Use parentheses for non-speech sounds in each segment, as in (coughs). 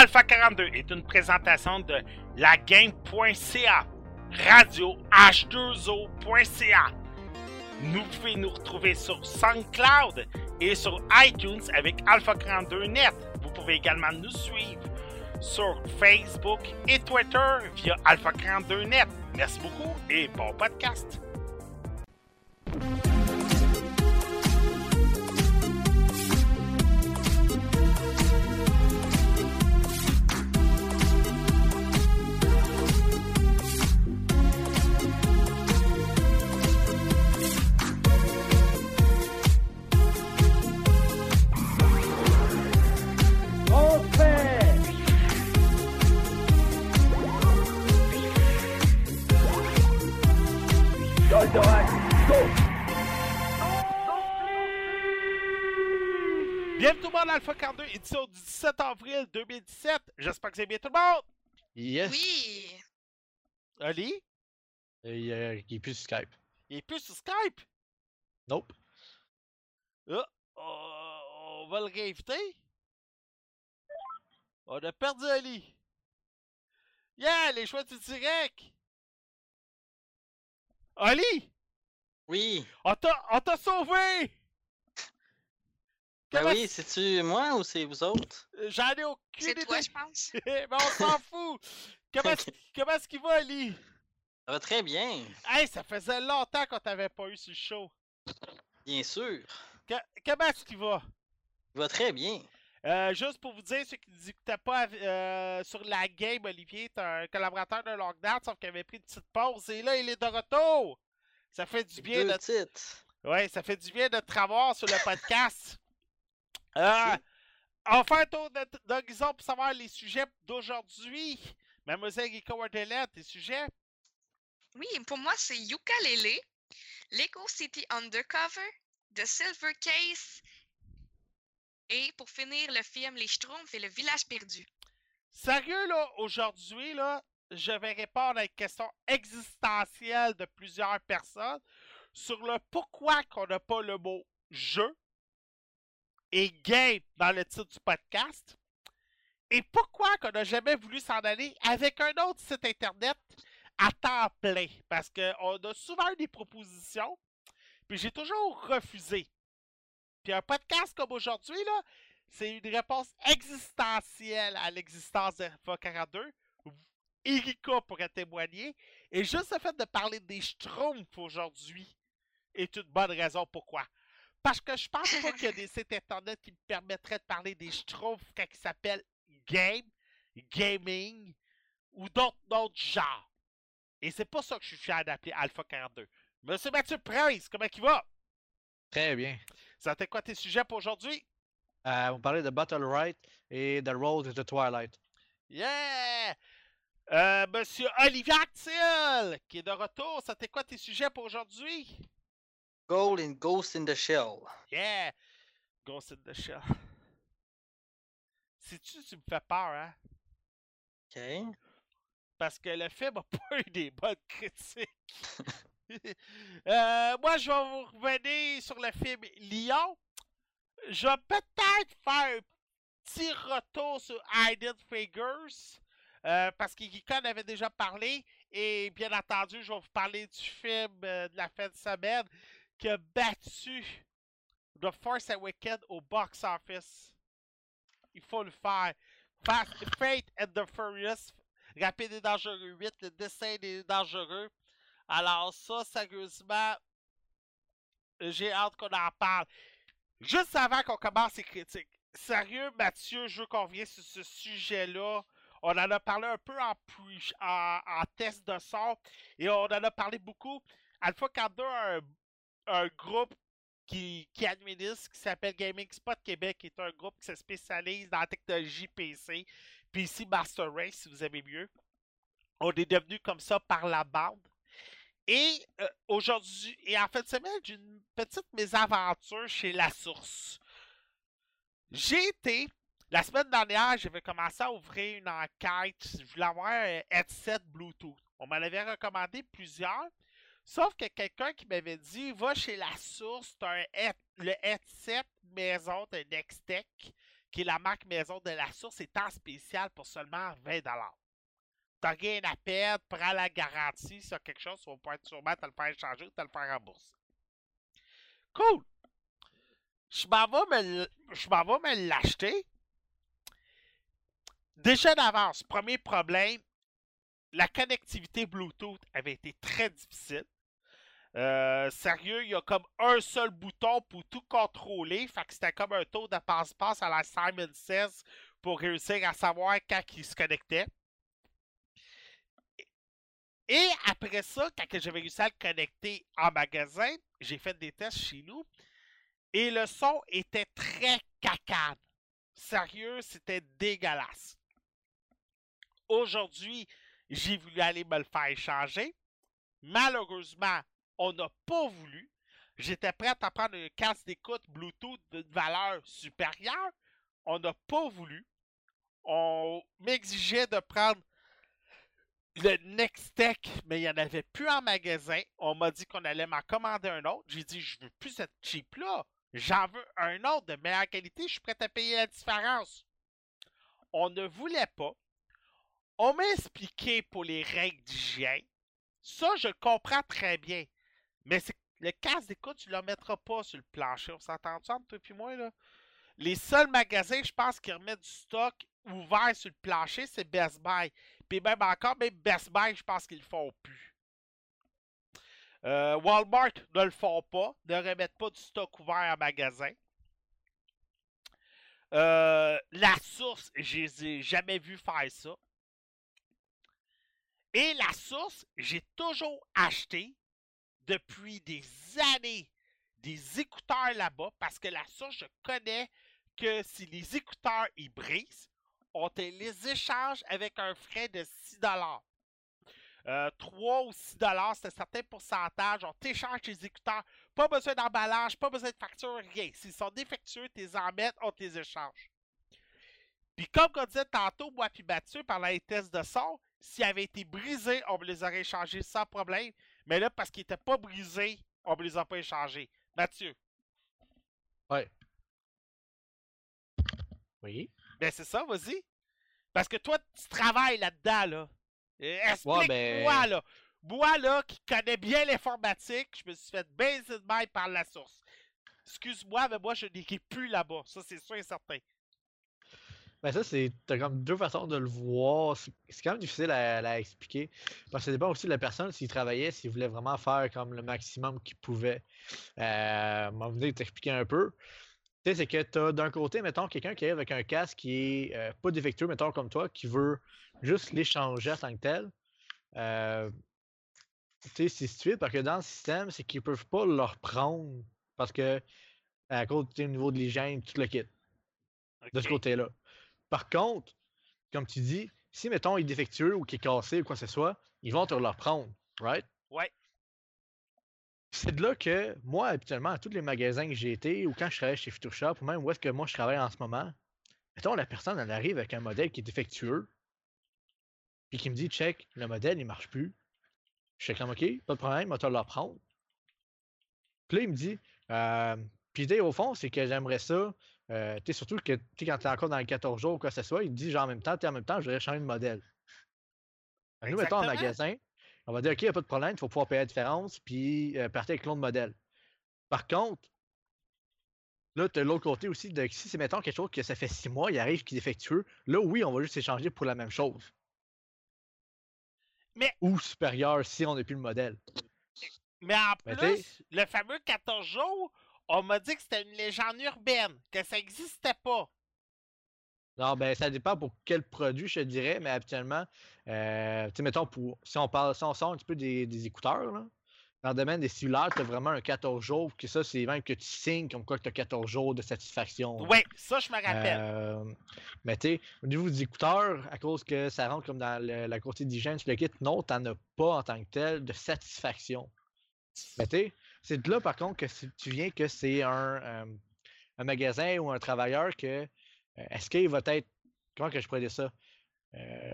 Alpha 42 est une présentation de lagame.ca, radio h2o.ca. Nous pouvez nous retrouver sur SoundCloud et sur iTunes avec Alpha 42 Net. Vous pouvez également nous suivre sur Facebook et Twitter via Alpha 42 Net. Merci beaucoup et bon podcast. Alpha 42, édition du 17 avril 2017. J'espère que allez bien tout le monde. Yes. Oui! Ali, Et il, euh, il est plus sur Skype. il est plus sur Skype? Nope. Ah, on va le réinviter. On a perdu Ali. Yeah, les choix du direct. Ali, Oui, on t'a on t'a sauvé. Ben Comment oui, c'est-tu moi ou c'est vous autres? Euh, J'en ai aucune C'est idée. toi, je pense. (laughs) Mais on s'en fout. Comment est-ce (laughs) comment est-ce qu'il va, Ali? Ça va très bien, Hey, ça faisait longtemps qu'on t'avait pas eu sur le show. bien sûr. Que- comment est-ce qu'il va? Il va très bien. Euh, juste pour vous dire, ceux qui n'écoutaient pas euh, sur la game, Olivier est un collaborateur de Lockdown, sauf qu'il avait pris une petite pause. Et là, il est de retour. Ça fait du bien Deux de titres. Ouais, ça fait du bien de te revoir sur le podcast. Euh, on faire un tour d'horizon pour savoir les sujets d'aujourd'hui. Mademoiselle Guico Wardelette, tes sujets? Oui, pour moi, c'est Ukulele, Lego City Undercover, The Silver Case, et pour finir, le film Les Schtroumpfs et le Village Perdu. Sérieux, là, aujourd'hui, là, je vais répondre à une question existentielle de plusieurs personnes sur le pourquoi qu'on n'a pas le mot jeu et game dans le titre du podcast et pourquoi qu'on n'a jamais voulu s'en aller avec un autre site internet à temps plein? Parce qu'on a souvent eu des propositions, puis j'ai toujours refusé. Puis un podcast comme aujourd'hui, là, c'est une réponse existentielle à l'existence d'Alpha 42. Erika pourrait témoigner. Et juste le fait de parler des Schtroumpfs aujourd'hui est une bonne raison pourquoi. Parce que je pense pas qu'il y a des (laughs) sites internet qui me permettraient de parler des Schtroumpfs quand ils s'appellent Game, Gaming ou d'autres d'autres genres. Et c'est pas ça que je suis fier d'appeler Alpha 42. Monsieur Mathieu Prince, comment il va? Très bien. Ça t'est quoi tes sujets pour aujourd'hui? Euh, on parlait de Battle Right et The Road to the Twilight. Yeah! Euh, Monsieur Olivier Actil, qui est de retour, ça t'est quoi tes sujets pour aujourd'hui? Gold and Ghost in the Shell. Yeah! Ghost in the Shell. Si tu, tu me fais peur, hein? OK. Parce que le film a (laughs) pas eu des bonnes critiques. (laughs) Euh, moi, je vais vous revenir sur le film Lyon. Je vais peut-être faire un petit retour sur Hidden Figures. euh, parce que Geekon avait déjà parlé. Et bien entendu, je vais vous parler du film euh, de la fin de semaine qui a battu The Force Awakens au box office. Il faut le faire. Fast, Fate and the Furious, Rapide et Dangereux 8, le dessin des dangereux. Alors ça, sérieusement, j'ai hâte qu'on en parle. Juste avant qu'on commence les critiques, sérieux, Mathieu, je veux qu'on revienne sur ce sujet-là. On en a parlé un peu en, test de son et on en a parlé beaucoup. Alpha 42 a un, un groupe qui, qui administre, qui s'appelle Gaming Spot Québec, qui est un groupe qui se spécialise dans la technologie PC, PC Master Race, si vous aimez mieux. On est devenu comme ça par la bande. Et euh, aujourd'hui, et en fin de semaine, j'ai une petite mésaventure chez La Source. J'ai été, la semaine dernière, j'avais commencé à ouvrir une enquête. Je voulais avoir un headset Bluetooth. On m'en avait recommandé plusieurs. Sauf que quelqu'un qui m'avait dit va chez La Source, le headset maison de Nextech qui est la marque maison de la source, est en spécial pour seulement 20 T'as rien à perdre, prends la garantie. A quelque chose, on va pouvoir sûrement te le faire échanger ou te le faire rembourser. Cool! Je m'en vais me l'acheter. Déjà d'avance, premier problème, la connectivité Bluetooth avait été très difficile. Euh, sérieux, il y a comme un seul bouton pour tout contrôler. Fait que c'était comme un tour de passe-passe à la Simon Says pour réussir à savoir quand il se connectait. Et après ça, quand j'avais réussi à le connecter en magasin, j'ai fait des tests chez nous. Et le son était très cacane. Sérieux, c'était dégueulasse. Aujourd'hui, j'ai voulu aller me le faire échanger. Malheureusement, on n'a pas voulu. J'étais prêt à prendre un casque d'écoute Bluetooth d'une valeur supérieure. On n'a pas voulu. On m'exigeait de prendre le Nextech, mais il n'y en avait plus en magasin. On m'a dit qu'on allait m'en commander un autre. J'ai dit, je veux plus cette cheap-là. J'en veux un autre de meilleure qualité. Je suis prêt à payer la différence. On ne voulait pas. On m'a expliqué pour les règles d'hygiène. Ça, je comprends très bien. Mais le casque d'écoute, tu ne le mettras pas sur le plancher. On s'entend ensemble, toi et moi, là? Les seuls magasins, je pense, qui remettent du stock ouvert sur le plancher, c'est Best Buy. Puis même encore, même Best Buy, je pense qu'ils le font plus. Euh, Walmart ne le font pas, ne remettent pas du stock ouvert en magasin. Euh, la source, je les ai jamais vu faire ça. Et la source, j'ai toujours acheté depuis des années des écouteurs là-bas parce que la source, je connais que si les écouteurs ils brisent, on te les échange avec un frais de 6 euh, 3 ou 6 c'est un certain pourcentage. On t'échange tes écouteurs. Pas besoin d'emballage, pas besoin de facture, rien. S'ils sont défectueux, tu les en mets, on les échange. Puis comme on disait tantôt, moi puis Mathieu, pendant les tests de son, s'ils avaient été brisés, on les aurait échangés sans problème. Mais là, parce qu'ils n'étaient pas brisés, on me les a pas échangés. Mathieu. Ouais. Oui. Ben c'est ça, vas-y. Parce que toi, tu travailles là-dedans, là. Explique-moi, ben- là. Moi, là, qui connais bien l'informatique, je me suis fait baiser de maille par la source. Excuse-moi, mais moi, je n'irai plus là-bas. Ça, c'est sûr et certain. Ben ça, c'est. T'as comme deux façons de le voir. C'est quand même difficile à, à expliquer. Parce que ça dépend aussi de la personne, s'il travaillait, s'il voulait vraiment faire comme le maximum qu'il pouvait. Euh, on va venir t'expliquer un peu. Tu sais, c'est que t'as d'un côté, mettons, quelqu'un qui arrive avec un casque qui est euh, pas défectueux, mettons, comme toi, qui veut juste l'échanger en tant que tel. Euh, tu sais, c'est stupide parce que dans le système, c'est qu'ils peuvent pas le reprendre parce que à cause au niveau de l'hygiène, tout le kit de ce côté-là. Par contre, comme tu dis, si, mettons, il est défectueux ou qu'il est cassé ou quoi que ce soit, ils vont te le reprendre, right? Ouais. C'est de là que, moi, habituellement, à tous les magasins que j'ai été, ou quand je travaillais chez Future Shop, ou même où est-ce que moi je travaille en ce moment, mettons, la personne, elle arrive avec un modèle qui est défectueux, puis qui me dit, check, le modèle, il marche plus. Je suis comme, OK, pas de problème, on va te le reprendre. Puis là, il me dit, euh, puis l'idée, au fond, c'est que j'aimerais ça, euh, surtout que quand tu es encore dans les 14 jours ou quoi que ce soit, il te dit, genre, en même temps, tu en même temps, je voudrais changer de modèle. Nous, mettons, en magasin, on va dire, OK, il n'y a pas de problème, il faut pouvoir payer la différence, puis euh, partir avec l'autre modèle. Par contre, là, tu as l'autre côté aussi, de, si c'est, mettons, quelque chose que ça fait six mois, il arrive qui est défectueux, là, oui, on va juste échanger pour la même chose. Mais- Ou supérieur si on n'a plus le modèle. Mais en plus, le fameux 14 jours, on m'a dit que c'était une légende urbaine, que ça n'existait pas. Non, ben ça dépend pour quel produit, je te dirais, mais habituellement, euh, tu sais, mettons, pour, si on parle, si on sort un petit peu des, des écouteurs, là, dans le domaine des cellulaires, tu as vraiment un 14 jours, que ça, c'est même que tu signes comme quoi que tu as 14 jours de satisfaction. Ouais, ça, je me rappelle. Euh, mais tu sais, au niveau des écouteurs, à cause que ça rentre comme dans le- la côté d'hygiène sur le kit, non, tu n'en as pas en tant que tel de satisfaction. Mais tu sais, c'est de là par contre que si tu viens que c'est un, euh, un magasin ou un travailleur que euh, est-ce qu'il va être. Comment que je pourrais dire ça? Euh,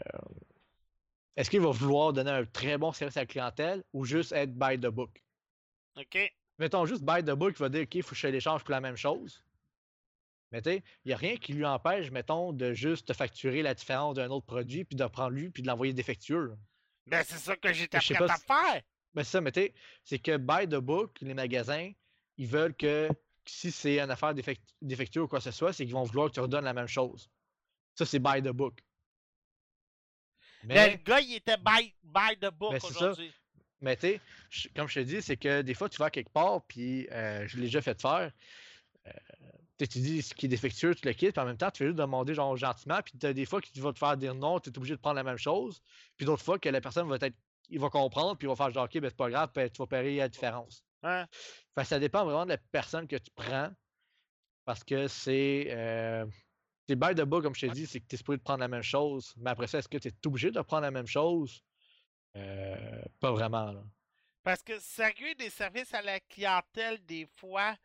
est-ce qu'il va vouloir donner un très bon service à la clientèle ou juste être by the book? OK. Mettons juste by the book, il va dire OK, il faut que je l'échange pour la même chose. Mais tu sais, il n'y a rien qui lui empêche, mettons, de juste te facturer la différence d'un autre produit, puis de prendre lui, puis de l'envoyer défectueux. Ben, c'est ça que j'étais prêt à faire. Ben c'est ça, mais tu sais, c'est que by the book, les magasins, ils veulent que si c'est une affaire défect- défectueuse ou quoi que ce soit, c'est qu'ils vont vouloir que tu redonnes la même chose. Ça, c'est by the book. Mais le gars, il était by, by the book Ben, c'est ça. aujourd'hui. mais tu sais, comme je te dis, c'est que des fois, tu vas quelque part, puis euh, je l'ai déjà fait faire. euh, tu dis ce qui est défectueux, tu le quittes, puis en même temps, tu fais juste demander genre gentiment, puis tu as des fois que tu vas te faire dire non, tu es obligé de prendre la même chose, puis d'autres fois que la personne va être, il va comprendre, puis il va faire genre, ok, ben c'est pas grave, ben, tu vas payer la différence. Hein? Fait que ça dépend vraiment de la personne que tu prends. Parce que c'est. Euh, c'est by the book, comme je t'ai dit, c'est que tu es supposé de prendre la même chose. Mais après ça, est-ce que tu es obligé de prendre la même chose? Euh, pas vraiment. Là. Parce que sérieux, des services à la clientèle, des fois,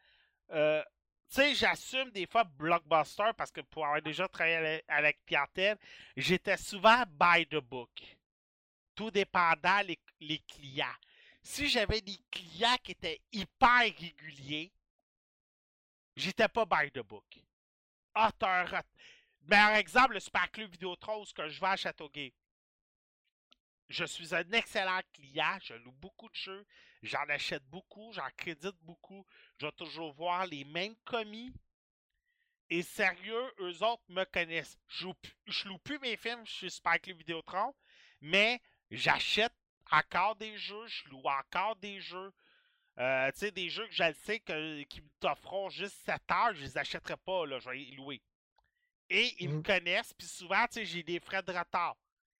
euh, tu sais, j'assume des fois Blockbuster parce que pour avoir déjà travaillé à la, à la clientèle, j'étais souvent by the book. Tout dépendant les, clients. Si j'avais des clients qui étaient hyper réguliers, j'étais pas by the book. Ah, Meilleur exemple, le Super Club Vidéotron, ce que je vais à Châteauguay. Je suis un excellent client, je loue beaucoup de jeux, j'en achète beaucoup, j'en crédite beaucoup, je vais toujours voir les mêmes commis. Et sérieux, eux autres me connaissent. Je loue, pu- je loue plus mes films chez Super Club Vidéotron, mais j'achète encore des jeux, je loue encore des jeux. Euh, tu sais, des jeux que je sais que, qui me t'offront juste 7 heures, je les achèterai pas, là, je vais les louer. Et ils me Mhm. connaissent, puis souvent, tu sais, j'ai des frais de retard.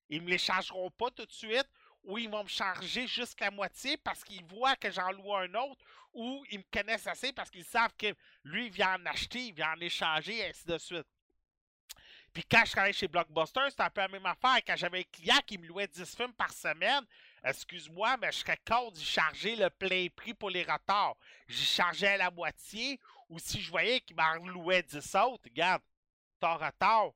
Ils me les chargeront pas tout de suite, ou ils vont me charger jusqu'à moitié parce qu'ils voient que j'en loue un autre, ou ils me connaissent assez parce qu'ils savent que lui, il vient en acheter, il vient en échanger, et ainsi de suite. Puis quand je travaillais chez Blockbuster, c'était un peu la même affaire. Quand j'avais un client qui me louait 10 films par semaine, excuse-moi, mais je serais contre d'y charger le plein prix pour les retards. J'y chargeais à la moitié, ou si je voyais qu'il m'en louait 10 autres, regarde, ton retard,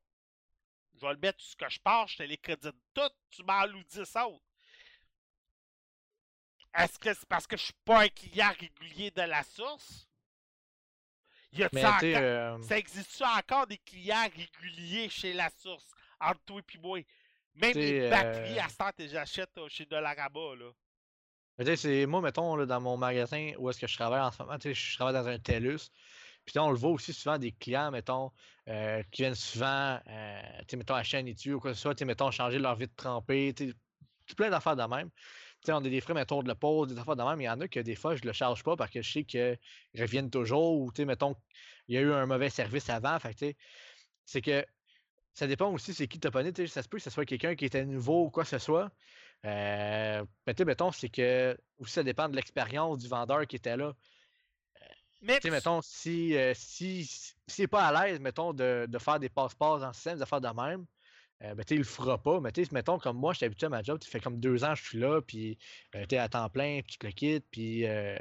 je vais le mettre tout ce que je pars, je te les crédite toutes, tu m'en loues 10 autres. Est-ce que c'est parce que je suis pas un client régulier de la source? Y a-tu Mais encore- euh, ça existe-tu encore des clients réguliers chez la source, entre toi et moi? Même les batteries euh, à ce temps, j'achète euh, chez Dollarama, là. mais c'est moi, mettons, là, dans mon magasin où est-ce que je travaille en ce moment, je travaille dans un TELUS. Puis on le voit aussi souvent des clients, mettons, euh, qui viennent souvent, mettons, acheter un étui ou quoi que ce soit, mettons, changer leur vitre trempée, plein d'affaires de même. Sais, on a des frais, mettons, de la pause, des affaires de même. Il y en a que des fois, je le charge pas parce que je sais qu'ils reviennent toujours ou, tu sais, mettons, il y a eu un mauvais service avant. Fait tu sais, c'est que ça dépend aussi c'est qui t'a pogné. tu sais, Ça se peut que ce soit quelqu'un qui était nouveau ou quoi que ce soit. Euh, ben, tu sais, mettons, c'est que aussi ça dépend de l'expérience du vendeur qui était là. Mais Tu sais, tu- mettons, si, euh, si, n'est pas à l'aise, mettons, de, de faire des passe-passe dans le système, des affaires de même, euh, ben, il le fera pas. Mais mettons, comme moi, je suis habitué à ma job, tu fait comme deux ans que je suis là, puis euh, tu es à temps plein, puis tu le quittes, puis euh,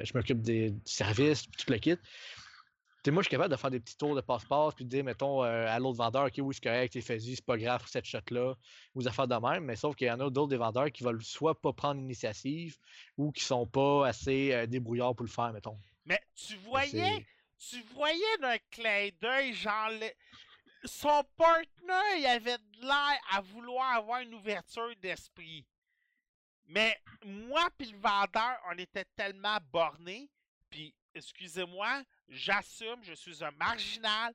je m'occupe des, du service, puis tu le quittes. Tu sais, moi, je suis capable de faire des petits tours de passe-passe, puis de dire, mettons, euh, à l'autre vendeur, OK, oui, c'est correct, fait c'est pas grave pour cette shot-là, ou des affaires de même, mais sauf qu'il y en a d'autres des vendeurs qui veulent soit pas prendre l'initiative, ou qui sont pas assez débrouillards pour le faire, mettons. mais tu voyais, tu voyais d'un clin d'œil, genre, le- son partenaire, il avait de l'air à vouloir avoir une ouverture d'esprit. Mais moi puis le vendeur, on était tellement bornés, puis excusez-moi, j'assume, je suis un marginal,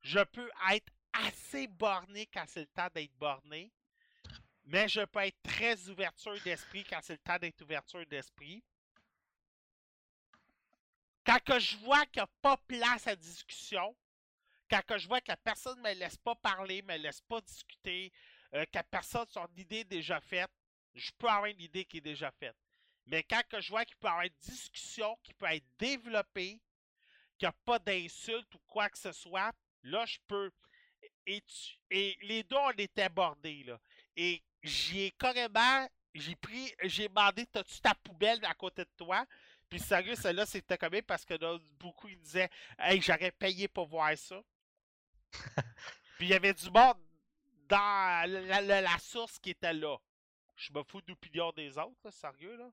je peux être assez borné quand c'est le temps d'être borné, mais je peux être très ouverture d'esprit quand c'est le temps d'être ouverture d'esprit. Quand je vois qu'il n'y a pas place à discussion, quand que je vois que la personne ne me laisse pas parler, me laisse pas discuter, euh, que la personne son idée est déjà faite, je peux avoir une idée qui est déjà faite. Mais quand que je vois qu'il peut y avoir une discussion qui peut être développée, qu'il n'y a pas d'insulte ou quoi que ce soit, là, je peux. Et, les deux, on était bordés, là. Et j'y ai carrément. J'ai pris. J'ai demandé T'as-tu ta poubelle à côté de toi? Puis sérieux, celle-là, c'était combien Parce que beaucoup, ils disaient Hey, j'aurais payé pour voir ça. (laughs) Puis il y avait du monde dans la, source qui était là. Je me fous d'opinion des autres, sérieux, là.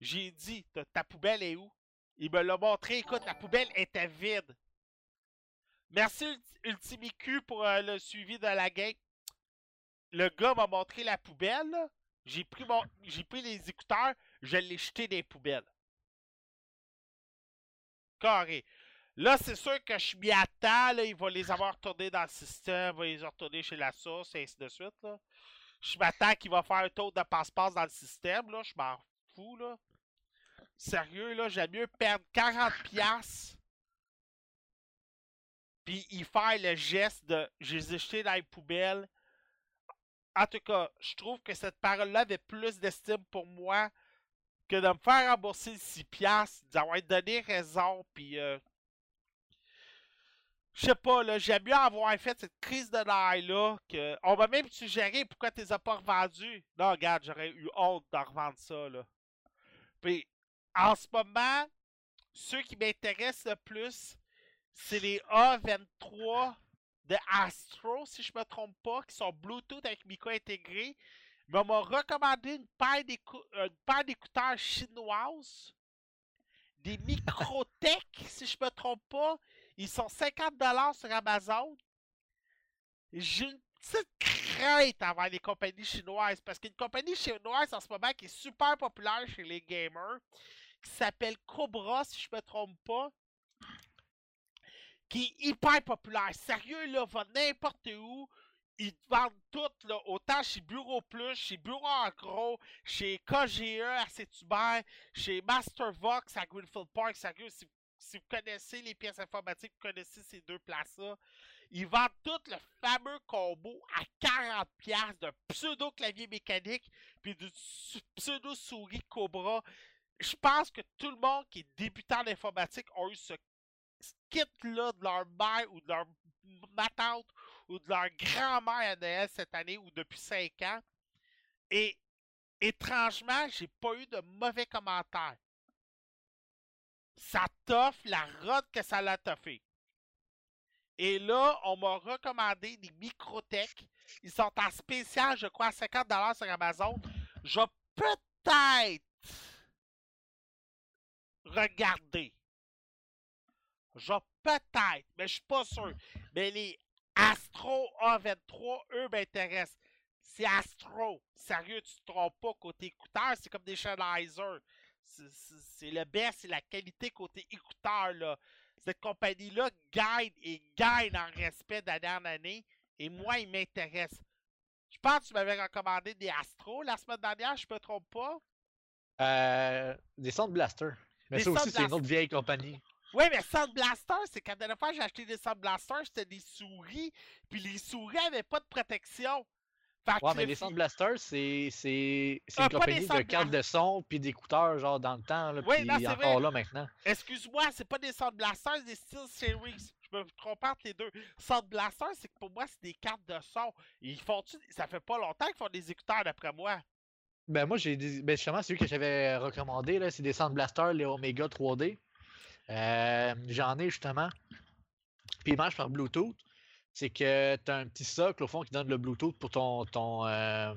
J'ai dit, ta, poubelle est où? Il me l'a montré, écoute, la poubelle était vide. Merci Ulti- Ultimicu pour euh, le suivi de la game. Le gars m'a montré la poubelle. J'ai pris mon, j'ai pris les écouteurs, je l'ai jeté des poubelles. Carré. Là, c'est sûr que je m'y attends. Là, il va les avoir retournés dans le système, il va les retourner chez la source, et ainsi de suite. Là. Je m'attends qu'il va faire un tour de passe-passe dans le système. Là. Je m'en fous. Là. Sérieux, là, j'aime mieux perdre 40 piastres puis il faire le geste de je les ai dans les poubelles. En tout cas, je trouve que cette parole-là avait plus d'estime pour moi que de me faire rembourser le 6 piastres, d'avoir donné raison, puis euh, je sais pas, là, j'aime mieux avoir fait cette crise de nerfs-là, que... On m'a même suggéré pourquoi tu les as pas revendus. Non, regarde, j'aurais eu honte de revendre ça, là. En ce moment, ceux qui m'intéressent le plus, c'est les A23 de Astro, si je me trompe pas, qui sont Bluetooth avec micro intégré. Mais on m'a recommandé une paire euh, d'écouteurs chinoises. Des Microtech, si je me trompe pas. Ils sont 50$ sur Amazon. J'ai une petite crainte envers les compagnies chinoises. Parce qu'une compagnie chinoise en ce moment qui est super populaire chez les gamers, qui s'appelle Cobra, si je me trompe pas qui est hyper populaire. Sérieux, là, va n'importe où. Ils vendent tout, là, autant chez Bureau Plus, chez Bureau en gros, chez KGE à Saint-Hubert, chez Mastervox à Greenfield Park. Sérieux, si, si vous connaissez les pièces informatiques, vous connaissez ces deux places-là. Ils vendent tout le fameux combo à 40$ de pseudo-clavier mécanique puis de su- pseudo-souris Cobra. Je pense que tout le monde qui est débutant en informatique a eu ce kit-là de leur mère ou de leur ma tante ou de leur grand-mère à Noël cette année ou depuis 5 ans. Et étrangement, j'ai pas eu de mauvais commentaires. Ça t'offre la rotte que ça l'a toffé. Et là, on m'a recommandé des Microtech. Ils sont en spécial, je crois, à 50$ sur Amazon. Je peut-être regarder. Je peut-être, mais je suis pas sûr. Mais les Astro A23, eux, m'intéressent. C'est Astro. Sérieux, tu te trompes pas côté écouteur, c'est comme des Sennheiser. C'est- le best, c'est la qualité côté écouteur, là. Cette compagnie-là gagne et gagne en respect d'année en année. Et moi, il m'intéresse. Je pense que tu m'avais recommandé des Astro la semaine dernière, je me trompe pas? Euh, des Sound Blaster. Mais Des ça aussi, c'est une autre vieille compagnie. Oui, mais Sound Blaster, c'est quand la dernière fois j'ai acheté des Sound Blaster, c'était des souris, puis les souris avaient pas de protection. Fait Ouais, mais le les Sound Blaster, c'est Ah, une compagnie de cartes de son puis d'écouteurs, genre dans le temps, là, Oui, puis encore vrai. là maintenant. Excuse-moi, c'est pas des Sound Blaster, c'est des Steel Series. Je me trompe entre les deux. Sound Blaster, c'est que pour moi, c'est des cartes de son. Ils font Ça fait pas longtemps qu'ils font des écouteurs, d'après moi. Ben moi, j'ai des... ben, justement, celui que j'avais recommandé, là, c'est des Sound Blaster, les Omega 3D. Euh, J'en ai justement. Puis ils marchent par Bluetooth. C'est que tu as un petit socle au fond qui donne le Bluetooth pour ton ton euh,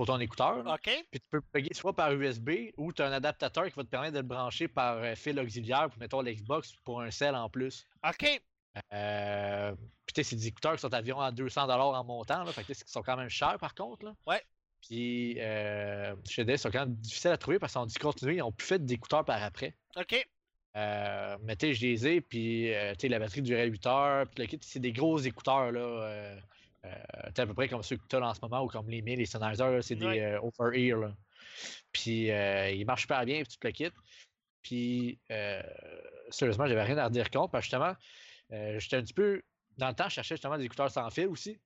pour ton écouteur. là. OK? Puis tu peux plugger soit par USB ou tu as un adaptateur qui va te permettre de le brancher par euh, fil auxiliaire pour, mettons, l'Xbox pour un cell en plus. OK? Euh, puis tu sais, c'est des écouteurs qui sont environ à 200$ en montant, là, fait que sont quand même chers par contre. Là. Ouais. Puis euh, chez Dell, ils sont quand même difficiles à trouver parce qu'ils ont discontinué, ils ont plus fait d'écouteurs par après. OK? Euh, mais tu sais, je les ai, puis euh, tu sais, la batterie durait 8 heures. Puis le kit, c'est des gros écouteurs, là. Euh, euh, tu à peu près comme ceux que tu as en ce moment, ou comme les miens, les Sennheiser, c'est des euh, over-ear, là. Puis ils marchent super bien, puis tout le kit. Puis, sérieusement, j'avais rien à redire contre, parce que justement, j'étais un petit peu. Dans le temps, je cherchais justement des écouteurs sans fil aussi.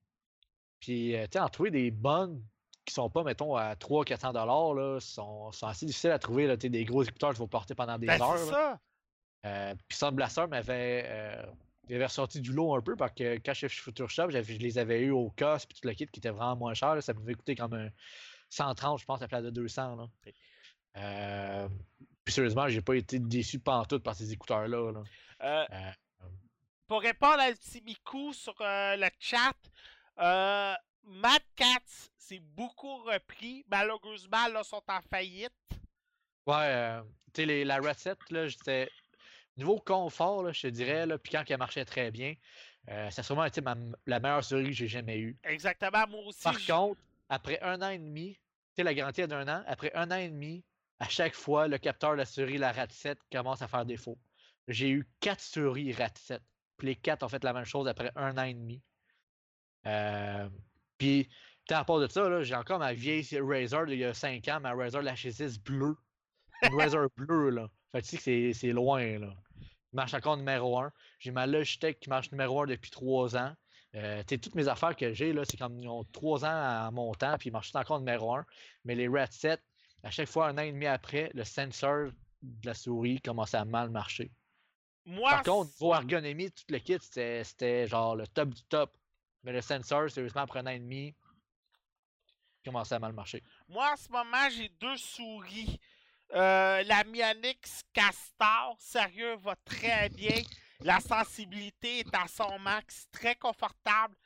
Puis, tu sais, en trouver des bonnes qui sont pas, mettons, à 300-400$, là, sont, sont assez difficiles à trouver, là. Tu des gros écouteurs qu'il faut porter pendant des Ben, heures. c'est ça. Euh, puis Sound Blaster m'avait euh, il avait ressorti du lot un peu parce que quand j'étais chez Future Shop, je les avais eu au COS puis tout le kit qui était vraiment moins cher. là. ça m'avait coûté comme un 130, je pense, à la place de 200. Là. Euh, puis sérieusement, j'ai pas été déçu pantoute par ces écouteurs-là. là. Pour répondre à petit Miku sur le chat, euh, Mad Cats, c'est beaucoup repris. Malheureusement, là, sont en faillite. ouais, euh, tu sais, la recette, là, j'étais. Niveau confort, là, je te dirais, là, puis quand elle marchait très bien, euh, ça a sûrement été ma- la meilleure souris que j'ai jamais eue. Exactement, moi aussi. Par je- contre, après un an et demi, tu sais, la garantie est d'un an, après un an et demi, à chaque fois, le capteur de la souris, la RAT7, commence à faire défaut. J'ai eu quatre souris RAT7. Puis les quatre ont fait la même chose après un an et demi. Euh, puis, à part de ça, j'ai encore ma vieille Razer d'il y a 5 ans, ma Razer la H6 bleue. Une Razer bleue, là. Fait que tu sais que c'est- c'est loin, là. Marche encore numéro 1. J'ai ma Logitech qui marche numéro 1 depuis 3 ans. Euh, toutes mes affaires que j'ai, là, c'est comme ils ont 3 ans en montant, puis ils marchent encore numéro 1. Mais les Red 7, à chaque fois, un an et demi après, le sensor de la souris commençait à mal marcher. Moi, Par contre, niveau ergonomie, tout le kit, c'était c'était genre le top du top. Mais le sensor, sérieusement, après un an et demi, il commençait à mal marcher. moi, en ce moment, j'ai deux souris. Euh, la Mionix Castor, sérieux, va très bien. La sensibilité est à son max, très confortable.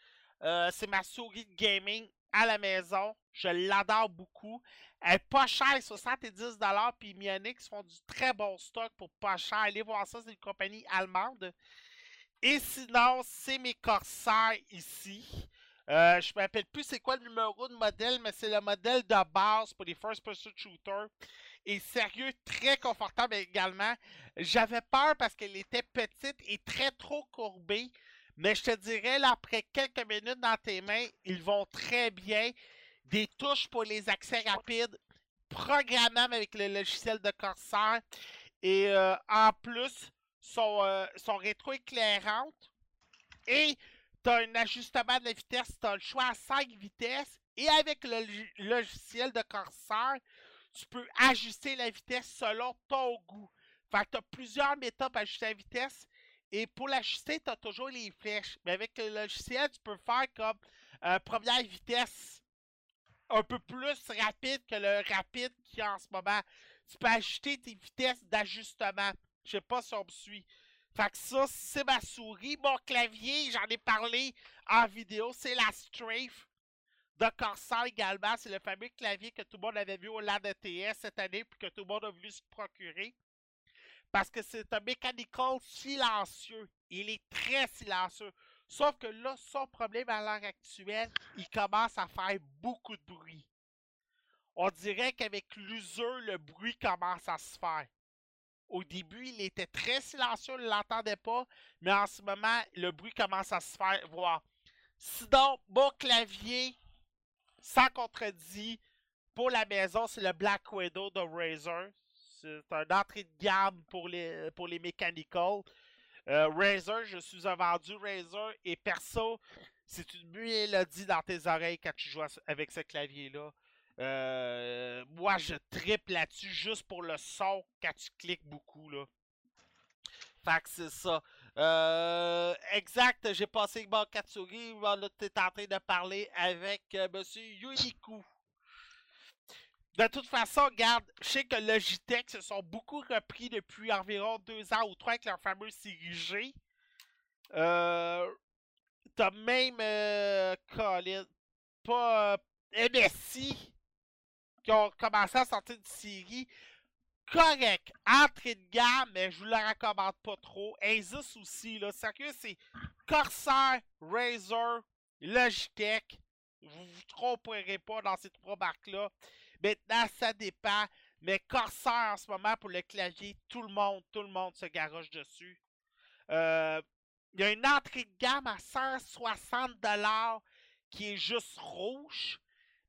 Euh, c'est ma souris de gaming à la maison. Je l'adore beaucoup. Elle est pas chère, 70$. Puis Mionix font du très bon stock pour pas cher. Allez voir ça, c'est une compagnie allemande. Et sinon, c'est mes corsaires ici. Euh, je me rappelle plus c'est quoi le numéro de modèle, mais c'est le modèle de base pour les first person shooters. Et sérieux, très confortable également. J'avais peur parce qu'elle était petite et très trop courbée. Mais je te dirais, là, après quelques minutes dans tes mains, ils vont très bien. Des touches pour les accès rapides, programmables avec le logiciel de Corsair. Et euh, en plus, sont, euh. Et tu as un ajustement de la vitesse, tu as le choix à 5 vitesses. Et avec le log- logiciel de Corsair, tu peux ajuster la vitesse selon ton goût. Fait que tu as plusieurs méthodes pour ajuster la vitesse. Et pour l'ajuster, tu as toujours les flèches. Mais avec le logiciel, tu peux faire comme euh, première vitesse un peu plus rapide que le rapide a en ce moment. Tu peux ajuster tes vitesses d'ajustement. Je sais pas si on me suit. Fait que ça, c'est ma souris. Mon clavier, j'en ai parlé en vidéo, c'est la Strafe de Corsair également. C'est le fameux clavier que tout le monde avait vu au LAN ETS cette année, puis que tout le monde a voulu se procurer. Parce que c'est un mechanical silencieux. Il est très silencieux. Sauf que là, son problème à l'heure actuelle, il commence à faire beaucoup de bruit. On dirait qu'avec l'usure, le bruit commence à se faire. Au début, il était très silencieux, on ne l'entendait pas, mais en ce moment, le bruit commence à se faire voir. Sinon, mon clavier, sans contredit, pour la maison, c'est le Black Widow de Razer. C'est un entrée de gamme pour les, pour mechanical. Euh, Razer, je suis un vendu Razer et perso, c'est une mélodie dans tes oreilles quand tu joues avec ce clavier-là. Euh, moi, je triple là-dessus juste pour le son quand tu cliques beaucoup. Là. Fait que c'est ça. Euh, exact, j'ai passé mon Katsuri. Là, tu es en train de parler avec euh, Monsieur Yuniku. De toute façon, regarde, je sais que Logitech se sont beaucoup repris depuis environ deux ans ou trois avec leur fameux série G. Euh, T'as même euh, Colin, pas euh, MSI qui ont commencé à sortir une série correct, entrée de gamme, mais je vous la recommande pas trop. Asus aussi, là, sérieux, c'est Corsair, Razer, Logitech. Vous vous tromperez pas dans ces trois marques-là. Maintenant, ça dépend. Mais Corsair en ce moment pour le clavier, tout le monde, tout le monde se garoche dessus. Euh, il y a une entrée de gamme à 160$ qui est juste rouge.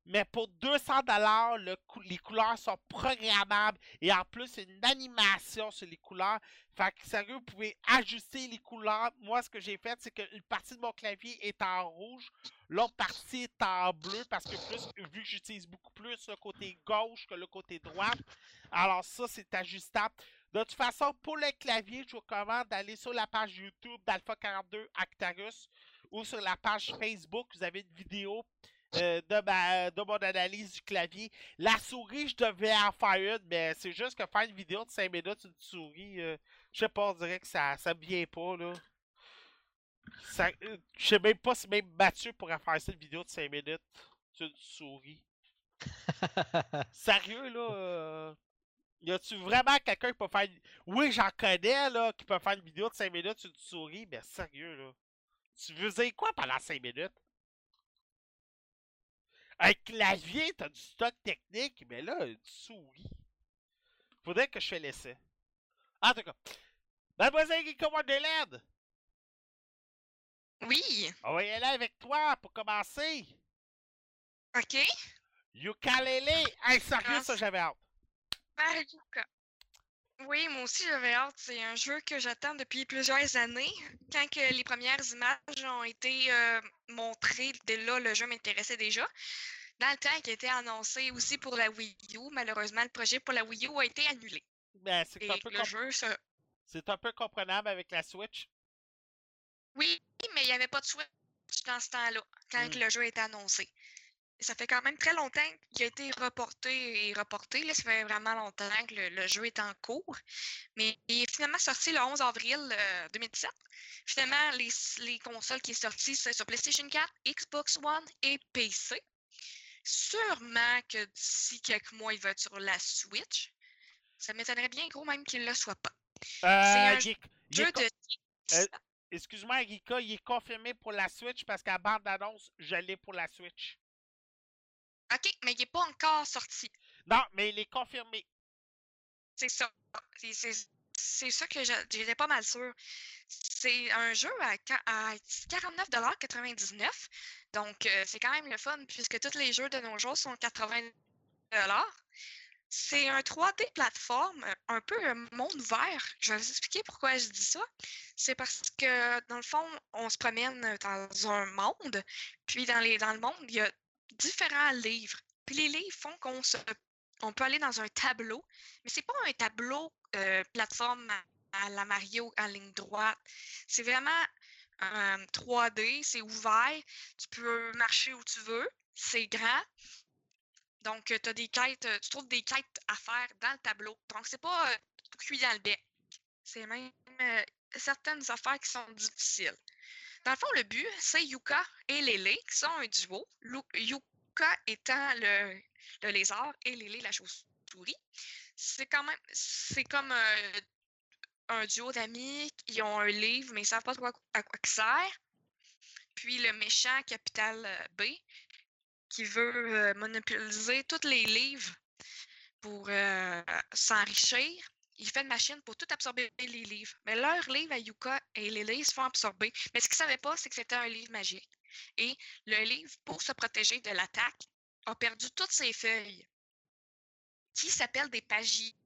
Mais pour 200$, le cou- les couleurs sont programmables. Et en plus, c'est une animation sur les couleurs. Fait que sérieux, vous pouvez ajuster les couleurs. Moi, ce que j'ai fait, c'est qu'une partie de mon clavier est en rouge. L'autre partie est en bleu parce que plus, vu que j'utilise beaucoup plus le côté gauche que le côté droit, alors ça, c'est ajustable. De toute façon, pour le clavier, je vous recommande d'aller sur la page YouTube d'Alpha42 Actarus ou sur la page Facebook. Vous avez une vidéo euh, de, ma, de mon analyse du clavier. La souris, je devais en faire une, mais c'est juste que faire une vidéo de 5 minutes, une souris, euh, je sais pas, on dirait que ça ça me vient pas, là. Ça- euh, Je sais même pas si même Mathieu pourrait faire une vidéo de 5 minutes sur une souris. (laughs) Sérieux, là. Y a-tu vraiment quelqu'un qui peut faire. une- Oui, j'en connais, là, qui peut faire une vidéo de 5 minutes sur une souris, mais sérieux, là. Tu veux dire quoi pendant 5 minutes? Un clavier, t'as du stock technique, mais là, une souris. Faudrait que je fais l'essai. En tout cas. Mademoiselle Guico Wonderland, Oui, on va y aller avec toi pour commencer. ok. Ukulele! Hey, sérieux, ça, j'avais hâte. Mariuka. Oui, moi aussi j'avais hâte. C'est un jeu que j'attends depuis plusieurs années. Quand que les premières images ont été euh, montrées, dès là, le jeu m'intéressait déjà. Dans le temps qui était annoncé aussi pour la Wii U, malheureusement, le projet pour la Wii U a été annulé. Ben, c'est un, peu le comp- jeu, se- c'est un peu comprenable avec la Switch. oui, mais il n'y avait pas de Switch dans ce temps-là, quand que Mm. le jeu a été annoncé. Ça fait quand même très longtemps qu'il a été reporté et reporté. Là, ça fait vraiment longtemps que le, le jeu est en cours. Mais il est finalement sorti le 11 avril euh, 2017. Finalement, les, les consoles qui sont sorties, c'est sur PlayStation 4, Xbox One et PC. Sûrement que d'ici quelques mois, il va être sur la Switch. Ça m'étonnerait bien gros même qu'il ne le soit pas. Euh, un Jeu de... Euh, Excuse-moi, Rika, il est confirmé pour la Switch parce qu'à bande d'annonce, je l'ai pour la Switch. OK, mais il n'est pas encore sorti. Non, mais il est confirmé. C'est ça. C'est- ça que j'étais pas mal sûre. C'est un jeu à, à 49,99$. Donc, euh, c'est quand même le fun puisque tous les jeux de nos jours sont 80$. C'est un 3D plateforme, euh, un peu un monde ouvert. Je vais vous expliquer pourquoi je dis ça. C'est parce que, dans le fond, on se promène dans un monde, puis dans, les, dans le monde, il y a différents livres. Puis les livres font qu'on se, on peut aller dans un tableau, mais c'est pas un tableau euh, plateforme à, à la Mario en ligne droite. C'est vraiment un 3D, c'est ouvert, tu peux marcher où tu veux, c'est grand. Donc, tu as des quêtes, euh, tu trouves des quêtes à faire dans le tableau. Donc, c'est pas euh, tout cuit dans le bec. C'est même euh, certaines affaires qui sont difficiles. Dans le fond, le but, c'est Yuka et Lele, qui sont un duo. Yuka étant le, lézard et Lele la chauve-souris. C'est quand même, c'est comme euh, un duo d'amis. Ils ont un livre, mais ils ne savent pas trop à, quoi- à quoi il sert. Puis le méchant Capital euh, B, qui veut euh, monopoliser tous les livres pour s'enrichir. Il fait une machine pour tout absorber les livres. Mais leurs livres à Yuka et Lily ils se font absorber. Mais ce qu'ils ne savaient pas, c'est que c'était un livre magique. Et le livre, pour se protéger de l'attaque, a perdu toutes ses feuilles, qui s'appellent des pagies.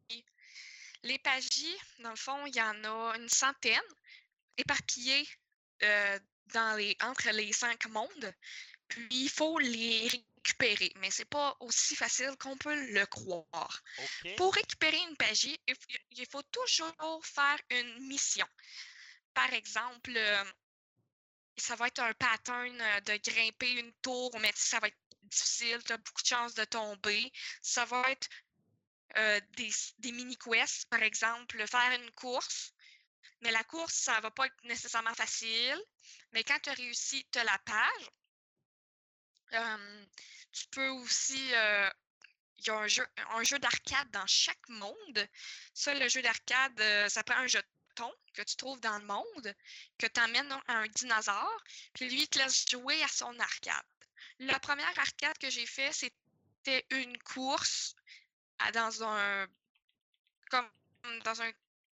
Les pagies, dans le fond, il y en a une centaine, éparpillées euh, dans les, entre les cinq mondes. Puis il faut les récupérer, mais c'est pas aussi facile qu'on peut le croire. Pour récupérer une pagie, il faut toujours faire une mission. Par exemple, euh, ça va être un pattern euh, de grimper une tour, mais ça va être difficile, tu as beaucoup de chances de tomber. Ça va être euh, des, mini-quests, par exemple, faire une course. Mais la course, ça va pas être nécessairement facile. Mais quand tu as réussi, tu as la page. Tu peux aussi. il y a un jeu, un jeu d'arcade dans chaque monde. Ça, le jeu d'arcade, ça prend un jeton que tu trouves dans le monde, que tu emmènes à un dinosaure, puis lui, il te laisse jouer à son arcade. La première arcade que j'ai fait, c'était une course dans un. Comme dans un.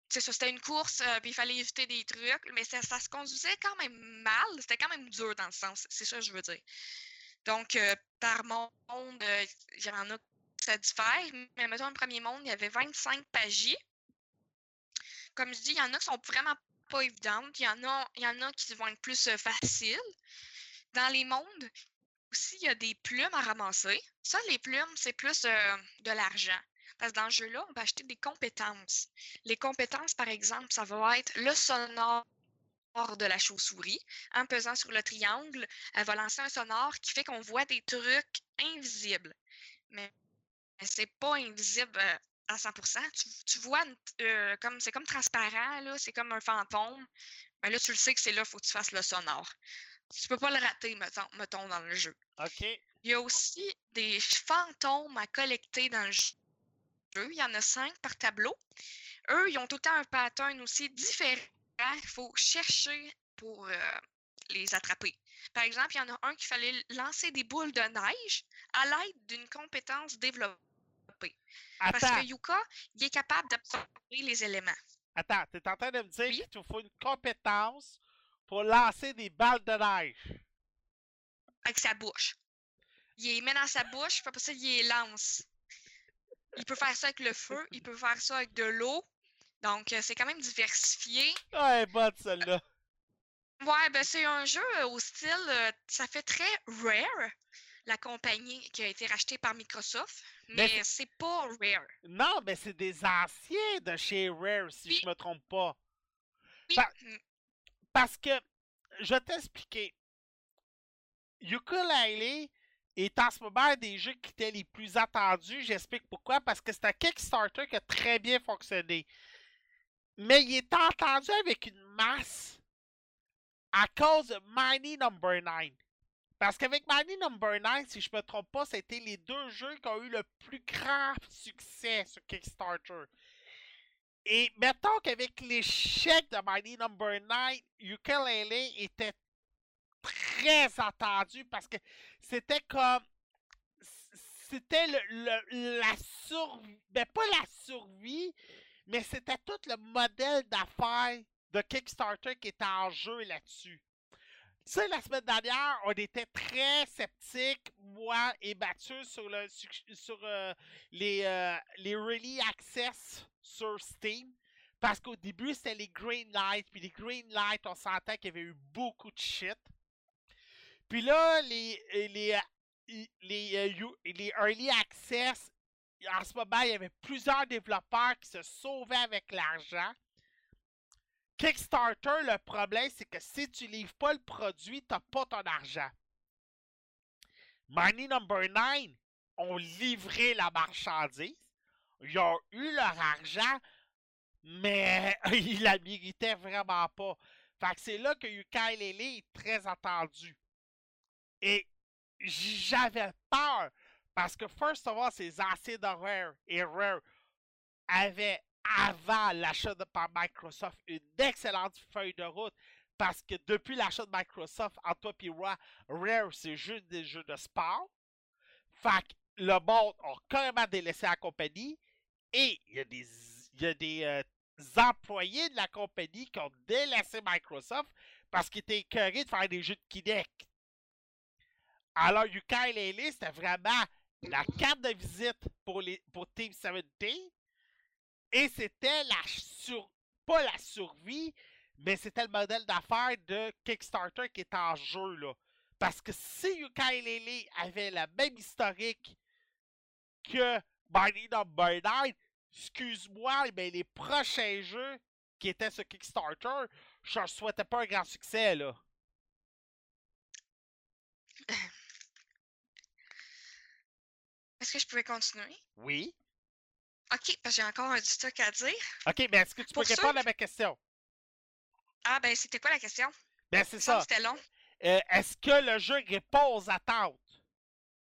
C'est ça, c'était une course, puis il fallait éviter des trucs, mais ça se conduisait quand même mal. C'était quand même dur dans le sens. C'est ça que je veux dire. Donc, euh, par monde, euh, il y en a ça diffère, mais mettons, le premier monde, il y avait 25 pagies. Comme je dis, il y en a qui sont vraiment pas évidentes. Il y en a, il y en a qui vont être plus euh, faciles. Dans les mondes, aussi, il y a des plumes à ramasser. Ça, les plumes, c'est plus de l'argent. Parce que dans ce jeu-là, on va acheter des compétences. Les compétences, par exemple, ça va être le sonore de la chauve-souris. En pesant sur le triangle, elle va lancer un sonore qui fait qu'on voit des trucs invisibles. Mais c'est pas invisible euh, à 100%. Tu, tu vois, euh, comme c'est comme transparent, là, c'est comme un fantôme. Mais là, tu le sais que c'est là, il faut que tu fasses le sonore. Tu peux pas le rater, mettons, mettons, dans le jeu. OK. Il y a aussi des fantômes à collecter dans le jeu. jeu. Il y en a cinq par tableau. Eux, ils ont tout le temps un pattern aussi différent. Il faut chercher pour euh, les attraper. Par exemple, il y en a un qui fallait lancer des boules de neige à l'aide d'une compétence développée. Parce que Yuka, il est capable d'absorber les éléments. attends, t'es en train de me dire Oui? qu'il te faut une compétence pour lancer des balles de neige. avec sa bouche. Il les met dans sa bouche, puis après ça, il les lance. Il peut faire ça avec le feu, il peut faire ça avec de l'eau. Donc, euh, c'est quand même diversifié. Est bonne celle-là. Ouais, ben c'est un jeu euh, au style, euh, ça fait très Rare, la compagnie qui a été rachetée par Microsoft, Mais mais c'est pas Rare. Non, mais c'est des anciens de chez Rare, si Oui. je me trompe pas. Oui, Par- mm, Parce que, je vais t'expliquer. Ukulele est en ce moment un des jeux qui étaient les plus attendus. J'explique pourquoi. Parce que c'est un Kickstarter qui a très bien fonctionné. Mais il est entendu avec une masse à cause de Mighty Number 9. Parce qu'avec Mighty Number 9, si je me trompe pas, c'était les deux jeux qui ont eu le plus grand succès sur Kickstarter. Et mettons qu'avec l'échec de Mighty Number 9, Ukulele était très attendu parce que c'était comme. C'était la survie. Ben, pas la survie, mais c'était tout le modèle d'affaires de Kickstarter qui était en jeu là-dessus. Tu sais, la semaine dernière, on était très sceptiques, moi et Mathieu, sur, le, sur euh, les, euh, les Early Access sur Steam. Parce qu'au début, c'était les Green Lights. Puis les Green Lights, on sentait qu'il y avait eu beaucoup de shit. Puis là, les, les, euh, les, euh, les Early Access, en ce moment, il y avait plusieurs développeurs qui se sauvaient avec l'argent. Kickstarter, le problème, c'est que si tu livres pas le produit, t'as pas ton argent. Money Number 9 ont livré la marchandise. Ils ont eu leur argent, mais (laughs) ils la méritaient vraiment pas. Fait que c'est là que Ukulele est très attendu. Et j'avais peur parce que, first of all, ces de Rare et Rare avaient, avant l'achat par Microsoft, une excellente feuille de route. Parce que depuis l'achat de Microsoft, en toi et Rare, c'est juste des jeux de sport. Fait que le monde a carrément délaissé la compagnie. Et il y a des, y a des euh, employés de la compagnie qui ont délaissé Microsoft parce qu'ils étaient écœurés de faire des jeux de Kinect. Alors, Ukulele, c'était vraiment la carte de visite pour, les, pour Team 17. Et c'était la sur, pas la survie, mais c'était le modèle d'affaires de Kickstarter qui était en jeu, là. Parce que si Ukulele avait la même historique que Mighty Number 9, excuse-moi, mais les prochains jeux qui étaient sur Kickstarter, je ne souhaitais pas un grand succès, là. Que je pouvais continuer? Oui. OK, parce que j'ai encore du stock à dire. OK, mais est-ce que tu peux Pour répondre à ma question? Ah, ben, c'était quoi la question? Ben, c'est ça. C'était long. Euh, est-ce que le jeu répond aux attentes?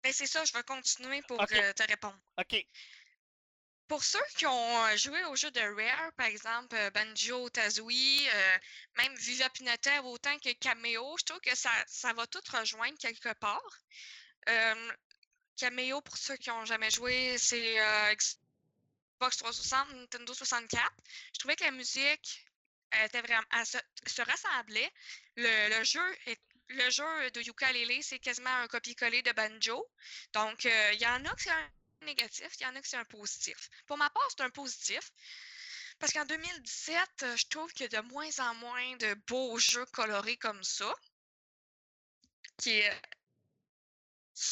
Ben, c'est ça, je vais continuer pour euh, te répondre. OK. Pour ceux qui ont euh, joué au jeu de Rare, par exemple Banjo, Tazooie, euh, même Viva Pinata autant que Cameo, je trouve que ça, ça va tout rejoindre quelque part. Cameo, pour ceux qui n'ont jamais joué, c'est euh, Xbox 360, Nintendo 64. Je trouvais que la musique était vraiment, se, se rassemblait. Le, jeu est le jeu de c'est quasiment un copier-coller de Banjo. Donc, euh, il y en a qui c'est un négatif, il y en a qui c'est un positif. Pour ma part, c'est un positif. Parce qu'en 2017, euh, je trouve qu'il y a de moins en moins de beaux jeux colorés comme ça.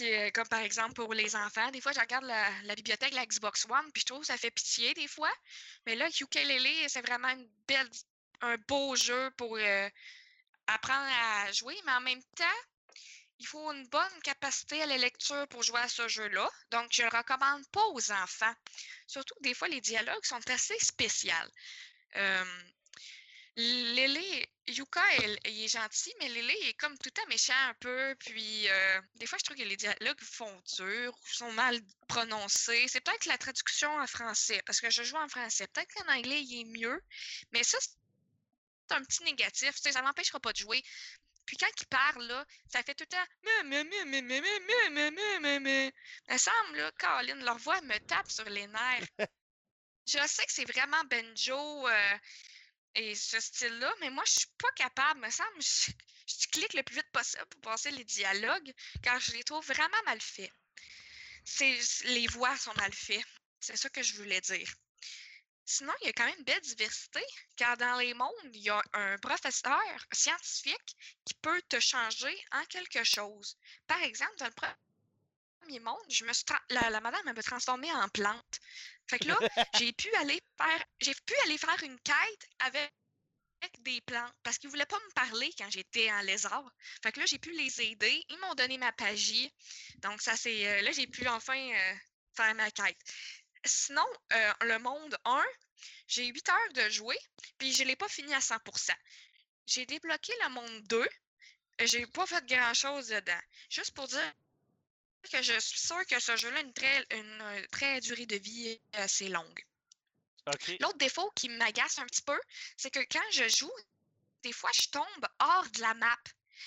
Est comme par exemple pour les enfants. Des fois, je regarde la, bibliothèque la Xbox One, puis je trouve que ça fait pitié des fois. Mais là, Ukulele, c'est vraiment belle, un beau jeu pour euh, apprendre à jouer, mais en même temps, il faut une bonne capacité à la lecture pour jouer à ce jeu-là. Donc, je ne le recommande pas aux enfants. Surtout que des fois, les dialogues sont assez spéciaux. Euh, Lélé Yuka, elle, elle, est gentille, mais Lily est comme tout à méchant un peu. Puis euh, des fois, je trouve que les dialogues font dur, sont mal prononcés. C'est peut-être la traduction en français, parce que je joue en français. Peut-être qu'en anglais, il est mieux, mais ça, c'est un petit négatif. ça m'empêchera pas de jouer. Puis quand il parle, là, ça fait tout le temps. Me semble, là, Colin, leur voix me tape sur les nerfs. Je sais que c'est vraiment banjo. Euh, et ce style-là, mais moi, je suis pas capable. Me semble, je, je clique le plus vite possible pour passer les dialogues, car je les trouve vraiment mal faits. Les voix sont mal faites. C'est ça que je voulais dire. Sinon, il y a quand même une belle diversité, car dans les mondes, il y a un professeur scientifique qui peut te changer en quelque chose. Par exemple, dans le premier monde, je me suis la, la madame elle me transformée en plante. Fait que là, (laughs) j'ai pu aller faire j'ai pu aller faire une quête avec des plantes parce qu'ils voulaient pas me parler quand j'étais en lézard. Fait que là, j'ai pu les aider. Ils m'ont donné ma pagie. Donc, ça c'est. euh, là, j'ai pu enfin euh, faire ma quête. Sinon, euh, le monde 1, j'ai 8 heures de jouer, puis je l'ai pas fini à 100%. J'ai débloqué le monde 2. euh, J'ai pas fait grand chose dedans. Juste pour dire que je suis sûre que ce jeu-là a une très, une euh, très durée de vie assez longue. L'autre défaut qui m'agace un petit peu, c'est que quand je joue, des fois, je tombe hors de la map,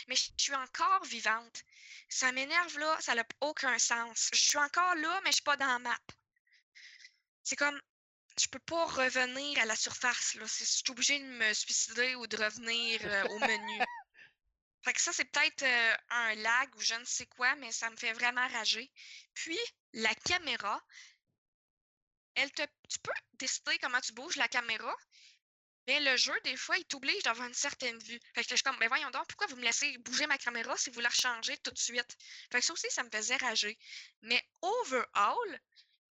mais je suis encore vivante. Ça m'énerve là, ça n'a aucun sens. Je suis encore là, mais je suis pas dans la map. C'est comme, je peux pas revenir à la surface, là. Je suis obligée de me suicider ou de revenir euh, au menu. (laughs) Fait que ça, c'est peut-être euh, un lag ou je ne sais quoi, mais ça me fait vraiment rager. Puis, la caméra, elle te, tu peux décider comment tu bouges la caméra, mais le jeu, des fois, il t'oblige d'avoir une certaine vue. Fait que je suis comme, ben voyons donc, pourquoi vous me laissez bouger ma caméra si vous la rechangez tout de suite? Fait que ça aussi, ça me faisait rager. Mais overall,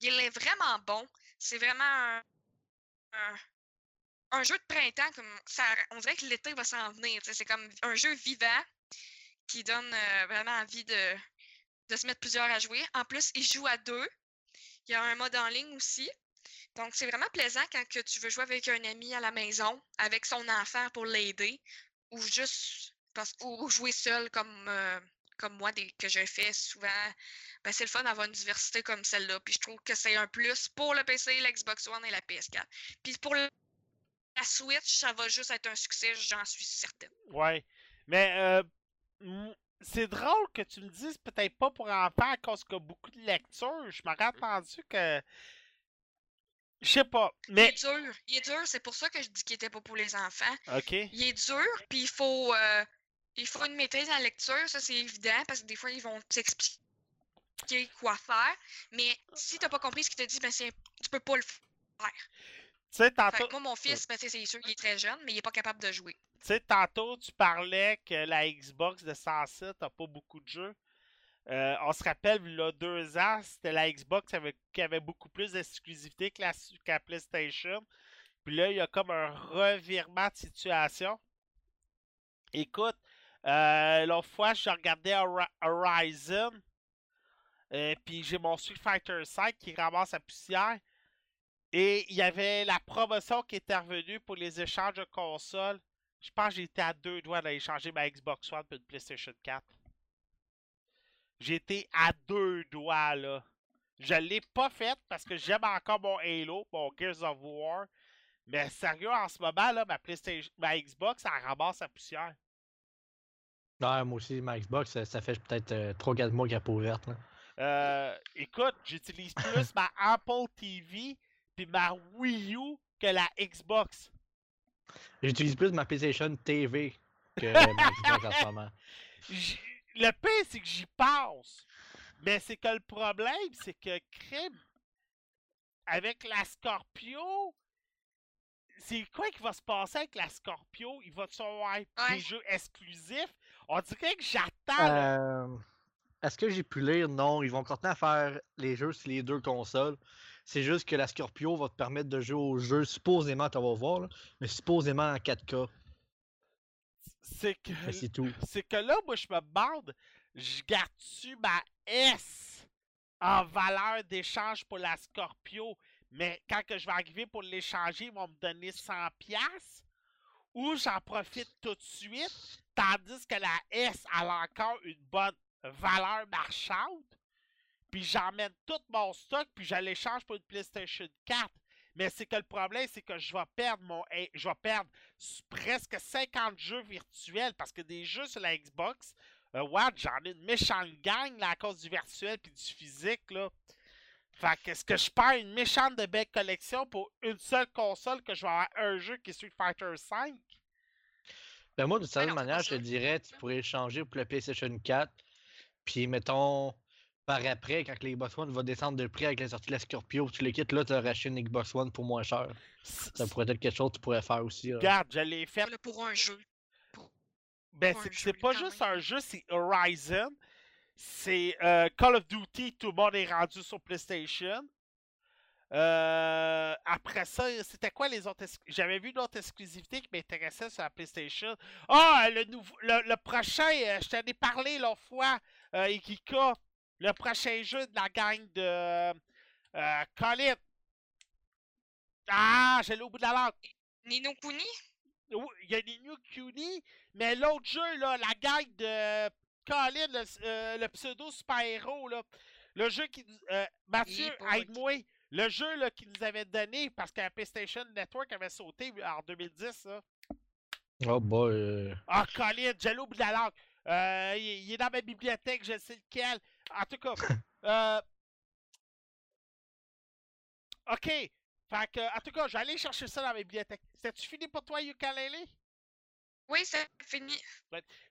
il est vraiment bon. C'est vraiment un, un, un jeu de printemps. Comme on dirait que l'été va s'en venir. C'est comme un jeu vivant qui donne euh, vraiment envie de, de se mettre plusieurs à jouer. En plus, il joue à deux. Il y a un mode en ligne aussi. Donc, c'est vraiment plaisant quand tu veux jouer avec un ami à la maison, avec son enfant pour l'aider, ou juste parce, ou, ou jouer seul comme, euh, comme moi, que je fais souvent. Ben, c'est le fun d'avoir une diversité comme celle-là. Puis je trouve que c'est un plus pour le PC, l'Xbox One et la PS4. Puis pour le- la Switch, ça va juste être un succès, j'en suis certaine. Ouais. Mais euh, c'est drôle que tu me dises peut-être pas pour enfants cause qu'il y a beaucoup de lecture. Je m'aurais attendu que. Je sais pas. Il Mais. est dur, il est dur, c'est pour ça que je dis qu'il était pas pour les enfants. Ok. Il est dur, puis il faut, euh, il faut une maîtrise en lecture, ça c'est évident, parce que des fois ils vont t'expliquer quoi faire. Mais si t'as pas compris ce qu'il te dit, ben c'est, tu peux pas le faire. Sais, tantôt, moi, mon fils, ben, c'est sûr qu'il est très jeune, mais il est pas capable de jouer. tu sais, tantôt, tu parlais que la Xbox de 107 n'a pas beaucoup de jeux. Euh, on se rappelle, il y a deux ans, c'était la Xbox qui avait, qui avait beaucoup plus d'exclusivité que la, que la PlayStation. Puis là, il y a comme un revirement de situation. Écoute, euh, l'autre fois, je regardais Hori- Horizon. euh, puis j'ai mon Street Fighter 5 qui ramasse la poussière. Et il y avait la promotion qui était revenue pour les échanges de consoles. Je pense que j'étais à deux doigts d'aller changer ma Xbox One pour une PlayStation 4. J'étais à deux doigts là. Je l'ai pas faite parce que j'aime encore mon Halo, mon Gears of War. Mais sérieux, en ce moment, là, ma PlayStation, ma Xbox, elle ramasse la poussière. Ouais, moi aussi, ma Xbox, ça, ça fait peut-être 3-4 mois qu'elle est pas ouverte. Là. Euh, écoute, j'utilise plus ma Apple TV puis ma Wii U que la Xbox. J'utilise plus ma PlayStation TV que (laughs) ma Xbox en ce moment. Le pire, c'est que j'y pense. Mais c'est que le problème, c'est que crime avec la Scorpio, c'est quoi qui va se passer avec la Scorpio? Il va-tu avoir des Ouais. jeux exclusifs? On dirait que j'attends. Euh, Est-ce que j'ai pu lire? Non, ils vont continuer à faire les jeux sur les deux consoles. C'est juste que la Scorpio va te permettre de jouer au jeu, supposément, tu vas voir, là, mais supposément en 4K. C'est que, Mais c'est tout. c'est que là, moi, je me demande, je garde-tu ma S en valeur d'échange pour la Scorpio? Mais quand que je vais arriver pour l'échanger, ils vont me donner 100$? piastres? ou j'en profite tout de suite, tandis que la S a encore une bonne valeur marchande, puis j'emmène tout mon stock, puis je l'échange pour une PlayStation 4. Mais c'est que le problème, c'est que je vais perdre mon. eh, Je vais perdre presque 50 jeux virtuels parce que des jeux sur la Xbox, euh, what, j'en ai une méchante gang là, à cause du virtuel puis du physique là. Fait que est-ce que je perds une méchante de belle collection pour une seule console que je vais avoir un jeu qui est Street Fighter V? Ben moi, d'une certaine c'est pas manière, je te dirais, tu pourrais échanger pour le PlayStation 4. Puis, mettons, par après, quand les Xbox One va descendre de prix avec la sortie de la Scorpio, tu les quittes là, tu as racheté une Xbox One pour moins cher. Ça pourrait être quelque chose que tu pourrais faire aussi. là. Regarde, je l'ai fait. Pour un jeu. Ben, c'est pas juste même. un jeu, c'est Horizon. C'est euh, Call of Duty, tout le monde est rendu sur PlayStation. Euh, après ça, c'était quoi les autres J'avais vu d'autres exclusivités qui m'intéressaient sur la PlayStation. Ah, le, nouveau, le, le prochain, euh, je t'en ai parlé l'autre fois, euh, Ikika. Le prochain jeu de la gang de euh, Colin. Ah, j'ai au bout de la langue. Nino Kuni? Oui, il y a Nino Kuni, mais l'autre jeu, là, la gang de Colin, le, euh, le pseudo super-héros, là, le jeu qui nous. euh, Mathieu, aide-moi. Le jeu là, qui nous avait donné parce que la PlayStation Network avait sauté en 2010. Là. Oh boy. euh, Ah, Colin, j'ai au bout de la langue. Euh, il, il est dans ma bibliothèque, je sais lequel. En tout cas, euh, OK. Fait que, en tout cas, j'allais chercher ça dans ma bibliothèque. C'est-tu fini pour toi, Ukulele? Oui, c'est fini.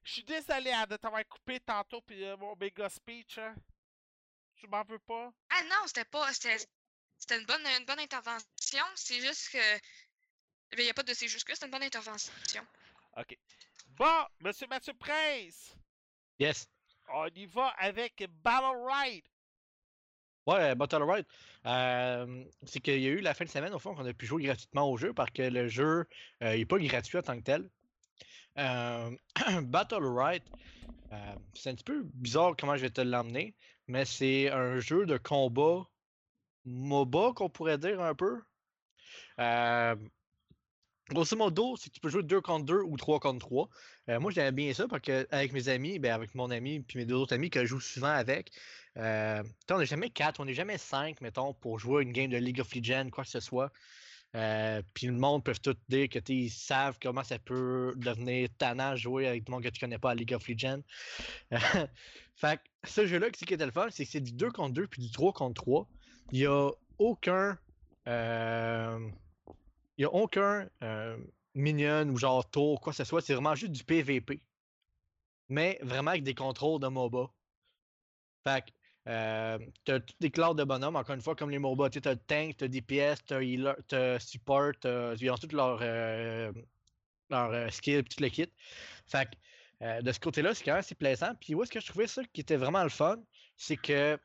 Je suis désolé hein, de t'avoir coupé tantôt puis euh, mon méga speech. Hein. Tu m'en veux pas? Ah non, c'était pas. C'était c'était une bonne, une bonne intervention. C'est juste que. Il n'y a pas de c'est juste que c'est une bonne intervention. OK. Bon, Monsieur Mathieu Prince, Yes. On y va avec Battle Ride. Ouais, Battle Royale. euh, c'est qu'il y a eu la fin de semaine, au fond, qu'on a pu jouer gratuitement au jeu parce que le jeu euh, n'est pas gratuit en tant que tel. Euh, (clears throat) Battle euh, c'est un petit peu bizarre comment je vais te l'emmener, mais c'est un jeu de combat MOBA qu'on pourrait dire un peu. Euh, grosso modo, c'est que tu peux jouer 2 contre 2 ou 3 contre 3. Euh, moi, j'aime bien ça parce que avec mes amis, ben, avec mon ami puis mes deux autres amis que je joue souvent avec, euh, on n'est jamais 4, on n'est jamais 5, mettons, pour jouer une game de League of Legends, quoi que ce soit. Euh, puis le monde peut tout dire que ils savent comment ça peut devenir tannant jouer avec du monde que tu connais pas à League of Legends. (laughs) fait que ce jeu-là, ce qui était le fun, c'est que c'est du 2 contre 2 puis du 3 contre 3. Il n'y a aucun. euh, il y a aucun euh, minion ou genre tour, quoi que ce soit. C'est vraiment juste du PVP. Mais vraiment avec des contrôles de MOBA. Fait que euh, t'as toutes les classes de bonhomme, encore une fois, comme les MOBA. Tu as tank, t'as DPS, t'as healer, t'as support, t'as- ils ont tous leurs euh, leur, euh, skills, tout le kit. Fait que de ce côté-là, c'est quand même assez plaisant. Puis où est-ce que je trouvais ça qui était vraiment le fun, c'est que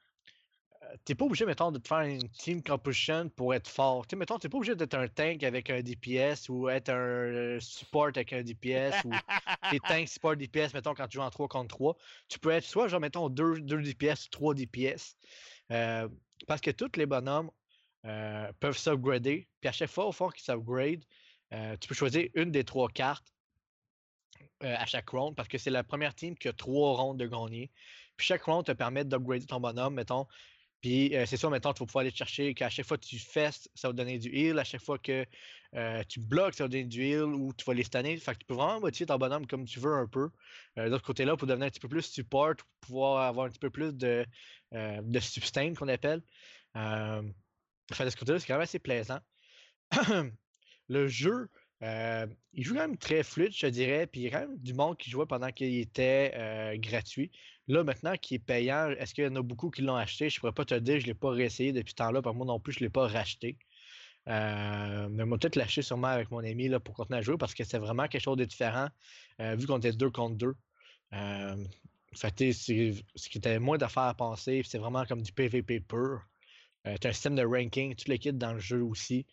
t'es pas obligé, mettons, de te faire une team composition pour être fort. Tu sais, mettons, t'es pas obligé d'être un tank avec un DPS ou être un euh, support avec un DPS ou (laughs) t'es tank, support, DPS, mettons, quand tu joues en 3 contre 3. Tu peux être soit, genre, mettons, 2, 2 DPS ou 3 DPS. Euh, parce que tous les bonhommes euh, peuvent s'upgrader. Puis à chaque fois, au fond, qu'ils s'upgrade, euh, tu peux choisir une des trois cartes à chaque round parce que c'est la première team qui a trois rondes de gagner. Puis chaque round te permet d'upgrader ton bonhomme, mettons. Puis euh, c'est sûr, mettons, tu vas pouvoir aller te chercher qu'à chaque fois que tu festes, ça va te donner du heal. À chaque fois que euh, tu bloques, ça va te donner du heal ou tu vas les stunner. Fait que tu peux vraiment modifier ton bonhomme comme tu veux un peu. Euh, de l'autre côté-là, pour devenir un petit peu plus support, pour pouvoir avoir un petit peu plus de, de sustain qu'on appelle. Fait, de ce côté-là, c'est quand même assez plaisant. (clears throat) le jeu, il joue quand même très fluide, je dirais. Puis il y a quand même du monde qui jouait pendant qu'il était gratuit. Là, maintenant qu'il est payant, est-ce qu'il y en a beaucoup qui l'ont acheté? Je pourrais pas te dire, je ne l'ai pas réessayé depuis ce temps-là. Par moi non plus, je ne l'ai pas racheté. Euh, mais moi, peut-être l'acheter sûrement avec mon ami là, pour continuer à jouer parce que c'est vraiment quelque chose de différent euh, vu qu'on était deux contre deux. Euh, tu ce qui était moins d'affaires à penser. C'est vraiment comme du PVP pur. Euh, tu un système de ranking, le kit dans le jeu aussi.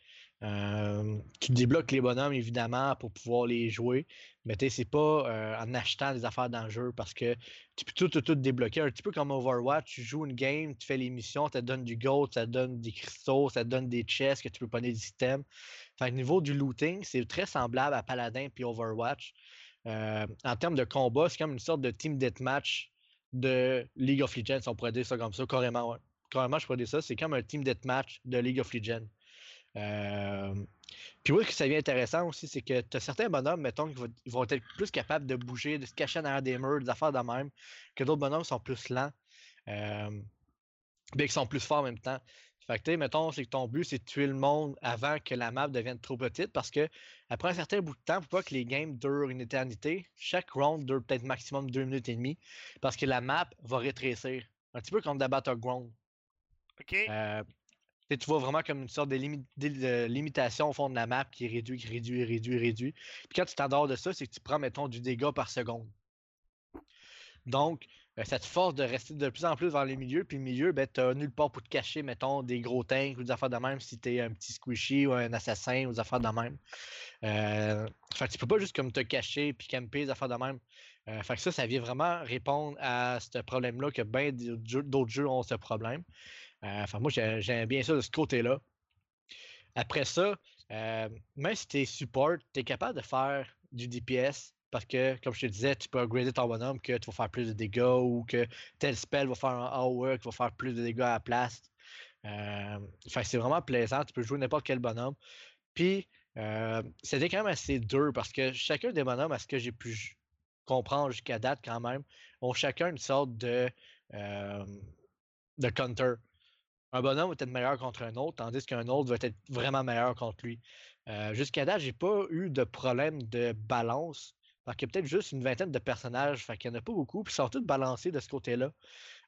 Euh, tu débloques les bonhommes, évidemment, pour pouvoir les jouer. Mais tu c'est pas euh, en achetant des affaires dans le jeu parce que tu peux tout, tout, tout débloquer. Un petit peu comme Overwatch, tu joues une game, tu fais les missions, ça te donne du gold, ça te donne des cristaux, ça te donne des chests que tu peux prendre des items. Fait que au niveau du looting, c'est très semblable à Paladin puis Overwatch. Euh, en termes de combat, c'est comme une sorte de team deathmatch de League of Legends, on pourrait dire ça comme ça, carrément. ouais. Carrément, je pourrais dire ça. C'est comme un team deathmatch de League of Legends. Euh, Puis oui, ce que ça devient intéressant aussi, c'est que tu as certains bonhommes, mettons, qui vont, être plus capables de bouger, de se cacher derrière des murs, des affaires de même, que d'autres bonhommes sont plus lents, euh, mais qui sont plus forts en même temps. Fait que, tu sais, mettons, c'est que ton but, c'est de tuer le monde avant que la map devienne trop petite, parce que après un certain bout de temps, pour pas que les games durent une éternité, chaque round dure peut-être maximum deux minutes et demie, parce que la map va rétrécir. Un petit peu comme dans Battleground. OK? Euh, sais, tu vois vraiment comme une sorte de limitation au fond de la map qui réduit, qui réduit, réduit, réduit. Puis quand tu t'endors de ça, c'est que tu prends, mettons, du dégât par seconde. Donc, euh, ça te force de rester de plus en plus vers les milieux. Puis le milieu, ben, tu nulle part pour te cacher, mettons, des gros tanks ou des affaires de même si tu es un petit squishy ou un assassin ou des affaires de même. Euh, fait que tu peux pas juste comme te cacher puis camper des affaires de même. Euh, fait que ça, ça vient vraiment répondre à ce problème-là que bien d'autres jeux ont ce problème. Euh, Enfin, moi, j'ai- j'aime bien ça de ce côté-là. Après ça, euh, même si tu es support, tu es capable de faire du DPS parce que, comme je te disais, tu peux upgrader ton bonhomme que tu vas faire plus de dégâts ou que tel spell va faire un outwork, va faire plus de dégâts à la place. Euh, c'est vraiment plaisant. Tu peux jouer n'importe quel bonhomme. Puis, c'était quand même assez dur parce que chacun des bonhommes, à ce que j'ai pu comprendre jusqu'à date quand même, ont chacun une sorte de, de counter. Un bonhomme va être meilleur contre un autre, tandis qu'un autre va être vraiment meilleur contre lui. Euh, jusqu'à date, j'ai pas eu de problème de balance. Parce qu'il y a peut-être juste une vingtaine de personnages, fait qu'il n'y en a pas beaucoup, puis ils sont tous balancés de ce côté-là.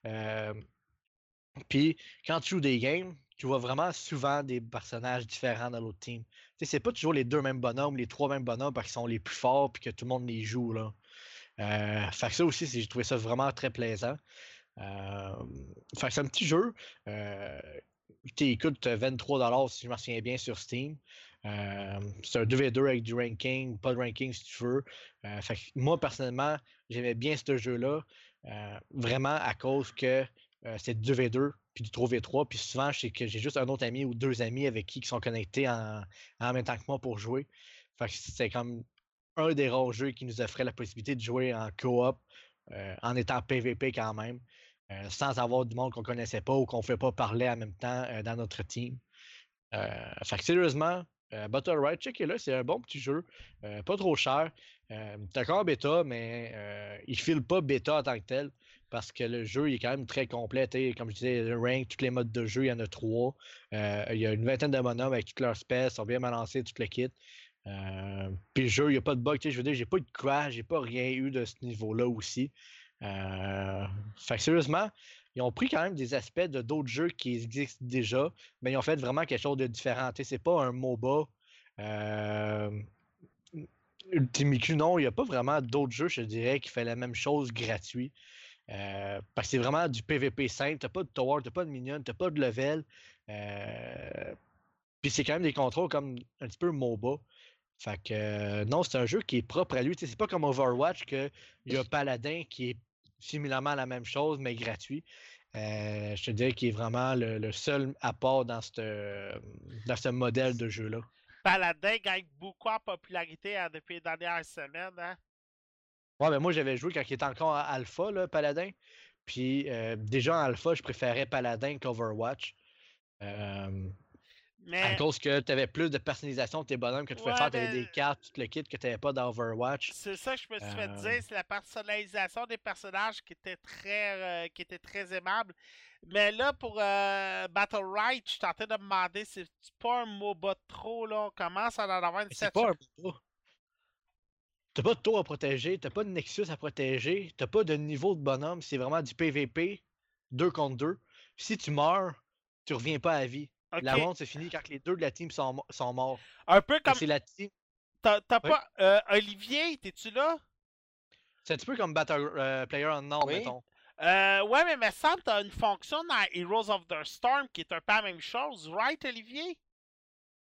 Euh, puis quand tu joues des games, tu vois vraiment souvent des personnages différents dans l'autre team. Tu sais, c'est pas toujours les deux mêmes bonhommes, les trois mêmes bonhommes parce qu'ils sont les plus forts puis que tout le monde les joue. Là. Euh, fait que ça aussi, j'ai trouvé ça vraiment très plaisant. Euh, c'est un petit jeu. Qui coûte 23$ si je me souviens bien sur Steam. Euh, c'est un 2v2 avec du ranking, pas de ranking si tu veux. Euh, fait moi, personnellement, j'aimais bien ce jeu-là. vraiment à cause que c'est du 2v2 puis du 3v3. Puis souvent, je sais que j'ai juste un autre ami ou deux amis avec qui qui sont connectés en, même temps que moi pour jouer. Fait c'est comme un des rares jeux qui nous offrait la possibilité de jouer en coop en étant PVP quand même. Euh, sans avoir du monde qu'on connaissait pas ou qu'on ne fait pas parler en même temps euh, dans notre team. Euh, fait que sérieusement, Battle Ride, checkez-le, c'est un bon petit jeu, pas trop cher. Encore bêta, mais il file pas bêta en tant que tel parce que le jeu est quand même très complet. Comme je disais, le rank, tous les modes de jeu, il y en a trois. Il y a une vingtaine de bonhommes avec toutes leurs spells, ils sont bien balancés, tout le kit. Puis le jeu, il n'y a pas de bug. Je veux dire, j'ai pas eu de crash, j'ai pas rien eu de ce niveau-là aussi. Euh, fait que sérieusement, ils ont pris quand même des aspects de d'autres jeux qui existent déjà, mais ils ont fait vraiment quelque chose de différent. C'est pas un MOBA. Euh... Non, il n'y a pas vraiment d'autres jeux, je dirais, qui fait la même chose gratuit. Euh, parce que c'est vraiment du PVP simple. T'as pas de tower, t'as pas de minion, t'as pas de level. Euh, Puis c'est quand même des contrôles comme un petit peu MOBA. Fait que non, c'est un jeu qui est propre à lui. C'est pas comme Overwatch qu'il y a Paladin qui est similairement la même chose, mais gratuit. Euh, je te dirais qu'il est vraiment le, le seul apport dans, cette, dans ce modèle de jeu-là. Paladin gagne beaucoup en popularité hein, depuis les dernières semaines. Hein? Ouais, mais moi j'avais joué quand il était encore en alpha, là, Paladin. Puis euh, déjà en alpha, je préférais Paladin qu'Overwatch. Euh, À cause que tu avais plus de personnalisation de tes bonhommes que tu pouvais faire. Tu avais mais- des cartes, tout le kit que tu n'avais pas dans Overwatch. c'est ça que je me suis fait Euh, dire, c'est la personnalisation des personnages qui était très, euh, qui était très aimable. Mais là, pour euh, Battle Right, je train de me demander si c'est pas un MOBA de trop, là? On commence à en avoir une C'est pas un MOBA. T'as pas de tour à protéger, t'as pas de Nexus à protéger, t'as pas de niveau de bonhomme, c'est vraiment du PVP, 2 contre 2. Si tu meurs, tu reviens pas à vie. La ronde c'est fini quand les deux de la team sont, sont morts. Un peu comme. C'est la team. T'as t'as Oui. pas. euh, Olivier, t'es-tu là? C'est un petit peu comme Battle euh, Player Unknown, Oui. mettons. Euh, ouais, mais me semble que t'as une fonction dans Heroes of the Storm qui est un peu la même chose, right, Olivier?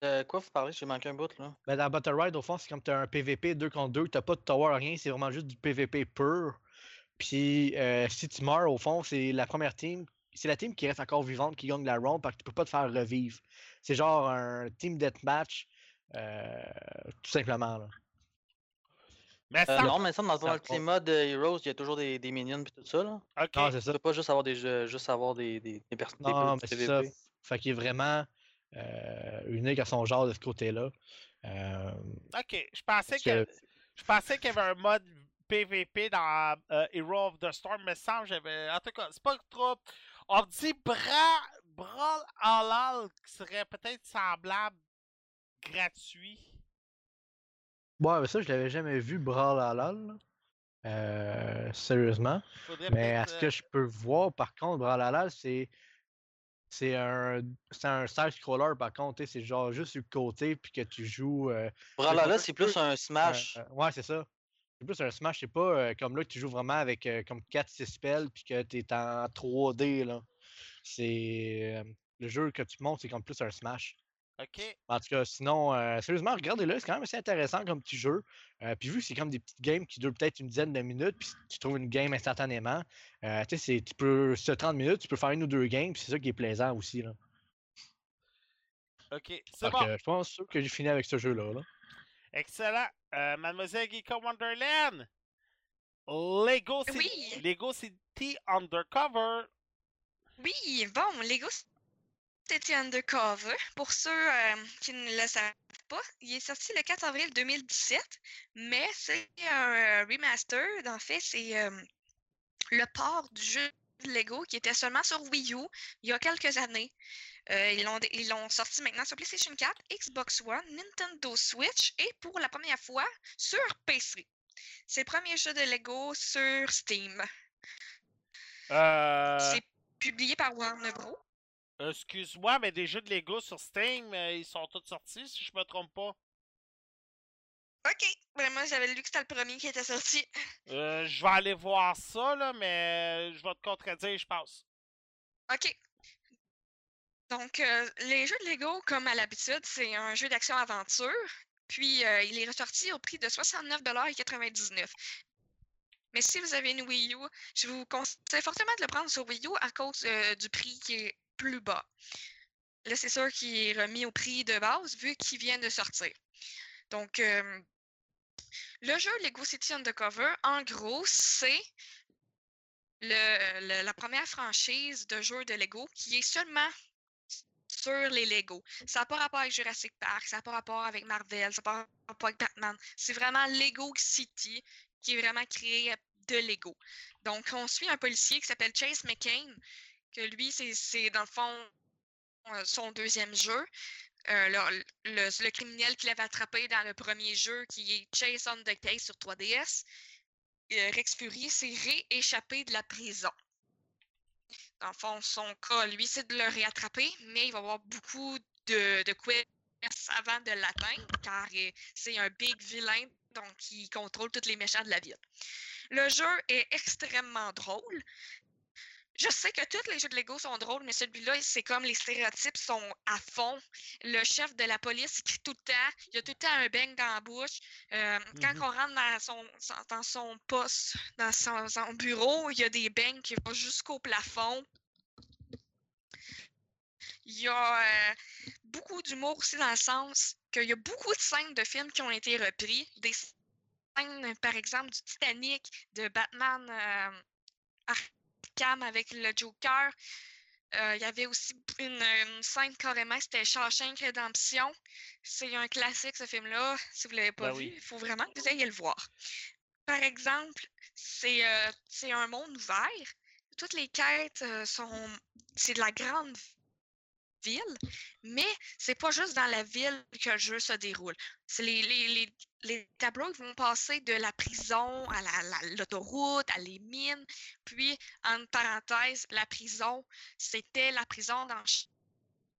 De quoi vous parlez? J'ai manqué un bout, là. Ben, dans Battle Ride, au fond, c'est comme tu as un PVP 2 contre 2, t'as pas de tower, rien, c'est vraiment juste du PVP pur. Puis euh, si tu meurs, au fond, c'est la première team, c'est la team qui reste encore vivante qui gagne la round parce que tu peux pas te faire revivre. C'est genre un team deathmatch, euh, tout simplement. Là. Mais Euh, ça. non, mais ça, dans ça le climat de Heroes, il y a toujours des, des minions et tout ça, là. Ok. Non, c'est Tu ça. peux pas juste avoir des jeux, juste avoir des, des, des personnes. des Non, mais c'est ça. Fait qu'il est vraiment euh, unique à son genre de ce côté-là. Euh, Ok. Je pensais que. que- Je pensais qu'il y avait un mode PVP dans euh, Hero of the Storm, mais ça, j'avais. En tout cas, c'est pas trop. On dit Bra... Brawl Halal qui serait peut-être semblable gratuit. Ouais, mais ça, je l'avais jamais vu Brawl Halal. Euh, sérieusement. Faudrait Mais à ce euh, que je peux voir, par contre, Brawlhalla, c'est. C'est un, c'est un side-scroller, par contre, tu sais, c'est genre juste sur le côté, puis que tu joues. euh, Brawlhalla, un c'est plus un smash. ouais, c'est ça. C'est plus un Smash, c'est pas euh, comme là que tu joues vraiment avec euh, comme 4-6 spells, puis que tu es en 3D, là. C'est. euh, le jeu que tu montes, c'est comme plus un Smash. Ok. En tout cas, sinon, sérieusement, regardez-le, c'est quand même assez intéressant comme petit jeu. Puis vu que c'est comme des petites games qui durent peut-être une dizaine de minutes, puis tu trouves une game instantanément, tu sais, c'est- tu peux, sur 30 minutes, tu peux faire une ou deux games, puis c'est ça qui est plaisant aussi. Là. Ok. C'est bon. je pense que j'ai fini avec ce jeu-là. là. Excellent. Euh, Mademoiselle Geeko Wonderland. Lego, Ci- Oui. Lego City Undercover. Oui, bon, Lego City Undercover, pour ceux euh, qui ne le savent pas, il est sorti le 4 avril 2017, mais c'est un euh, remaster. En fait, c'est euh, le port du jeu Lego qui était seulement sur Wii U il y a quelques années. Euh, ils l'ont ils l'ont sorti maintenant sur PlayStation 4, Xbox One, Nintendo Switch et pour la première fois sur PC. C'est le premier jeu de Lego sur Steam. Euh, C'est publié par Warner Bros. Excuse-moi, mais des jeux de Lego sur Steam, euh, ils sont tous sortis, si je me trompe pas. OK. Vraiment, j'avais lu que c'était le premier qui était sorti. Euh, je vais aller voir ça, là, mais je vais te contredire, je pense. OK. Donc, euh, les jeux de Lego, comme à l'habitude, c'est un jeu d'action-aventure. Puis, euh, il est ressorti au prix de 69,99$. Mais si vous avez une Wii U, je vous conseille fortement de le prendre sur Wii U à cause euh, du prix qui est plus bas. Là, c'est sûr qu'il est remis au prix de base vu qu'il vient de sortir. Donc, le jeu Lego City Undercover, en gros, c'est la première franchise de jeux de Lego qui est seulement sur les Lego. Ça n'a pas rapport avec Jurassic Park, ça n'a pas rapport avec Marvel, ça n'a pas rapport avec Batman. C'est vraiment Lego City qui est vraiment créé de Lego. Donc, on suit un policier qui s'appelle Chase McCain, que lui, c'est- dans le fond euh, son deuxième jeu. Euh, le criminel qu'il avait attrapé dans le premier jeu, qui est Chase on the Case sur 3DS, euh, Rex Fury s'est rééchappé de la prison. Le fond, son cas, lui, c'est de le réattraper, mais il va avoir beaucoup de, de quests avant de l'atteindre, car euh, c'est un big vilain, donc il contrôle tous les méchants de la ville. Le jeu est extrêmement drôle. Je sais que tous les jeux de Lego sont drôles, mais celui-là, c'est comme les stéréotypes sont à fond. Le chef de la police, il crie tout le temps. Il a tout le temps un bang dans la bouche. Euh, Quand Mhm. on rentre dans son, dans son poste, dans son, son bureau, il y a des bangs qui vont jusqu'au plafond. Il y a euh, beaucoup d'humour aussi dans le sens qu'il y a beaucoup de scènes de films qui ont été repris. Des scènes, par exemple, du Titanic, de Batman euh, Avec le Joker. Euh, il y avait aussi une, une scène carrément, c'était Shawshank Redemption. C'est un classique ce film-là. Si vous ne l'avez pas Ben vu, oui. il faut vraiment que vous ayez le voir. Par exemple, c'est euh, un monde ouvert. Toutes les quêtes euh, sont. C'est de la grande ville, mais c'est pas juste dans la ville que le jeu se déroule. C'est les, les, les, les tableaux vont passer de la prison à la- la- l'autoroute, à les mines. Puis, en parenthèse, la prison, c'était la prison dans Sh-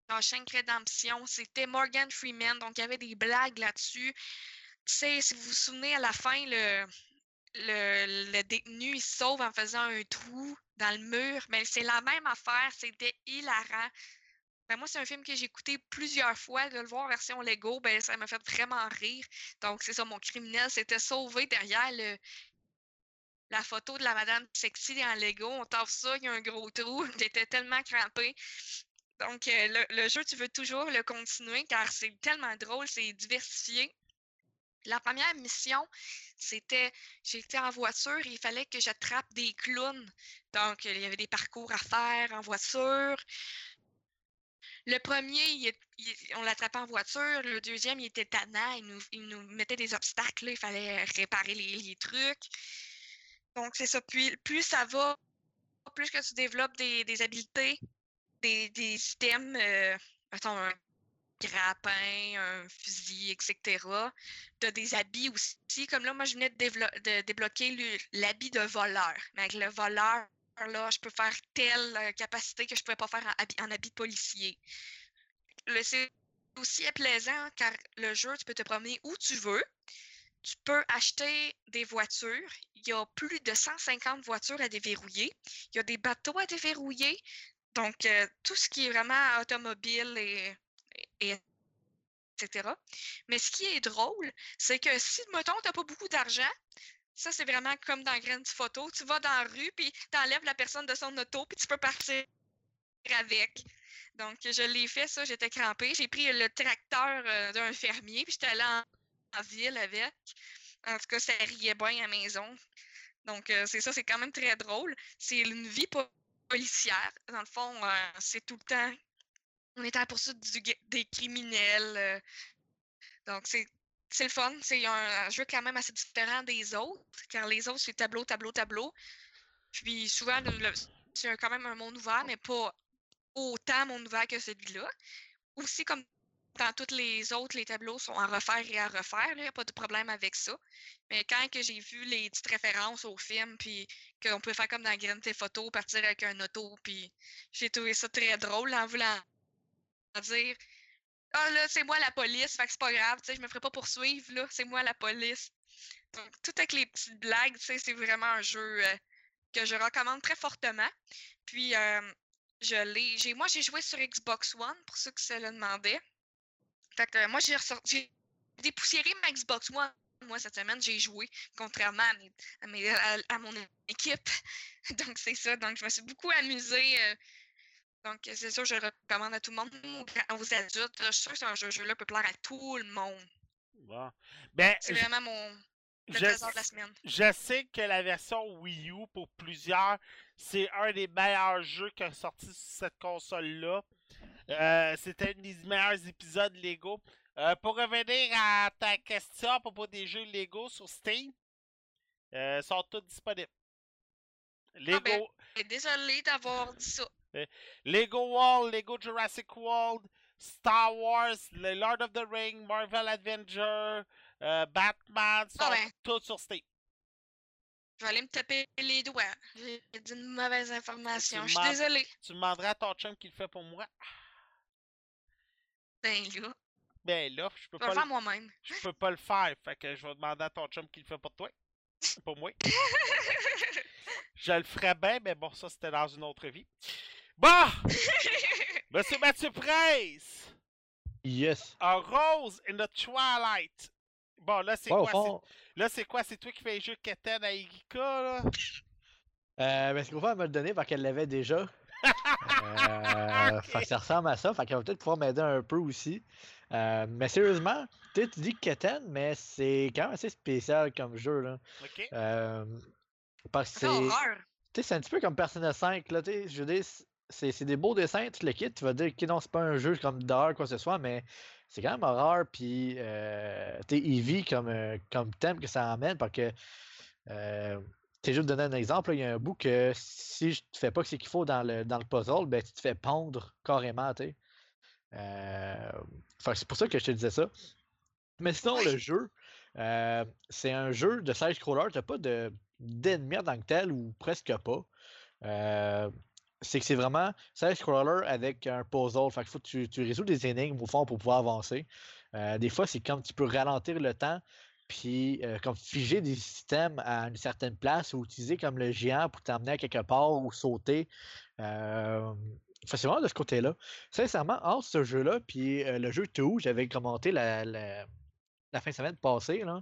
dans Shank Redemption. C'était Morgan Freeman, donc il y avait des blagues là-dessus. Si vous vous souvenez, à la fin, le, détenu, il sauve en faisant un trou dans le mur. Mais c'est la même affaire, c'était hilarant. Ben, moi, c'est un film que j'ai écouté plusieurs fois. De le voir en version Lego, ben, ça m'a fait vraiment rire. Donc, c'est ça, mon criminel s'était sauvé derrière le, la photo de la madame sexy en Lego. On tape ça, il y a un gros trou. (laughs) J'étais tellement crampée. Donc, euh, le, le jeu, tu veux toujours le continuer car c'est tellement drôle, c'est diversifié. La première mission, c'était, j'étais en voiture et il fallait que j'attrape des clowns. Donc, il y avait des parcours à faire en voiture. Le premier, on l'attrapait en voiture. Le deuxième, il était tannant. Il nous, mettait des obstacles. Il fallait réparer les, trucs. Donc, c'est ça. Puis, plus ça va, plus que tu développes des, habiletés, des, des systèmes, euh, un grappin, un fusil, etc. Tu as des habits aussi. Comme là, moi, je venais de, de débloquer l'habit de voleur. Mais avec le voleur, là, je peux faire telle euh, capacité que je ne pouvais pas faire en habit, en habit de policier. Le- C'est aussi plaisant car le jeu, tu peux te promener où tu veux. Tu peux acheter des voitures. Il y a plus de 150 voitures à déverrouiller. Il y a des bateaux à déverrouiller. Donc, euh, tout ce qui est vraiment automobile et, et etc. Mais ce qui est drôle, c'est que si, mettons, tu n'as pas beaucoup d'argent, ça, c'est vraiment comme dans Grand Theft Photo. Tu vas dans la rue, puis tu enlèves la personne de son auto, puis tu peux partir avec. Donc, je l'ai fait, ça, j'étais crampée. J'ai pris le tracteur euh, d'un fermier, puis j'étais allée en, ville avec. En tout cas, ça riait bien à la maison. Donc, euh, c'est ça, c'est quand même très drôle. C'est une vie po- policière. Dans le fond, euh, c'est tout le temps. On est à la poursuite des criminels. donc, c'est c'est le fun. C'est un jeu quand même assez différent des autres, car les autres, c'est tableau, tableau, tableau. Puis souvent, c'est quand même un monde ouvert, mais pas autant monde ouvert que celui-là. Aussi, comme dans tous les autres, les tableaux sont à refaire et à refaire. Il n'y a pas de problème avec ça. Mais quand j'ai vu les petites références au film, puis qu'on peut faire comme dans Grand Theft Photo, partir avec un auto, puis j'ai trouvé ça très drôle en voulant dire Ah là, c'est moi la police, fait que c'est pas grave, tu sais, je me ferai pas poursuivre, là, c'est moi la police. Donc, tout avec les petites blagues, tu sais, c'est vraiment un jeu euh, que je recommande très fortement. Puis, euh, je l'ai. J'ai, moi, j'ai joué sur Xbox One, pour ceux qui se le demandaient. Fait que moi, j'ai. J'ai dépoussiéré ma Xbox One. Moi, cette semaine, j'ai joué, contrairement à, mes- à mon équipe. (laughs) Donc, c'est ça. Donc, je me suis beaucoup amusée. euh, donc, c'est sûr, je le recommande à tout le monde, aux adultes. Je suis sûre que ce jeu- jeu-là peut plaire à tout le monde. Bon. Ben, C'est vraiment mon le je, trésor de la semaine. je sais que la version Wii U, pour plusieurs, c'est un des meilleurs jeux qui a sorti sur cette console-là. Euh, C'était un des meilleurs épisodes Lego. Euh, pour revenir à ta question à propos des jeux Lego sur Steam, euh, sont tous disponibles. Lego, ben, Et Désolée d'avoir dit ça. Lego World, Lego Jurassic World, Star Wars, le Lord of the Ring, Marvel Adventure, euh, Batman, sont Ah ben. tous sur Steam. Je vais aller me taper les doigts. J'ai dit une mauvaise information. Je suis désolée. Tu demanderas à ton chum qui le fait pour moi. Ben là, Ben là, je peux je pas le faire moi-même. je peux pas le faire. Fait que je vais demander à ton chum qui le fait pour toi. Pour moi. (laughs) Je le ferais bien, mais bon, ça c'était dans une autre vie. Bon! (laughs) Monsieur Mathieu Price! Yes. A Rose in the Twilight. Bon, là, c'est Ouais, quoi? fond, c'est- Là, c'est quoi? C'est toi qui fais les jeux Keten à Erika, là? euh, ben, ce qu'on va me le donner parce qu'elle l'avait déjà. (laughs) Euh, fait que ça ressemble à ça. Fait qu'elle va peut-être pouvoir m'aider un peu aussi. Euh, mais sérieusement, tu sais, tu dis Keten, mais c'est quand même assez spécial comme jeu. Là. OK? Euh, parce que C'est c'est. horreur. Tu sais, c'est un petit peu comme Persona 5, là, tu sais, je veux dire, c'est des beaux dessins, tu le quittes, tu vas dire que non, c'est pas un jeu comme d'horreur, quoi que ce soit, mais c'est quand même horreur, puis, euh, sais, Eevee comme, euh, comme thème que ça emmène, parce que, euh, sais, juste donner un exemple, il y a un bout que si je te fais pas ce qu'il faut dans le, dans le puzzle, ben, tu te fais pondre carrément, tu sais. Euh, c'est pour ça que je te disais ça. Mais sinon, le jeu, euh, c'est un jeu de side-scroller, t'as pas de d'ennemis en tant que tel ou presque pas. Euh, c'est que c'est vraiment side-scroller avec un puzzle. Fait qu'il faut que tu, tu résous des énigmes au fond pour pouvoir avancer. Euh, des fois, c'est comme tu peux ralentir le temps, puis euh, comme figer des systèmes à une certaine place ou utiliser comme le géant pour t'emmener à quelque part ou sauter. Euh, c'est vraiment de ce côté-là. Sincèrement, entre ce jeu-là puis euh, le jeu Two, j'avais commenté la, la, la fin de semaine passée, là,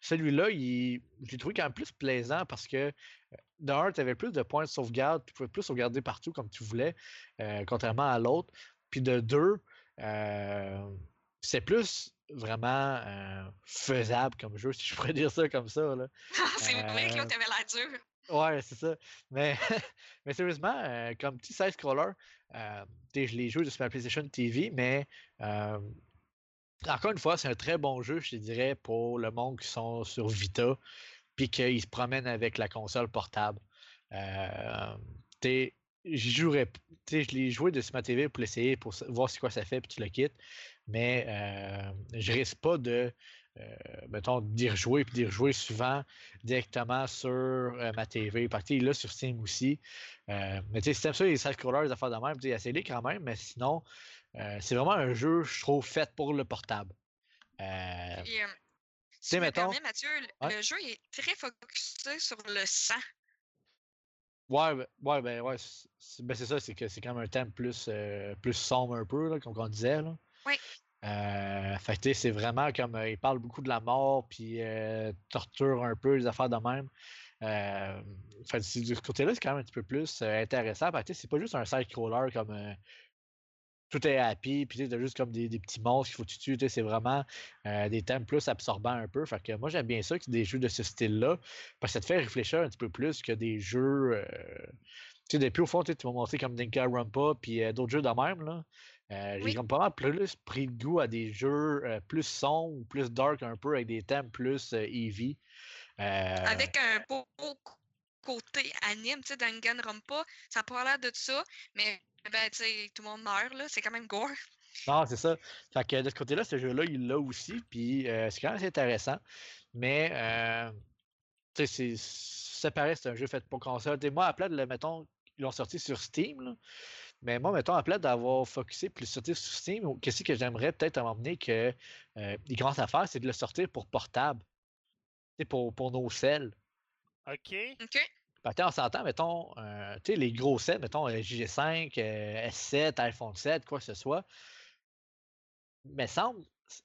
celui-là, il... je l'ai trouvé quand même plus plaisant parce que euh, d'un, tu avais plus de points de sauvegarde, tu pouvais plus sauvegarder partout comme tu voulais, euh, contrairement à l'autre. Puis de deux, euh, c'est plus vraiment faisable comme jeu, si je pourrais (laughs) dire ça comme ça. Là. c'est vrai que l'autre avait l'air dur. Ouais, c'est ça. Mais, (laughs) mais sérieusement, comme petit side-scroller, je l'ai joué sur ma PlayStation TV, mais encore une fois, c'est un très bon jeu, je dirais, pour le monde qui sont sur Vita, puis qu'ils se promènent avec la console portable. Euh, jouerais, je l'ai joué de ma TV pour l'essayer, pour voir ce quoi ça fait, puis tu le quittes. Mais euh, je risque pas de, euh, mettons, d'y rejouer, puis d'y rejouer souvent directement sur euh, ma TV. Parce que là, sur Steam aussi. mais tu sais, si t'aimes ça, les side-scrollers, les affaires de même, tu sais, les quand même, mais sinon, euh, c'est vraiment un jeu, je trouve, fait pour le portable. Euh, si tu me permets, Mathieu, le jeu est très focusé sur le sang. Ouais, ben, ouais, ben, ouais, ben, c'est ça, c'est que c'est quand même un thème plus, euh, plus sombre un peu, là, comme on disait. Là. Oui. Euh, fait c'est vraiment comme il parle beaucoup de la mort, puis torture un peu, les affaires de même. Euh, fait, ce côté-là, c'est quand même un petit peu plus intéressant. Que c'est pas juste un side-crawler comme tout est happy, puis tu as juste comme des, petits monstres qu'il faut que tu tues. C'est vraiment euh, des thèmes plus absorbants un peu. Fait que moi, j'aime bien ça, que des jeux de ce style-là, parce que ça te fait réfléchir un petit peu plus que des jeux. Euh, tu sais, depuis au fond, tu m'as montré comme Dinka Rumpa, puis euh, d'autres jeux de même. là. J'ai comme pas mal plus pris le goût à des jeux plus sombres, plus dark un peu, avec des thèmes plus heavy. Avec un beau côté anime, tu sais, Danganronpa, ça n'a pas l'air de ça, mais ben, tu sais, tout le monde meurt, là. C'est quand même gore. Non, c'est ça. Fait que de ce côté-là, ce jeu-là, il l'a aussi. Puis euh, c'est quand même intéressant. Mais, euh, tu sais, ça paraît c'est un jeu fait pour console. Et moi, à plat, mettons, ils l'ont sorti sur Steam. Là. Mais moi, mettons, à plat d'avoir focusé plus sortir sur Steam, qu'est-ce que j'aimerais peut-être m'emmener que euh, les grandes affaires, c'est de le sortir pour portable. Pour, pour nos selles. OK. OK. Ben, on s'entend, mettons, euh, les gros sets, mettons, JG5, S7, iPhone 7, quoi que ce soit, mais semble,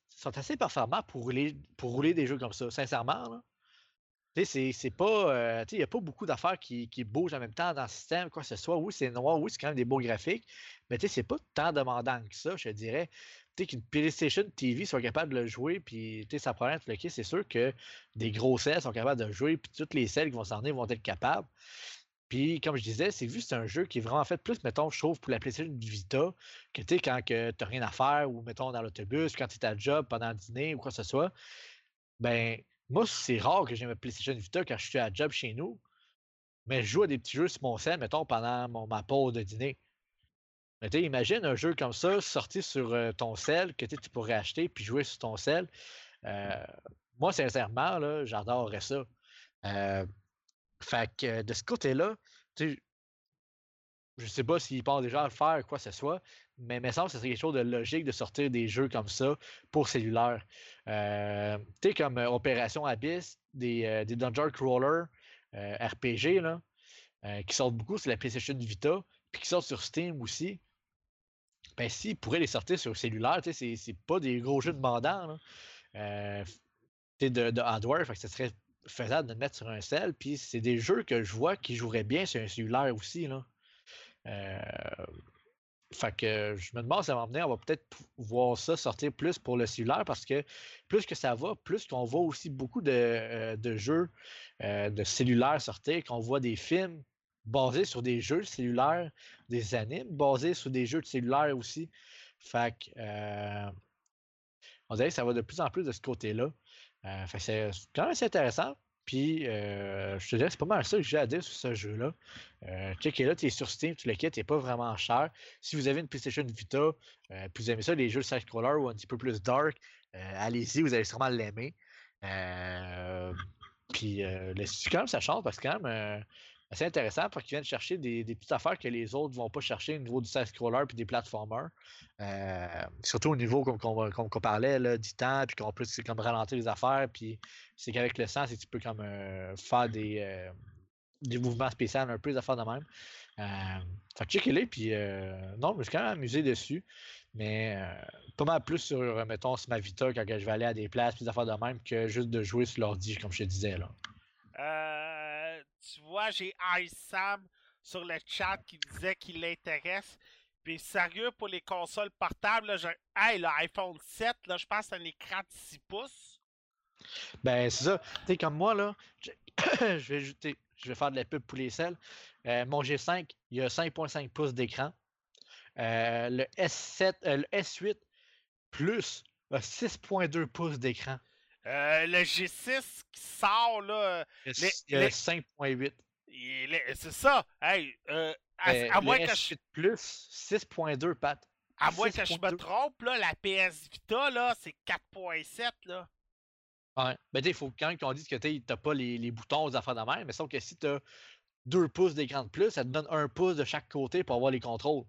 sont assez performants pour rouler, pour rouler des jeux comme ça, sincèrement. C'est pas. Euh, il n'y a pas beaucoup d'affaires qui, qui, bougent en même temps dans le système, quoi que ce soit. Oui, c'est noir, oui, c'est quand même des beaux graphiques, mais c'est pas tant demandant que ça, je dirais qu'une PlayStation TV soit capable de le jouer, puis ça prend le c'est sûr que des gros selles sont capables de le jouer, puis toutes les selles qui vont s'en venir vont être capables. Puis, comme je disais, c'est vu c'est un jeu qui est vraiment fait plus, mettons, je trouve, pour la PlayStation Vita, que tu sais, quand tu n'as rien à faire, ou mettons dans l'autobus, quand tu es à job pendant le dîner ou quoi que ce soit, ben, moi, c'est rare que j'ai ma PlayStation Vita quand je suis à job chez nous, mais je joue à des petits jeux sur mon sel, mettons, pendant mon, ma pause de dîner. Imagine un jeu comme ça sorti sur euh, ton sel que tu pourrais acheter puis jouer sur ton sel. Euh, moi, sincèrement, j'adorerais ça. Euh, fait que de ce côté-là, tu je sais pas s'ils pensent déjà à le faire quoi que ce soit, mais il me semble que ce serait quelque chose de logique de sortir des jeux comme ça pour cellulaire. tu sais, comme Opération Abyss, des, des Dungeon Crawler RPG, là, qui sortent beaucoup sur la PlayStation Vita, puis qui sortent sur Steam aussi ben, s'ils pourraient les sortir sur cellulaire, c'est, c'est pas des gros jeux demandants euh, de, de hardware, fait serait faisable de mettre sur un cell. Puis c'est des jeux que je vois qui joueraient bien sur un cellulaire aussi. Euh, fait que je me demande si à un moment donné, on va peut-être voir ça sortir plus pour le cellulaire parce que plus que ça va, plus qu'on voit aussi beaucoup de, euh, de jeux de cellulaire sortir, qu'on voit des films basé sur des jeux cellulaires, des animes basés sur des jeux de cellulaire aussi. Fait que, euh, on dirait que ça va de plus en plus de ce côté-là. Euh, c'est quand même assez intéressant. Puis, euh, je te dirais, c'est pas mal ça que j'ai à dire sur ce jeu-là. Euh, check là, tu es sur Steam, tu le quittes, il pas vraiment cher. Si vous avez une PlayStation Vita, puis vous aimez ça, les jeux side-scroller ou un petit peu plus dark, allez-y, vous allez sûrement l'aimer. puis, quand même, ça change parce que quand même, c'est intéressant parce qu'ils viennent chercher des, petites affaires que les autres ne vont pas chercher au niveau du side-scroller et des platformers. Euh, surtout au niveau qu'on parlait là, du temps, puis qu'on peut comme ralentir les affaires. Puis c'est qu'avec le sens, tu peux comme euh, faire des, euh, des mouvements spéciaux, un peu des affaires de même. Fait que checkez-les, puis non, je me suis quand même amusé dessus. Mais pas mal plus sur, mettons, sur ma Vita quand je vais aller à des places, puis des affaires de même, que juste de jouer sur l'ordi, comme je te disais. là. Tu vois, j'ai Sam sur le chat qui disait qu'il l'intéresse. Puis sérieux, pour les consoles portables, là, j'ai- hey, le iPhone 7, là, je pense c'est un écran de 6 pouces. Ben, c'est ça. Tu sais, comme moi, là, je, (coughs) je vais je vais faire de la pub pour les selles. Euh, mon G5, il a 5.5 pouces d'écran. Euh, le S7, euh, le S8 Plus a 6.2 pouces d'écran. Euh, le G6 qui sort, là, Les- les- 5.8. il est- c'est ça. Hey, euh, à, Euh, à moins le que je, S8 Plus, 6.2 pattes. à moins que je me 6.2. trompe, là, la PS Vita, là, c'est 4.7, là. Ouais. Ben, tu faut quand qu'on dise que tu n'as pas les, les boutons aux affaires de même, mais sauf que si tu as 2 pouces d'écran de plus, ça te donne un pouce de chaque côté pour avoir les contrôles.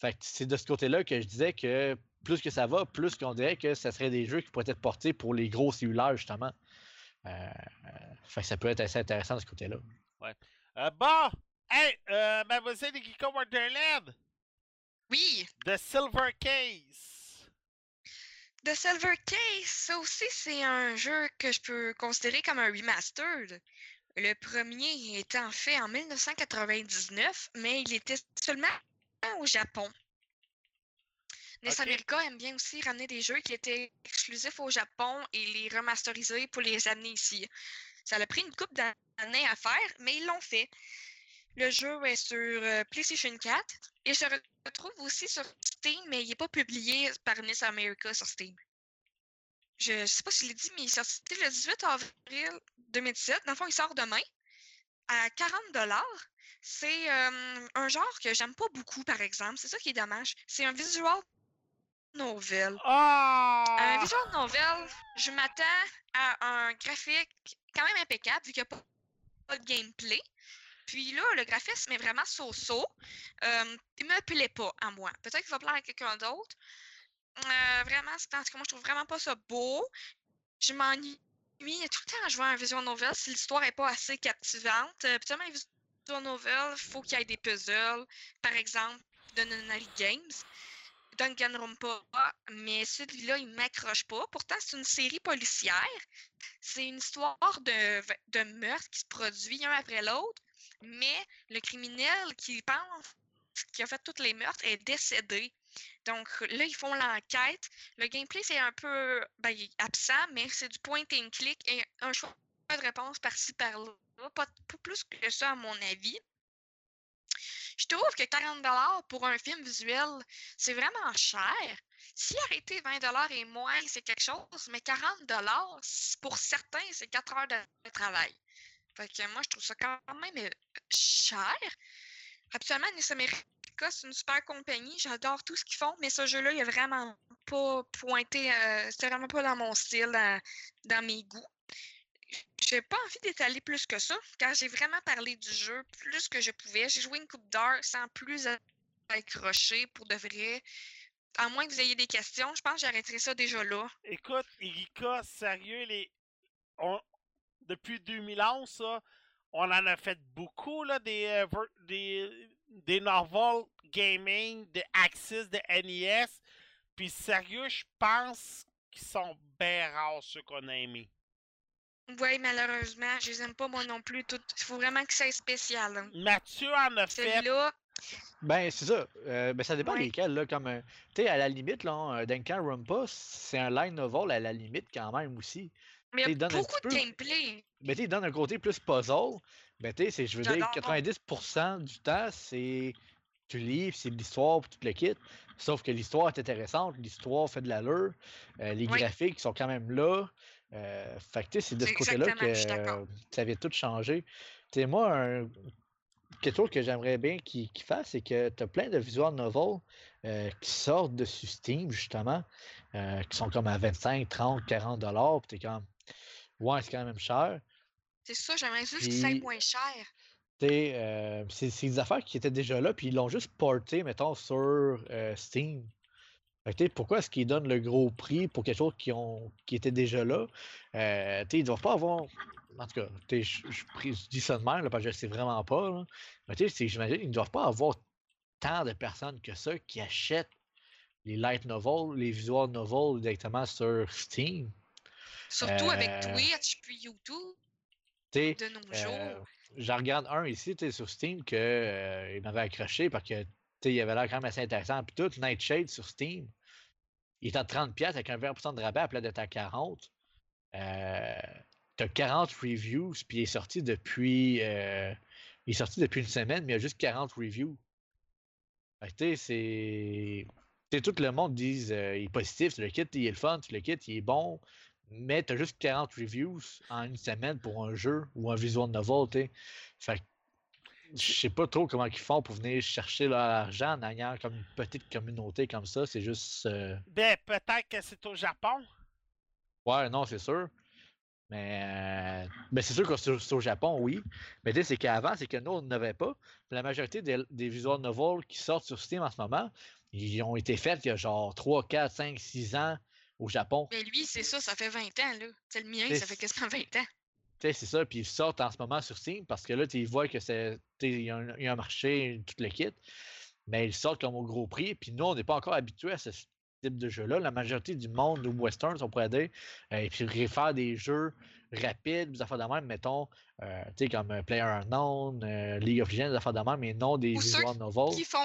Fait que c'est de ce côté-là que je disais que plus que ça va, plus qu'on dirait que ça serait des jeux qui pourraient être portés pour les gros cellulaires, justement. Euh, euh, fait que ça peut être assez intéressant de ce côté-là. Euh, bon, hey, euh, Mademoiselle Geeko Wonderland, Oui, The Silver Case. The Silver Case, ça aussi, c'est un jeu que je peux considérer comme un remastered. Le premier étant fait en 1999, mais il était seulement au Japon. NES Ok. America aime bien aussi ramener des jeux qui étaient exclusifs au Japon et les remasteriser pour les amener ici. Ça a pris une couple d'années à faire, mais ils l'ont fait. Le jeu est sur euh, PlayStation 4 et se retrouve aussi sur Steam, mais il n'est pas publié par NES America sur Steam. Je ne sais pas si je l'ai dit, mais il est sorti le 18 avril 2017. Dans le fond, il sort demain à 40 C'est euh, un genre que j'aime pas beaucoup, par exemple. C'est ça qui est dommage. C'est un visual novel. Un Ah! visual novel, je m'attends à un graphique quand même impeccable, vu qu'il n'y a pas, de gameplay. Puis là, le graphisme est vraiment so-so. Euh, il me plaît pas à moi. Peut-être qu'il va plaire à quelqu'un d'autre. Euh, vraiment, c'est parce que moi, je trouve vraiment pas ça beau. Je m'ennuie tout le temps à jouer à un visual novel si l'histoire est pas assez captivante. Euh, puis, un visual novel, il faut qu'il y ait des puzzles. Par exemple, de Nonary Games. Danganronpa, mais celui-là, il m'accroche pas. Pourtant, c'est une série policière. C'est une histoire de, de meurtre qui se produit un après l'autre, mais le criminel qui pense qui a fait tous les meurtres est décédé. Donc là, ils font l'enquête. Le gameplay, c'est un peu ben, absent, mais c'est du point and click et un choix de réponse par-ci par-là. Pas plus que ça, à mon avis. Je trouve que 40$ pour un film visuel, c'est vraiment cher. Si arrêter 20$ et moins, c'est quelque chose, mais 40$, c- pour certains, c'est 4 heures de travail. Fait que moi, je trouve ça quand même euh, cher. Absolument, NES America, c'est une super compagnie. J'adore tout ce qu'ils font, mais ce jeu-là, il a vraiment pas pointé. euh, C'était vraiment pas dans mon style, dans mes goûts. J'ai pas envie d'étaler plus que ça, car j'ai vraiment parlé du jeu plus que je pouvais. J'ai joué une coupe d'heure sans plus accrocher pour de vrai. À moins que vous ayez des questions, je pense que j'arrêterai ça déjà là. Écoute, Erika, sérieux, les... on- depuis 2011, ça, on en a fait beaucoup, là, des, euh, des, des novels gaming, de Axis, de NES. Puis sérieux, je pense qu'ils sont bien rares, ceux qu'on a aimés. Oui, malheureusement, je les aime pas moi non plus. Il faut vraiment que ça soit spécial. hein. Mathieu en a fait. Celui-là, Ben, c'est ça. Euh, ben, ça dépend Ouais. lesquels, là. Comme, euh, tu sais, à la limite, là, un Duncan Rumpa, c'est un line novel à la limite quand même aussi. mais il y a donne un beaucoup de peu. gameplay. Mais tu donne un côté plus puzzle. Ben, tu sais, c'est- je veux dire, J'adore. 90% du temps, c'est tu lis, c'est de l'histoire, puis tout le kit. Sauf que l'histoire est intéressante, l'histoire fait de l'allure, euh, les Oui. graphiques sont quand même là. Euh, fait que c'est de ce côté-là que ça vient tout sais, moi, un- quelque chose que j'aimerais bien qu'il qu'il fasse, c'est que tu as plein de visual novels euh, qui sortent de sur Steam, justement, euh, qui sont comme à 25, 30, 40 dollars, puis t'es comme, ouais, c'est quand même cher. C'est ça, j'aimerais juste Puis- soit moins cher. Euh, c'est des affaires qui étaient déjà là, puis ils l'ont juste porté, mettons, sur Steam. Fait pourquoi est-ce qu'ils donnent le gros prix pour quelque chose qui, ont, qui était déjà là? Euh, ils ne doivent pas avoir en tout cas, je, dis ça de même, là, parce que je sais vraiment pas. Là. Mais j'imagine qu'ils ne doivent pas avoir tant de personnes que ça qui achètent les light novels, les visual novels directement sur Steam. Surtout avec euh, Twitch puis YouTube. De nos jours. Euh, j'en regarde un ici sur Steam qu'il euh, m'avait accroché parce que il avait l'air quand même assez intéressant. Puis tout, Nightshade sur Steam, il est à 30$ avec un 20% de rabais à plat d'être à 40$. Euh, tu as 40 reviews, puis il est sorti depuis. il est sorti depuis une semaine, mais il y a juste 40 reviews. Fait c'est. tout le monde dit qu'il est positif, le kit, il est le fun, le kit, il est bon mais tu as juste 40 reviews en une semaine pour un jeu ou un visual novel, tu Fait je sais pas trop comment ils font pour venir chercher leur argent en ayant comme une petite communauté comme ça. C'est juste. Euh ben, peut-être que c'est au Japon. Ouais, non, c'est sûr. Mais, mais c'est sûr que c'est au Japon, oui. Mais tu sais, c'est qu'avant, c'est que nous, on n'avait pas. la majorité des, des visual novels qui sortent sur Steam en ce moment, ils ont été faits il y a genre 3, 4, 5, 6 ans au Japon. Mais lui, c'est ça, ça fait 20 ans, là. C'est le mien, ça fait quasiment 20 ans. C'est ça, puis ils sortent en ce moment sur Steam parce que là, tu vois que c'est. Il y, a un marché, tout le kit, mais ils sortent comme au gros prix. Puis nous, on n'est pas encore habitués à ce type de jeu-là. La majorité du monde, ou westerns, on pourrait dire, euh, et puis faire des jeux rapides, des affaires de même, mettons, euh, tu sais, comme euh, Player Unknown, League of Legends, des affaires de même, mais non des visual novels. Qui font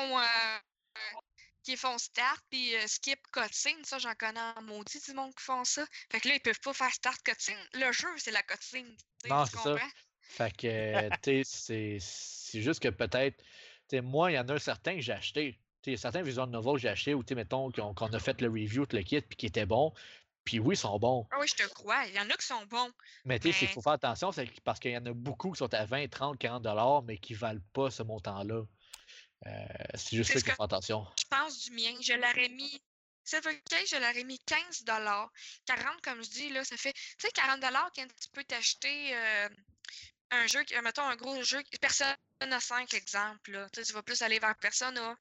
qui font start puis euh, skip cutscene. Ça, j'en connais un maudit du monde qui font ça. Fait que là, ils peuvent pas faire start cutscene. Le jeu, c'est la cutscene. Non, c'est ça. Fait que, (laughs) tu sais, c'est juste que peut-être, tu moi, il y en a un certain que j'ai acheté. Tu sais, certains visual novels que j'ai acheté ou, tu mettons, qu'on a fait le review, le kit, puis qui était bon. Puis oui, ils sont bons. Ah oui, je te crois. Il y en a qui sont bons. Mais tu sais, il faut faire attention, c'est parce qu'il y en a beaucoup qui sont à 20, 30, 40 dollars, mais qui valent pas ce montant-là. Euh, c'est juste ça qu'il faut attention. Je pense du mien. Je l'aurais mis. Silver Case, je l'aurais mis 15 40 comme je dis, là, ça fait. Tu sais, 40 quand tu peux t'acheter euh, un jeu, mettons un gros jeu, Persona 5, exemple. Là, tu vas plus aller vers Persona.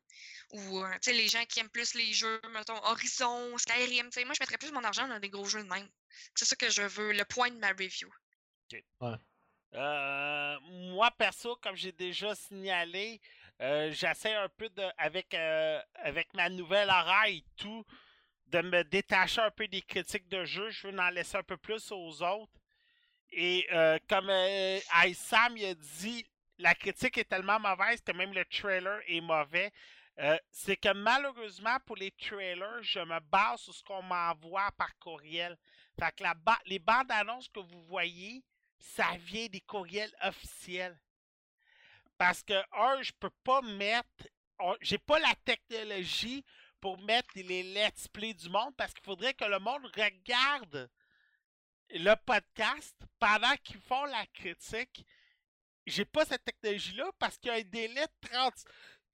Ou euh, tu sais, les gens qui aiment plus les jeux, mettons Horizon, Skyrim. Moi, je mettrais plus mon argent dans des gros jeux de même. C'est ça que je veux, le point de ma review. OK. Ouais. moi, perso, comme j'ai déjà signalé, euh, j'essaie un peu de, avec, euh, avec ma nouvelle oreille et tout, de me détacher un peu des critiques de jeu. Je veux en laisser un peu plus aux autres. Et euh, comme Sam a dit, la critique est tellement mauvaise que même le trailer est mauvais. c'est que malheureusement pour les trailers, je me base sur ce qu'on m'envoie par courriel. Fait que la les bandes annonces que vous voyez, ça vient des courriels officiels. Parce que, un, je peux pas mettre. J'ai pas la technologie pour mettre les let's play du monde parce qu'il faudrait que le monde regarde le podcast pendant qu'ils font la critique. J'ai pas cette technologie-là parce qu'il y a un délai de 30.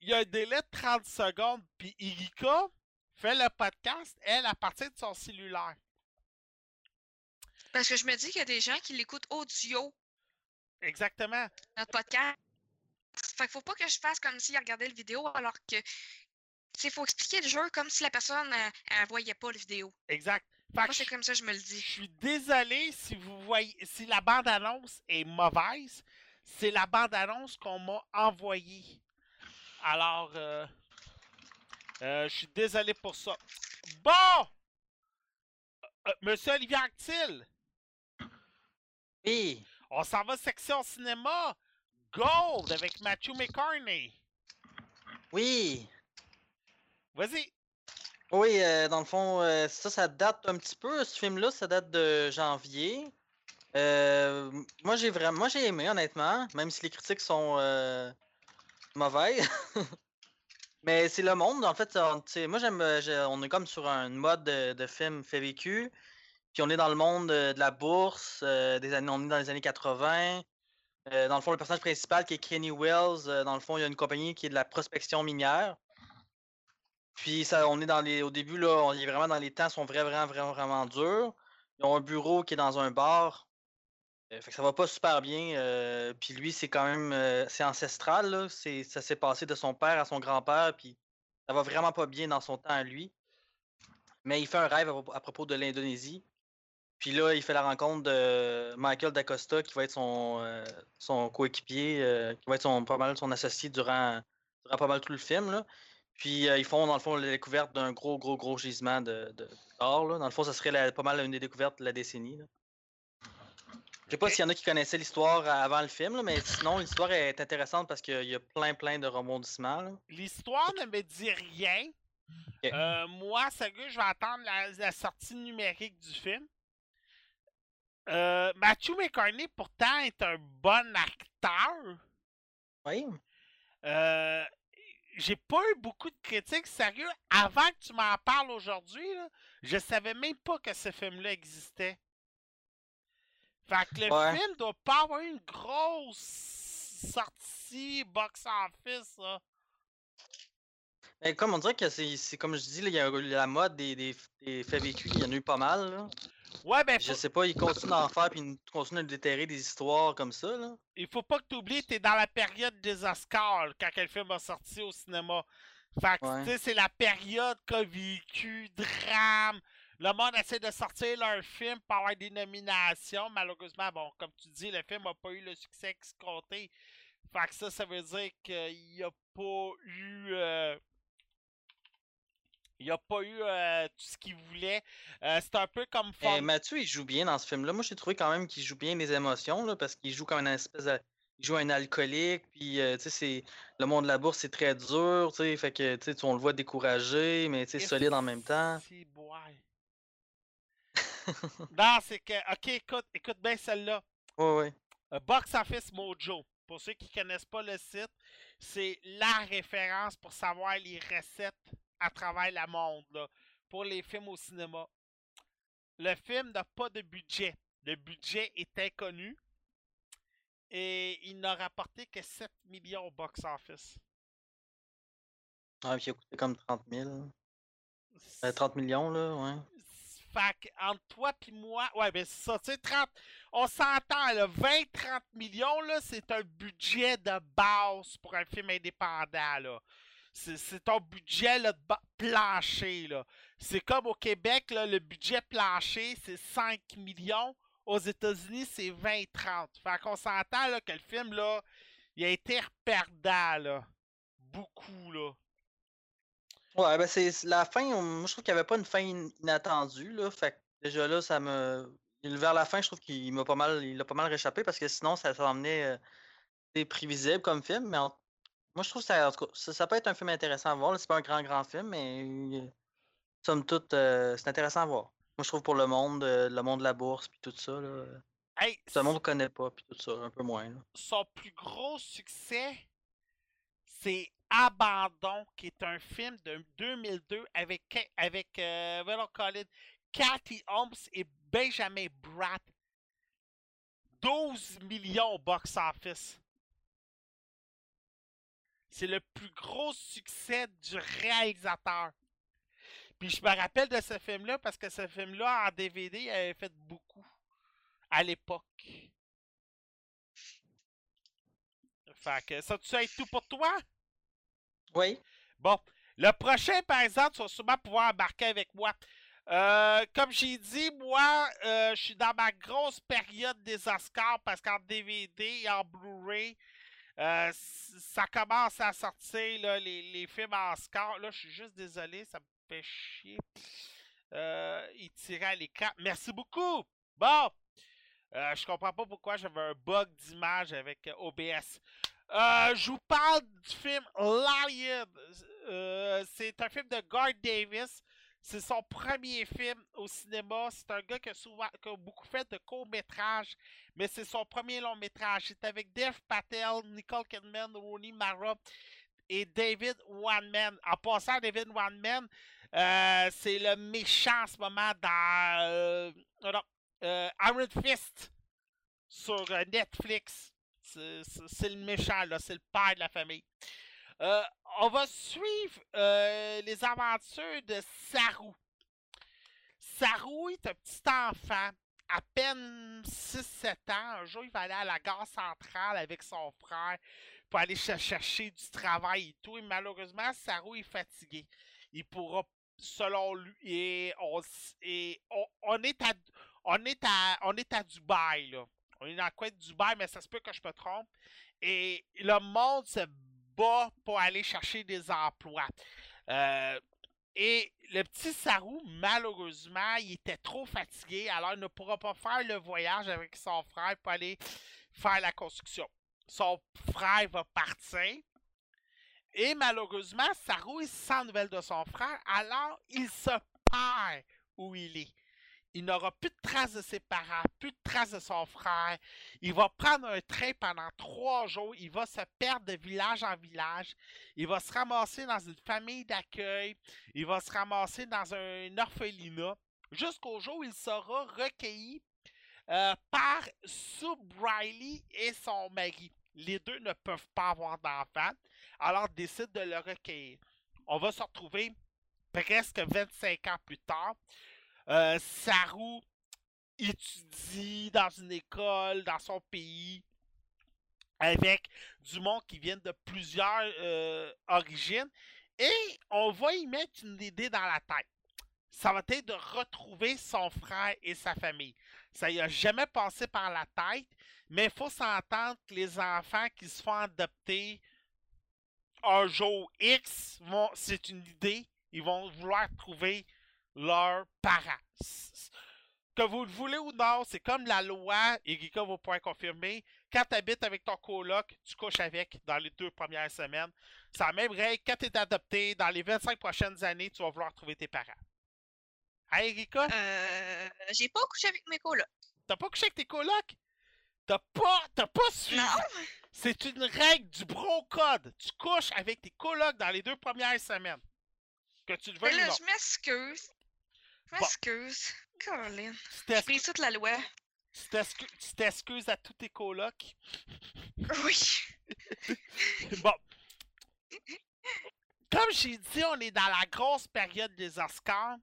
Il y a un délai de 30 secondes. Puis Irika fait le podcast, elle, à partir de son cellulaire. Parce que je me dis qu'il y a des gens qui l'écoutent audio. Exactement. Notre podcast. Fait qu'il faut pas que je fasse comme s'il regardait la vidéo alors que il faut expliquer le jeu comme si la personne ne voyait pas la vidéo. Exact. Moi, c'est comme ça je me le dis. Je suis désolé si vous voyez si la bande-annonce est mauvaise. C'est la bande-annonce qu'on m'a envoyée. Alors euh, euh, je suis désolé pour ça. Bon! Euh, Monsieur Olivier Actil! Oui. On s'en va section cinéma. Gold avec Matthew McCartney. Oui. Vas-y. Oui, euh, dans le fond, euh, ça, ça date un petit peu. Ce film-là, ça date de janvier. Euh, moi, j'ai vraiment, moi, j'ai aimé, honnêtement, même si les critiques sont mauvaises. (laughs) Mais c'est le monde, en fait. moi, j'aime, on est comme sur un mode de, film fait vécu. Puis on est dans le monde de, la bourse, des années, on est dans les années 80. Euh, dans le fond, le personnage principal qui est Kenny Wells, euh, dans le fond, il y a une compagnie qui est de la prospection minière. Puis ça, on est dans les. Au début, là, on est vraiment dans les temps sont vraiment, vraiment, vraiment durs. Ils ont un bureau qui est dans un bar. Euh, fait que ça va pas super bien. puis lui, c'est quand même. c'est ancestral, là. ça s'est passé de son père à son grand-père. Puis ça va vraiment pas bien dans son temps à lui. Mais il fait un rêve à propos de l'Indonésie. Puis là, il fait la rencontre de Michael D'Acosta, qui va être son, euh, son coéquipier, euh, qui va être son, pas mal son associé durant, durant pas mal tout le film. Là. Puis euh, ils font, dans le fond, la découverte d'un gros, gros, gros gisement de, de d'or, là. Dans le fond, ça serait la- pas mal une des découvertes de la décennie. Là. Je sais pas s'il y en a qui connaissaient l'histoire avant le film, là, mais sinon, l'histoire est intéressante parce qu'il y a plein, plein de rebondissements. L'histoire ne me dit rien. Ok. Euh, moi, sérieux, je vais attendre la, la sortie numérique du film. Euh, Matthew McConaughey, pourtant, est un bon acteur. Oui. Euh, j'ai pas eu beaucoup de critiques. Sérieux, avant que tu m'en parles aujourd'hui, je savais même pas que ce film-là existait. Fait que le Ouais. film doit pas avoir une grosse sortie box-office, là. Mais comme on dirait que c'est, comme je dis, il y a la mode des, des, des faits vécus, il y en a eu pas mal. Là. Ouais, ben, Je sais pas, ils continuent d'en faire puis ils continuent de déterrer des histoires comme ça. Là. il faut pas que tu oublies, t'es dans la période des Oscars quand quel film a sorti au cinéma. Fait que, Ouais. tu sais, c'est la période qu'a vécu, drame. Le monde essaie de sortir leur film pour avoir des nominations. Malheureusement, bon, comme tu dis, le film a pas eu le succès escompté. Fait que ça, ça veut dire qu'il n'y a pas eu. euh, il n'y a pas eu euh, tout ce qu'il voulait. Euh, c'est un peu comme Fun- Mathieu, il joue bien dans ce film-là. Moi, j'ai trouvé quand même qu'il joue bien les émotions là, parce qu'il joue comme un espèce de. Il joue un alcoolique, puis euh, tu sais, c'est le monde de la bourse, c'est très dur, tu sais, fait que tu sais, on le voit découragé, mais tu sais, solide en même temps. C'est boy? (laughs) non, c'est que. Ok, écoute, écoute bien celle-là. Ouais, ouais. Euh, Box Office Mojo. Pour ceux qui connaissent pas le site, c'est la référence pour savoir les recettes à travers le monde là, pour les films au cinéma. Le film n'a pas de budget. Le budget est inconnu. Et il n'a rapporté que 7 millions au box office. Ah, puis il a coûté comme 30 000. Euh, 30 millions, là, ouais. Fait entre toi puis moi, ouais, ben c'est ça, tu sais, 30, on s'entend, là, 20-30 millions, là, c'est un budget de base pour un film indépendant, là. C'est ton budget, là, plancher, là. C'est comme au Québec, là, le budget plancher, c'est 5 millions. Aux États-Unis, c'est 20-30. Fait qu'on s'entend, que le film, là, il a été reperdant, là. Beaucoup, là. Ouais, ben c'est la fin, moi je trouve qu'il n'y avait pas une fin in- inattendue, là. Fait que déjà là, ça me. Vers la fin, je trouve qu'il m'a pas mal. Il a pas mal réchappé parce que sinon, ça s'emmenait. Euh, c'est prévisible comme film, mais moi je trouve que ça, en tout cas, ça, ça peut être un film intéressant à voir. C'est pas un grand, grand film, mais euh, somme toute, euh, c'est intéressant à voir. Moi je trouve pour le monde, euh, le monde de la bourse, puis tout ça, là. Hey, Tout le monde ne connaît pas, puis tout ça, un peu moins. là. son plus gros succès, c'est Abandon, qui est un film de 2002 avec, avec euh, Colin, Cathy Holmes et Benjamin Bratt. 12 millions au box-office. C'est le plus gros succès du réalisateur. Puis je me rappelle de ce film-là parce que ce film-là, en DVD, il avait fait beaucoup à l'époque. Fait que ça, tu sais tout pour toi? Oui. Bon, le prochain, par exemple, tu vas sûrement pouvoir embarquer avec moi. Euh, comme j'ai dit, moi, euh, je suis dans ma grosse période des Oscars parce qu'en DVD et en Blu-ray, euh, ça commence à sortir les, films Oscars. Là, je suis juste désolé, ça me fait chier. Euh, il tirait à l'écran. Merci beaucoup. Bon, euh, je comprends pas pourquoi j'avais un bug d'image avec OBS. Euh, je vous parle du film Lion. C'est un film de Garth Davis. C'est son premier film au cinéma. C'est un gars qui a, souvent, beaucoup fait de courts-métrages, mais c'est son premier long-métrage. C'est avec Dev Patel, Nicole Kidman, Rooney Mara et David Wanman. En passant, David Wanman, euh, c'est le méchant en ce moment dans euh, non, euh, Iron Fist sur euh, Netflix. C'est le méchant, là. C'est le père de la famille. On va suivre euh, les aventures de Saru. Saru est un petit enfant, à peine 6-7 ans. Un jour, il va aller à la gare centrale avec son frère pour aller ch- chercher du travail et tout. Et malheureusement, Saru est fatigué. Il pourra, selon lui, et on, est à, on on est à Dubaï, là. On est dans le coin de Dubaï, mais ça se peut que je me trompe. Et le monde se bat pour aller chercher des emplois. Euh, et le petit Sarou, malheureusement, il était trop fatigué, alors il ne pourra pas faire le voyage avec son frère pour aller faire la construction. Son frère va partir. Et malheureusement, Sarou est sans nouvelles de son frère, alors il se perd où il est. Il n'aura plus de traces de ses parents, plus de traces de son frère. Il va prendre un train pendant trois jours. Il va se perdre de village en village. Il va se ramasser dans une famille d'accueil. Il va se ramasser dans un orphelinat. Jusqu'au jour où il sera recueilli euh, par Sue Riley et son mari. Les deux ne peuvent pas avoir d'enfants, alors décident de le recueillir. On va se retrouver presque 25 ans plus tard. Euh, Saru étudie dans une école dans son pays avec du monde qui vient de plusieurs euh, origines et on va y mettre une idée dans la tête. Ça va être de retrouver son frère et sa famille. Ça y a jamais passé par la tête, mais il faut s'entendre que les enfants qui se font adopter un jour X, c'est une idée, ils vont vouloir trouver leurs parents. Que vous le voulez ou non, c'est comme la loi, et Rika va pouvoir confirmer, quand tu habites avec ton coloc, tu couches avec dans les deux premières semaines. C'est la même règle, quand tu es adopté, dans les 25 prochaines années, tu vas vouloir trouver tes parents. Hein, Erika? Euh, j'ai pas couché avec mes colocs. T'as pas couché avec tes colocs? T'as pas, t'as pas suivi. Non. C'est une règle du bro code. Tu couches avec tes colocs dans les deux premières semaines. Que tu le Mais veuilles ou là, je m'excuse. Bon. m'excuse. Caroline. Tu J'ai pris toute la loi. tu t'excuses- tu t'excuses à tous tes colocs. (laughs) Oui. (laughs) Bon. Comme j'ai dit, on est dans la grosse période des Oscars.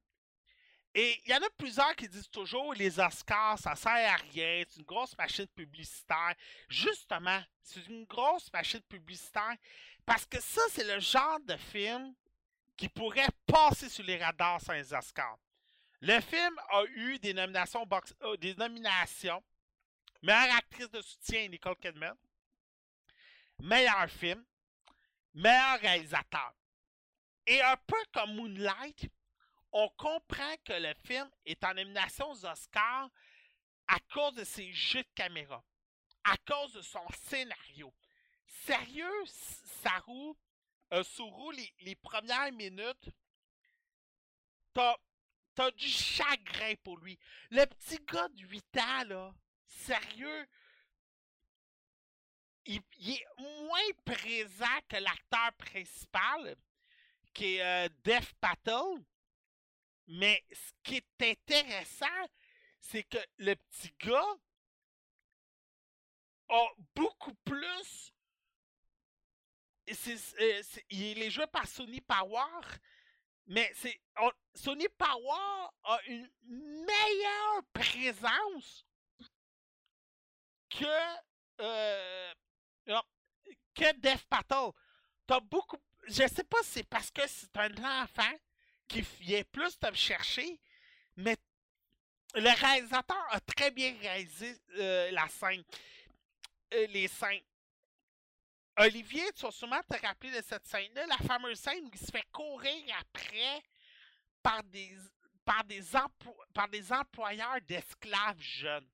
Et il y en a plusieurs qui disent toujours les Oscars, ça sert à rien, c'est une grosse machine publicitaire. Justement, c'est une grosse machine publicitaire parce que ça, c'est le genre de film qui pourrait passer sur les radars sans les Oscars. Le film a eu des nominations, euh, des nominations. Meilleure actrice de soutien, Nicole Kidman. Meilleur film. Meilleur réalisateur. Et un peu comme Moonlight, on comprend que le film est en nomination aux Oscars à cause de ses jeux de caméra, à cause de son scénario. Sérieux, S- Saru, euh, les, les premières minutes, t'as t'as du chagrin pour lui. Le petit gars de 8 ans, là, sérieux, il, est moins présent que l'acteur principal, qui est euh, Dev Patel. Mais ce qui est intéressant, c'est que le petit gars a beaucoup plus. euh, il est joué par Sony Power, mais c'est on- Sony Power a une meilleure présence que euh, non, que Dev Patel. T'as beaucoup. Je sais pas si c'est parce que c'est un enfant qui vient plus te chercher, mais le réalisateur a très bien réalisé euh, la scène. Euh, les scènes. Olivier, tu vas sûrement te rappeler de cette scène-là, la fameuse scène où il se fait courir après par des, par des, emplo- par des employeurs d'esclaves jeunes.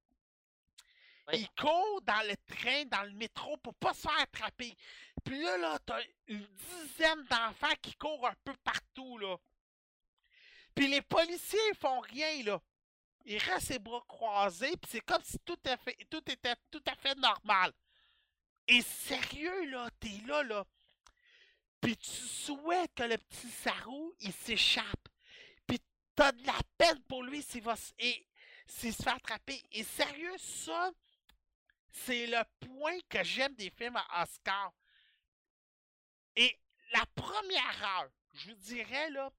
Oui. Il court dans le train, dans le métro pour pas se faire attraper. Puis là, là, t'as une dizaine d'enfants qui courent un peu partout, là. Puis les policiers ils font rien, là. Ils restent les bras croisés, puis c'est comme si tout, fait, tout était tout à fait normal. Et sérieux, là, t'es là, là. Puis tu souhaites que le petit Sarou, il s'échappe. Puis t'as de la peine pour lui s'il va et s'il se fait attraper. Et sérieux, ça, c'est le point que j'aime des films à Oscar. Et la première heure, je vous dirais, là,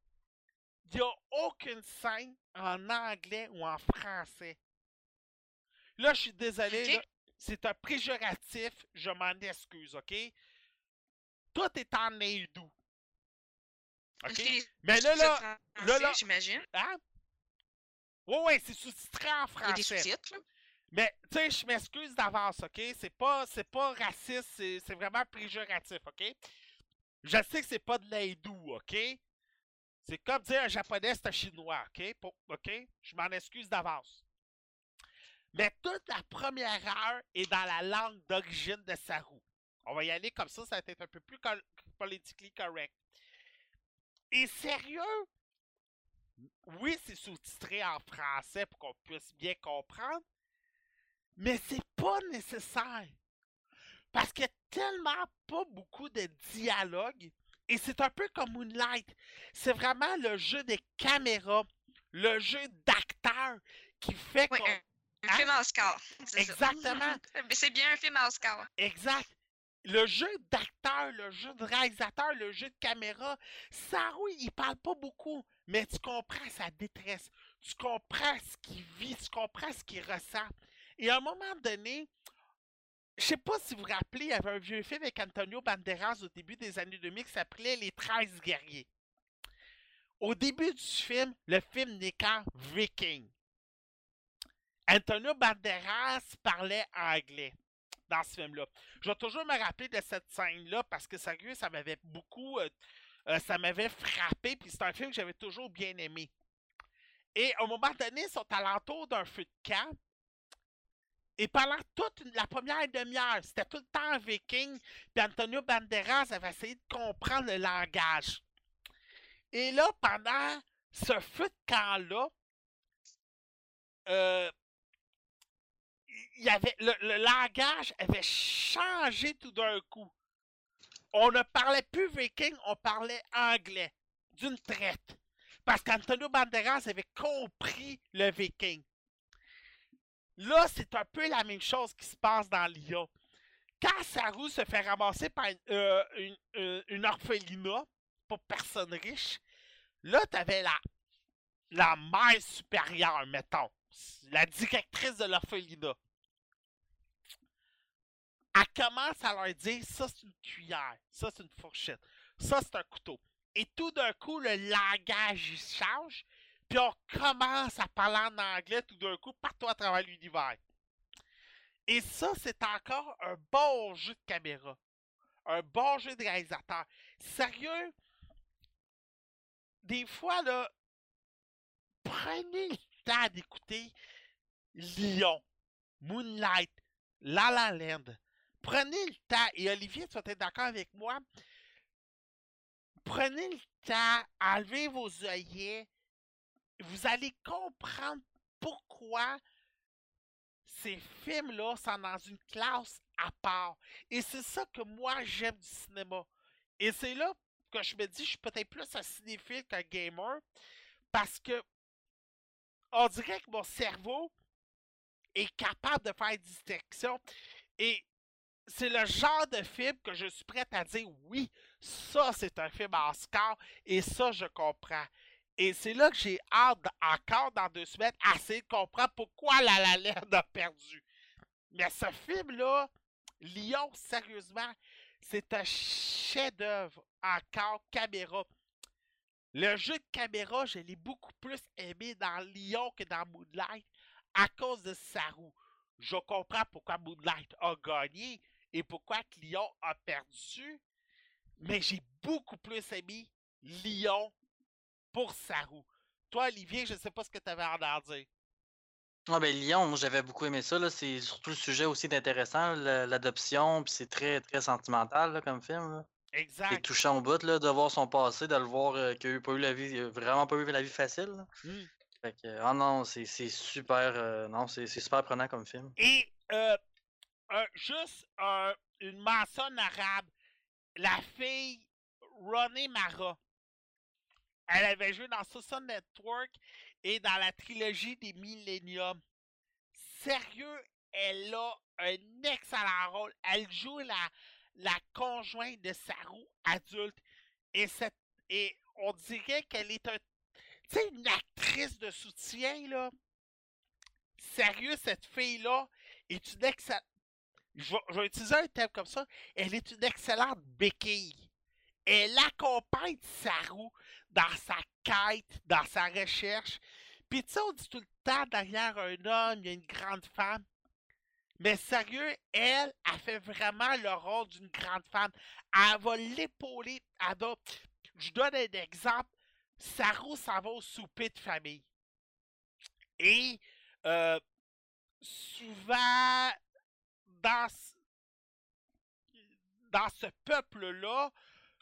il n'y a aucune scène en anglais ou en français. Là, je suis désolé, là, c'est un préjuratif, je m'en excuse, OK? Tout est en hindou. OK? Mais là, là, français, là, là- J'imagine. Hein? Ouais, ouais, c'est sous-titré en Il y a des français. sous-titres. là. Mais, tu sais, je m'excuse d'avance, OK? C'est pas, c'est pas raciste, c'est, c'est vraiment péjoratif, OK? Je sais que c'est pas de l'hindou, OK? C'est comme dire un japonais, c'est un chinois, OK? Pour- OK? Je m'en excuse d'avance. Mais toute la première heure est dans la langue d'origine de Saru. On va y aller comme ça, ça va être un peu plus col- politically correct. Et sérieux? Oui, c'est sous-titré en français pour qu'on puisse bien comprendre, mais c'est pas nécessaire. Parce qu'il y a tellement pas beaucoup de dialogue. Et c'est un peu comme Moonlight. C'est vraiment le jeu des caméras, le jeu d'acteurs qui fait Oui, qu'on. Un, Hein? film Oscar. ça. Exactement. (laughs) Mais c'est bien un film Oscar. Exact. Le jeu d'acteur, le jeu de réalisateur, le jeu de caméra, Saru, il parle pas beaucoup, mais tu comprends sa détresse, tu comprends ce qu'il vit, tu comprends ce qu'il ressent. Et à un moment donné, je sais pas si vous vous rappelez, il y avait un vieux film avec Antonio Banderas au début des années 2000 qui s'appelait Les 13 guerriers. Au début du film, le film n'est qu'en viking. Antonio Banderas parlait anglais dans ce film-là. Je vais toujours me rappeler de cette scène-là parce que sérieux, ça m'avait beaucoup. euh, euh, ça m'avait frappé, puis c'est un film que j'avais toujours bien aimé. Et à un moment donné, ils sont alentour d'un feu de camp. Et pendant toute la première demi-heure, c'était tout le temps en viking, puis Antonio Banderas avait essayé de comprendre le langage. Et là, pendant ce feu de camp-là, euh, le, langage avait changé tout d'un coup. On ne parlait plus viking, on parlait anglais d'une traite. Parce qu'Antonio Banderas avait compris le viking. Là, c'est un peu la même chose qui se passe dans Lyon. Quand Saru se fait ramasser par une, euh, euh, une orphelinat pour personnes riches, là, t'avais la, la mère supérieure, mettons, la directrice de l'orphelinat. Elle commence à leur dire ça c'est une cuillère, ça c'est une fourchette, ça c'est un couteau. Et tout d'un coup, le langage il change, puis on commence à parler en anglais tout d'un coup partout à travers l'univers. Et ça, c'est encore un bon jeu de caméra. Un bon jeu de réalisateur. Sérieux, des fois, là, prenez temps d'écouter Lyon, Moonlight, La La Land. Prenez le temps, et Olivier, tu vas être d'accord avec moi, prenez le temps, enlevez vos œillets, vous allez comprendre pourquoi ces films-là sont dans une classe à part. Et c'est ça que moi j'aime du cinéma. Et c'est là que je me dis, je suis peut-être plus un cinéphile qu'un gamer, parce que on dirait que mon cerveau est capable de faire distinction. Et c'est le genre de film que je suis prêt à dire oui, ça c'est un film Oscar et ça je comprends. Et c'est là que j'ai hâte encore dans deux semaines à essayer de comprendre pourquoi La La a perdu. Mais ce film-là, Lyon, sérieusement, c'est un chef-d'œuvre encore caméra. Le jeu de caméra, je l'ai beaucoup plus aimé dans Lyon que dans Moonlight à cause de Saru. Je comprends pourquoi Moonlight a gagné et pourquoi Lyon a perdu, mais j'ai beaucoup plus aimé Lyon pour Saru. Toi, Olivier, je ne sais pas ce que tu avais à en dire. Ah ben Lyon, j'avais beaucoup aimé ça. C'est surtout le sujet aussi d'intéressant, la- l'adoption, puis c'est très très sentimental comme film. C'est Exact. touchant au bout là, de voir son passé, de le voir euh, qu'il n'a pas eu la vie, euh, vraiment pas eu la vie facile. là. Mm. Fait que, ah non, c'est c'est super, euh, non, c'est c'est super prenant comme film. Et euh, juste un- une mention arabe. La fille Ronnie Mara. Elle avait joué dans Social Network et dans la trilogie des Millennium. Sérieux, elle a un excellent rôle. Elle joue la, la conjointe de Saru adulte. Et, on dirait qu'elle est une actrice de soutien, là. Sérieux, cette fille-là est une excellente. Je vais, utiliser un terme comme ça. Elle est une excellente béquille. Elle accompagne Saru dans sa quête, dans sa recherche. Puis tu sais, on dit tout le temps, derrière un homme, il y a une grande femme. Mais sérieux, elle, elle fait vraiment le rôle d'une grande femme. Elle va l'épauler. Elle va- Je donne un exemple. Sarou s'en va au souper de famille. Et euh, souvent, dans, ce- dans ce peuple-là,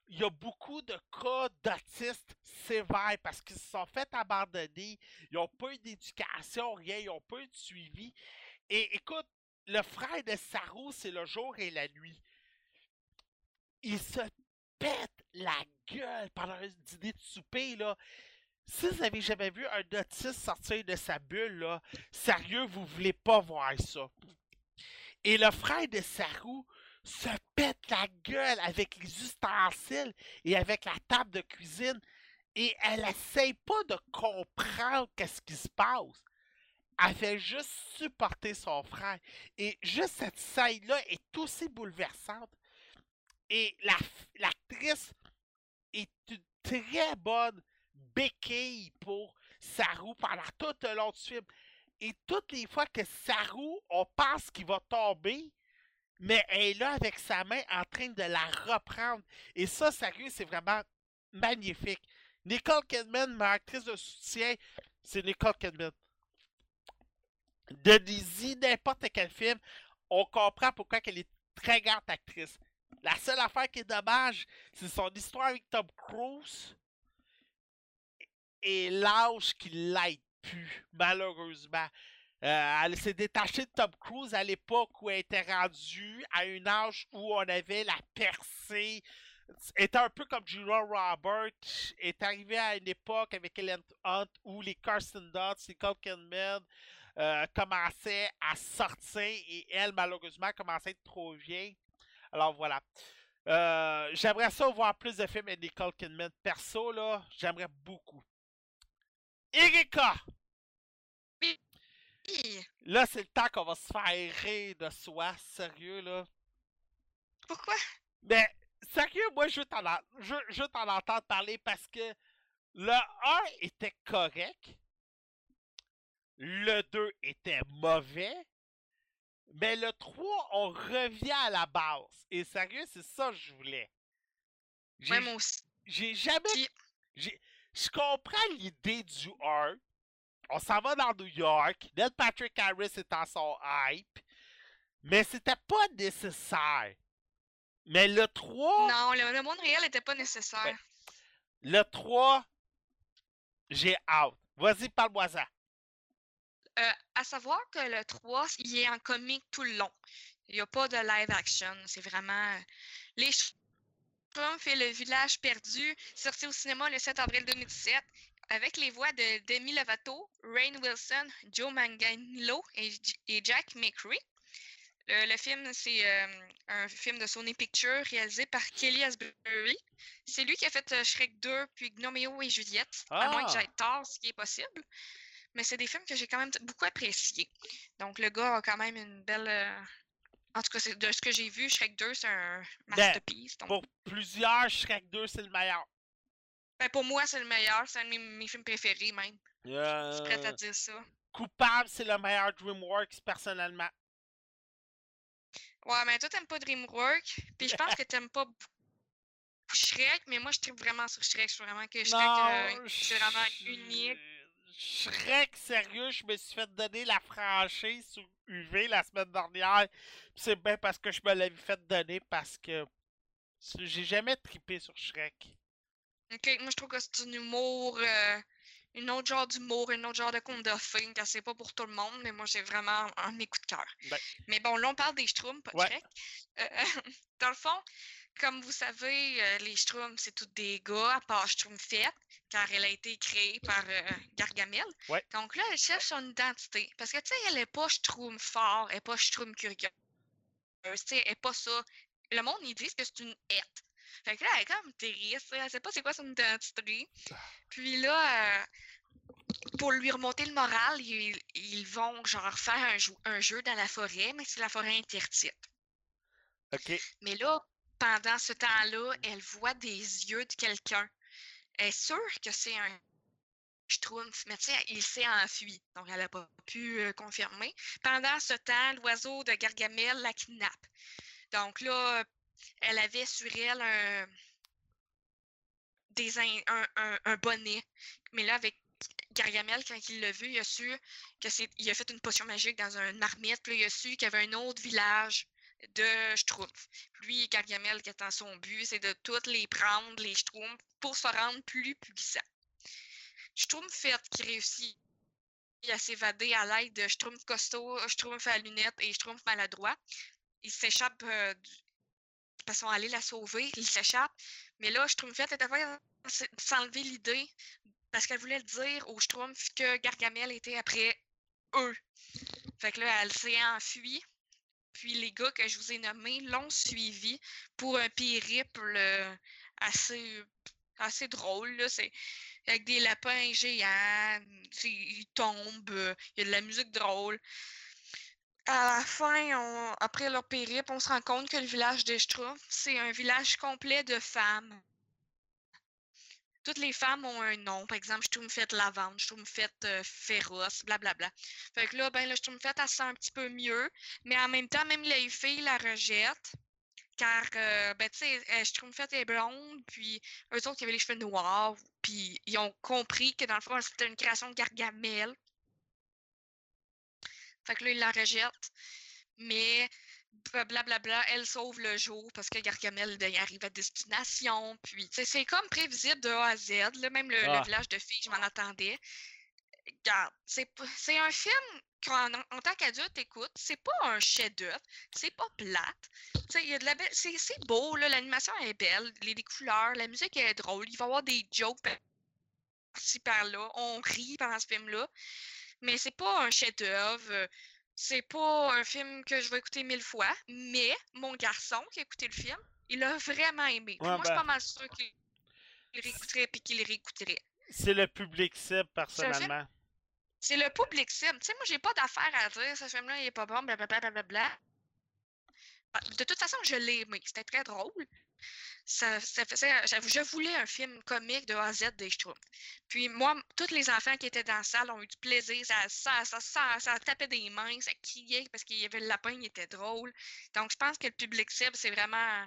il y a beaucoup de cas d'autistes sévères parce qu'ils se sont fait abandonner. Ils n'ont pas eu d'éducation, rien, ils n'ont pas eu de suivi. Et écoute, le frère de Sarou, c'est le jour et la nuit. Il se pète la gueule pendant un dîner de souper, là. Si vous avez jamais vu un autiste sortir de sa bulle, là, sérieux, vous voulez pas voir ça. Et le frère de Sarou se pète la gueule avec les ustensiles et avec la table de cuisine. Et elle essaye pas de comprendre qu'est-ce qui se passe. Elle fait juste supporter son frère. Et juste cette scène-là est aussi bouleversante. Et la l'actrice est une très bonne béquille pour Sarou pendant tout le long du film. Et toutes les fois que Sarou, on pense qu'il va tomber, mais elle est là avec sa main en train de la reprendre. Et ça, sérieux, c'est vraiment magnifique. Nicole Kidman, ma actrice de soutien, c'est Nicole Kidman. De n'importe quel film, on comprend pourquoi elle est très grande actrice. La seule affaire qui est dommage, c'est son histoire avec Tom Cruise et l'âge qui l'aide plus, malheureusement. Euh, elle s'est détachée de Tom Cruise à l'époque où elle était rendue à un âge où on avait la percée. Était un peu comme Julia Roberts, est arrivé à une époque avec Ellen Hunt où les Carson Dunst, les Kidman euh, commençaient à sortir et elle, malheureusement, commençait à être trop vieille. Alors voilà. Euh, j'aimerais ça voir plus de films avec Nicole Kidman. Perso, là, j'aimerais beaucoup. Erika! Là, c'est le temps qu'on va se faire rire de soi, sérieux, là. Pourquoi? Mais, sérieux, moi, je veux t'en je, je t'en entendre parler parce que le 1 était correct, le 2 était mauvais, mais le 3, on revient à la base. Et sérieux, c'est ça que je voulais. J'ai Ouais, aussi. j'ai jamais. J'ai- Je comprends l'idée du 1. On s'en va dans New York. Neil Patrick Harris est en son hype. Mais c'était pas nécessaire. Mais le 3. Non, le, le monde réel n'était pas nécessaire. Ouais. Le 3. J'ai hâte. Vas-y, parle-moi-en. Euh, à savoir que le 3, il est en comique tout le long. Il n'y a pas de live action. C'est vraiment. euh, Les Schtroumpfs et le village perdu, sorti au cinéma le 7 avril 2017, avec les voix de Demi Lovato, Rain Wilson, Joe Manganiello et, et Jack McCree. Le film, c'est euh, un film de Sony Pictures réalisé par Kelly Asbury. C'est lui qui a fait euh, Shrek 2 puis Gnomeo et Juliette, à moins que Ah! j'aille tard, ce qui est possible. Mais c'est des films que j'ai quand même beaucoup appréciés. Donc, le gars a quand même une belle. euh, En tout cas, de ce que j'ai vu, Shrek 2, c'est un masterpiece. Donc, Pour plusieurs, Shrek 2, c'est le meilleur. ben, pour moi, c'est le meilleur. C'est un de mes, mes films préférés, même. Je suis prête à Euh, dire ça. Coupable, c'est le meilleur DreamWorks, personnellement. Ouais, mais toi, t'aimes pas DreamWorks. Puis je pense que t'aimes pas Shrek, mais moi, je tripe vraiment sur Shrek. Je trouve vraiment que Shrek, euh, c'est vraiment unique. Shrek, sérieux, je me suis fait donner la franchise sur UV la semaine dernière. C'est bien parce que je me l'avais fait donner parce que j'ai jamais trippé sur Shrek. Ok, moi, je trouve que c'est un humour. euh, une autre genre d'humour, un autre genre de conte de que c'est pas pour tout le monde, mais moi, j'ai vraiment un de mes coups de cœur. Ben- Mais bon, là, on parle des Schtroumpfs, pas de Ouais. Shrek. Euh, (laughs) dans le fond, comme vous savez, euh, les Schtroumpfs, c'est tous des gars, à part Schtroumpfette, car elle a été créée par euh, Gargamel. Ouais. Donc là, elle cherche son identité. Parce que, tu sais, elle est pas Schtroumpf fort, elle est pas Schtroumpf curieuse, tu sais, elle est pas ça. Le monde, ils disent que c'est une hête. Fait que là, elle est comme triste, elle sait pas c'est quoi son identité. Puis là, euh, pour lui remonter le moral, ils, ils vont genre faire un jeu dans la forêt, mais c'est la forêt interdite. Ok. Mais là, pendant ce temps-là, elle voit des yeux de quelqu'un. Elle est sûre que c'est un Schtroumpf, mais tu sais, il s'est enfui. Donc, elle n'a pas pu euh, confirmer. Pendant ce temps, l'oiseau de Gargamel la kidnappe. Donc là, elle avait sur elle un, des un, un- un bonnet. Mais là, avec Gargamel, quand il l'a vu, il a su que c'est. Il a fait une potion magique dans une marmite, puis là, il a su qu'il y avait un autre village de Schtroumpf. Lui, Gargamel, qui étant son but, c'est de toutes les prendre, les Schtroumpfs, pour se rendre plus puissant. Schtroumpf fait qui réussit à s'évader à l'aide de Schtroumpf costaud, Schtroumpf à lunettes et Schtroumpf maladroit. Il s'échappe euh, du- parce qu'ils sont la sauver, il s'échappe. Mais là, Schtroumpfette était pas s'enlever l'idée parce qu'elle voulait dire au Schtroumpf que Gargamel était après eux. Fait que là, elle s'est enfuie. Puis les gars que je vous ai nommés l'ont suivi pour un périple euh, assez, assez drôle. Là. C'est avec des lapins géants, ils tombent, il y a de la musique drôle. À la fin, après leur périple, on se rend compte que le village de Schtroumpf, c'est un village complet de femmes. Toutes les femmes ont un nom. Par exemple, Schtroumpfette lavande, Schtroumpfette euh, féroce, blablabla. Fait que là, ben, le Schtroumpfette, elle se sent un petit peu mieux. Mais en même temps, même les filles la rejettent. Car, euh, ben, tu sais, euh, Schtroumpfette est blonde, puis eux autres, qui avaient les cheveux noirs, puis ils ont compris que dans le fond, c'était une création de Gargamel. Fait que là, ils la rejettent. Mais bla- blablabla, elle sauve le jour parce que Gargamel ben, arrive à destination. Puis, c'est comme prévisible de A à Z. Là, même le, le Ah. village de filles, je m'en attendais. Regarde, c'est un film qu'en en tant qu'adulte, écoute, c'est pas un chef-d'œuvre, c'est pas plate. Tu sais, il y a de la belle, c'est beau, là, l'animation est belle, les, les couleurs, la musique est drôle, il va y avoir des jokes par-ci par-là, on rit pendant ce film-là, mais c'est pas un chef-d'œuvre. C'est pas un film que je vais écouter mille fois, mais mon garçon qui a écouté le film, il a vraiment aimé. Ouais, moi, je suis ben- pas mal sûre qu'il réécouterait puis qu'il réécouterait. C'est le public cible, personnellement. C'est le public cible. Tu sais, moi, j'ai pas d'affaire à dire. Ce film-là, il est pas bon, blablabla. blablabla. Ah, De toute façon, je l'ai aimé. C'était très drôle. Ça, ça faisait, je voulais un film comique de A à Z des Schtroumpfs. Puis moi, tous les enfants qui étaient dans la salle ont eu du plaisir. Ça, ça, ça, ça, ça tapait des mains, ça criait parce qu'il y avait le lapin, il était drôle. Donc, je pense que le public cible, c'est vraiment.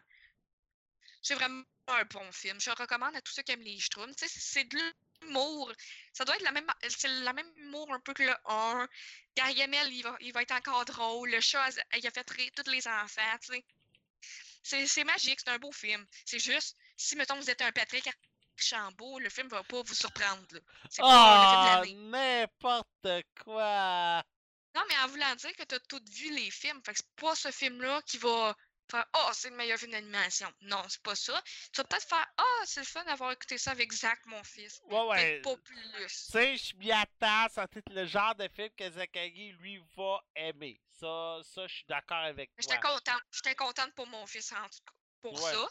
C'est vraiment un bon film. Je recommande à tous ceux qui aiment les Schtroumpfs. Tu sais, c'est de l'humour. Ça doit être la même, c'est la même humour un peu que le 1. Gargamel, il va, il va être encore drôle. Le chat, il a fait rire tous les enfants, tu sais. C'est, magique, c'est un beau film. C'est juste, si, mettons, vous êtes un Patrick Archambault, le film va pas vous surprendre, là. Ah, l'année. n'importe quoi! Non, mais en voulant dire que t'as tout vu les films, fait que c'est pas ce film-là qui va faire « Oh, c'est le meilleur film d'animation ». Non, c'est pas ça. Tu vas peut-être faire « Ah, c'est le fun d'avoir écouté ça avec Zach, mon fils Ouais, ». ouais. Mais pas Tu plus. sais, je m'y attends, ça va être le genre de film que Zachary, lui, va aimer. Ça, ça je suis d'accord avec toi. J'étais contente. J'étais contente pour mon fils, en tout cas, pour Ouais. ça.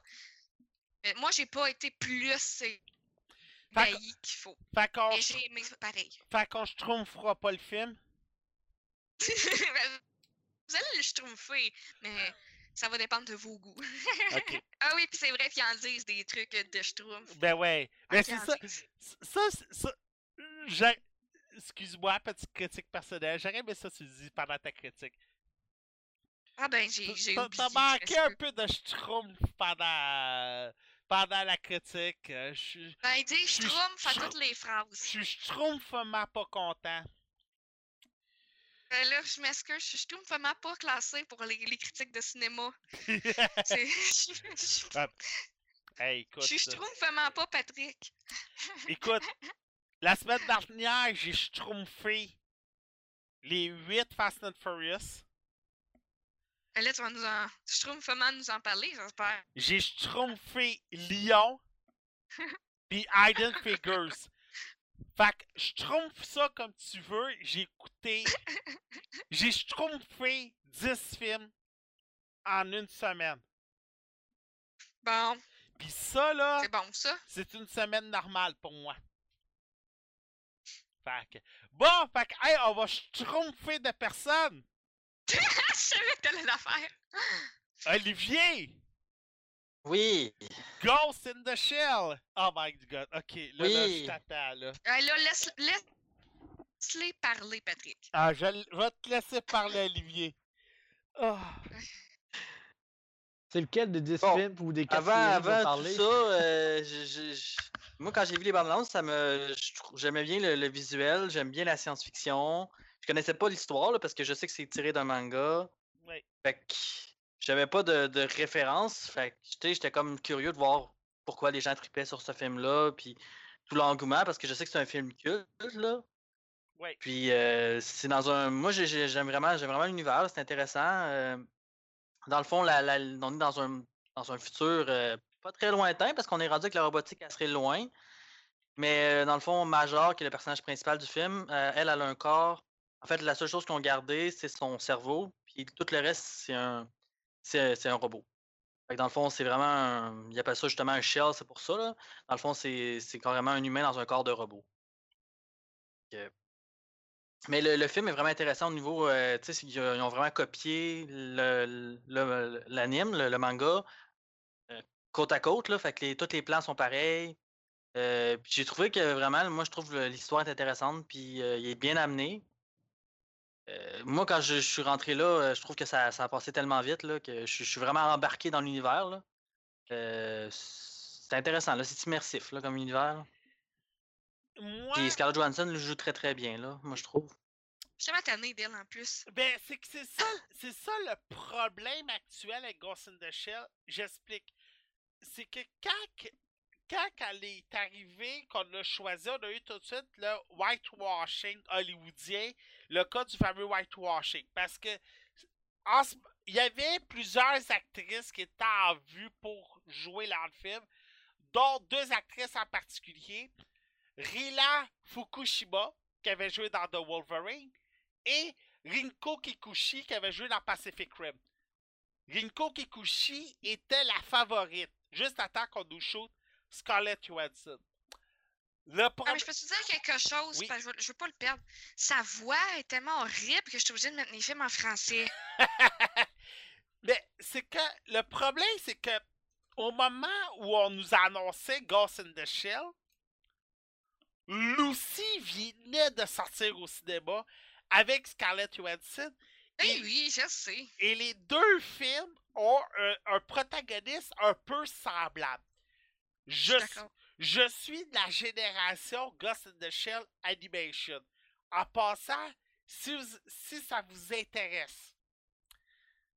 Mais moi, j'ai pas été plus ébahi qu'il faut. Fait qu'on Mais j'ai aimé pareil. fait qu'on schtroumpfera pas le film. (laughs) Vous allez le schtroumpfer, mais ça va dépendre de vos goûts. (laughs) Ah oui, puis c'est vrai qu'ils en disent des trucs de schtroumpf. Ben ouais. Ben Ok, c'est en ça. Ça, c'est- ça. Excuse-moi, petite critique personnelle. J'aurais aimé ça, tu le dis pendant ta critique. Ah ben, j'ai T'as je manqué un peu de schtroumpf pendant, pendant la critique. Euh, Je suis- Ben, il dit je à je- toutes les je phrases. suis schtroumpfement pas content. Ben là, je m'excuse, je suis schtroumpfement pas classée pour les, les critiques de cinéma. (laughs) (laughs) Je je- Ah, hey, écoute. je suis ça. schtroumpfement pas Patrick. Écoute, la semaine dernière, j'ai schtroumpfé les 8 Fast and Furious. Ben Là, tu vas nous en. Schtroumpfement nous en parler, j'espère. J'ai schtroumpfé Lyon. (laughs) Puis Hidden Figures. Fait que schtroumpf ça comme tu veux. J'ai écouté. (laughs) J'ai schtroumpfé 10 films en une semaine. Bon, Puis ça, là, c'est bon ça. c'est une semaine normale pour moi. Fait que. Bon, fait que, hey, on va schtroumpfer de personnes. (laughs) je savais que t'allais la faire. Olivier! Oui. Ghost in the Shell! Oh my god, ok, là, là, Oui. je t'attends, là. Ah, là, laisse, laisse-les parler, Patrick. Ah, je vais te laisser parler, Olivier. Ah. (laughs) C'est lequel des 10 Bon, films ou des 4 Avant, va avant tout ça, euh, je- je- je- moi quand j'ai vu les bandes annonces, ça me, j'aimais bien le, le visuel, j'aime bien la science-fiction. Je connaissais pas l'histoire là, parce que je sais que c'est tiré d'un manga. Ouais. Fait que j'avais pas de, de référence. Fait j'étais comme curieux de voir pourquoi les gens tripaient sur ce film-là, puis tout l'engouement, parce que je sais que c'est un film culte là. Puis euh, c'est dans un. Moi j'ai- j'ai- j'aime vraiment, j'aime vraiment l'univers, c'est intéressant. euh, dans le fond, la, la- on est dans un, dans un futur euh, pas très lointain, parce qu'on est rendu avec la robotique assez loin. Mais euh, dans le fond, Major, qui est le personnage principal du film, elle, elle a un corps. En fait, la seule chose qu'on gardé, c'est son cerveau. Puis tout le reste, c'est un, c'est, un robot. Dans le fond, c'est vraiment. Un, il appelle ça justement un shell, c'est pour ça. Là. Dans le fond, c'est, carrément un humain dans un corps de robot. Mais le, le film est vraiment intéressant au niveau. euh, tu sais, ils ont vraiment copié l'anime, le, le manga, euh, côte à côte. Là, fait que les, tous les plans sont pareils. Euh, j'ai trouvé que vraiment, moi, je trouve l'histoire est intéressante, puis il est bien amené. Euh, moi, quand je, je suis rentré là, euh, je trouve que ça, ça a passé tellement vite là, que je, je suis vraiment embarqué dans l'univers. là. Euh, c'est intéressant, là, c'est immersif là, comme univers. Moi, Puis Scarlett Johansson le joue très très bien, là, moi je trouve. Je suis tannée d'elle en plus. ben, c'est que c'est ça, c'est ça le problème actuel avec Ghost in the Shell. J'explique. C'est que quand, quand elle est arrivée, qu'on a choisi, on a eu tout de suite le whitewashing hollywoodien, le cas du fameux whitewashing. Parce que il y avait plusieurs actrices qui étaient en vue pour jouer dans le film, dont deux actrices en particulier. Rila Fukushima, qui avait joué dans The Wolverine, et Rinko Kikuchi, qui avait joué dans Pacific Rim. Rinko Kikuchi était la favorite, juste à temps qu'on nous shoot Scarlett Johansson. Le Ah, problème. mais je peux te dire quelque chose, Oui. parce que je, veux, je veux pas le perdre. Sa voix est tellement horrible que je suis obligée de mettre mes films en français. (laughs) Mais c'est que le problème, c'est que au moment où on nous a annoncé Ghost in the Shell, Lucy venait de sortir au cinéma avec Scarlett Johansson Eh Et- oui, je sais. et les deux films ont un, un protagoniste un peu semblable. Je Je, suis de la génération Ghost in the Shell Animation. En passant, si, vous- si ça vous intéresse,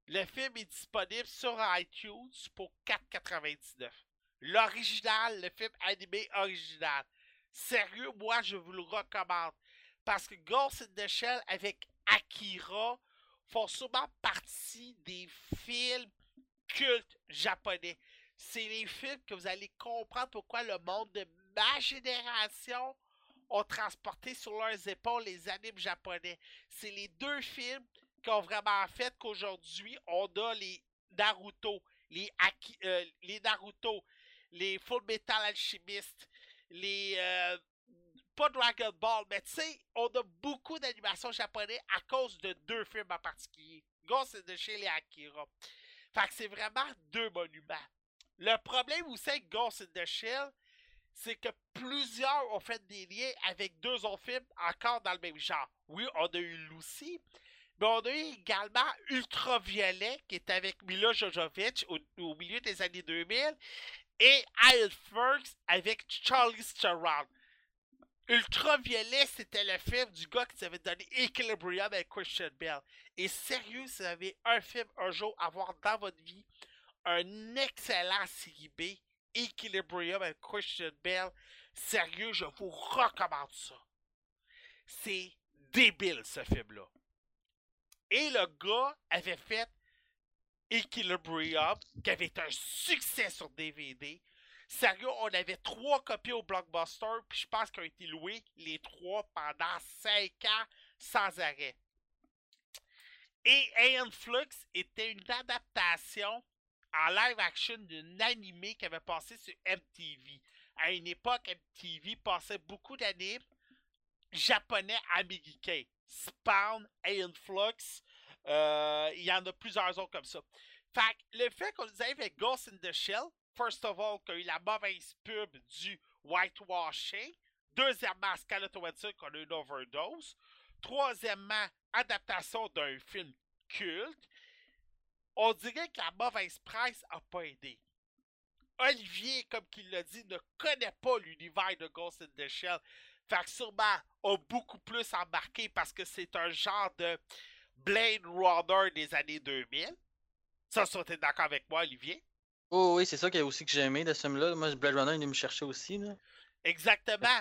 le film est disponible sur iTunes pour 4,99. L'original, le film animé original. Sérieux, moi, je vous le recommande. Parce que Ghost in the Shell avec Akira font souvent partie des films cultes japonais. C'est les films que vous allez comprendre pourquoi le monde de ma génération ont transporté sur leurs épaules les animes japonais. C'est les deux films qui ont vraiment fait qu'aujourd'hui, on a les Naruto, les, euh, les Naruto, les Full Metal Alchemist, les... euh, pas Dragon Ball, mais tu sais, on a beaucoup d'animations japonaises à cause de deux films en particulier. Ghost in the Shell et Akira. Fait que c'est vraiment deux monuments. Le problème aussi avec Ghost in the Shell, c'est que plusieurs ont fait des liens avec deux autres films encore dans le même genre. Oui, on a eu Lucy, mais on a eu également Ultraviolet, qui est avec Mila Jovovich au, milieu des années 2000, et Iron Fergs avec Charlie Theron. Ultraviolet, c'était le film du gars qui s'avait donné Equilibrium avec Christian Bell. Et sérieux, si vous avez un film un jour à voir dans votre vie, un excellent série B, Equilibrium avec Christian Bell, sérieux, je vous recommande ça. C'est débile ce film-là. Et le gars avait fait Equilibrium, qui avait été un succès sur DVD. Sérieux, on avait trois copies au Blockbuster, puis je pense qu'ils ont été loués les trois pendant cinq ans sans arrêt. Et Aeon Flux était une adaptation en live action d'une animée qui avait passé sur MTV. À une époque, MTV passait beaucoup d'animes japonais américains. Spawn, Aeon Flux, euh, il y en a plusieurs autres comme ça. Fait le fait qu'on nous arrive avec Ghost in the Shell, first of all, qu'il a eu la mauvaise pub du whitewashing. Deuxièmement, Scarlett Johansson qu'on a une overdose. Troisièmement, adaptation d'un film culte. On dirait que la mauvaise presse a pas aidé. Olivier, comme il l'a dit, ne connaît pas l'univers de Ghost in the Shell. Fait que sûrement a beaucoup plus embarqué parce que c'est un genre de Blade Runner des années 2000. Ça, ça, t'es d'accord avec moi, Olivier? Oh oui, c'est ça que, aussi que j'ai aimé de ce film-là. Moi, Blade Runner, il est me chercher aussi. Là. Exactement.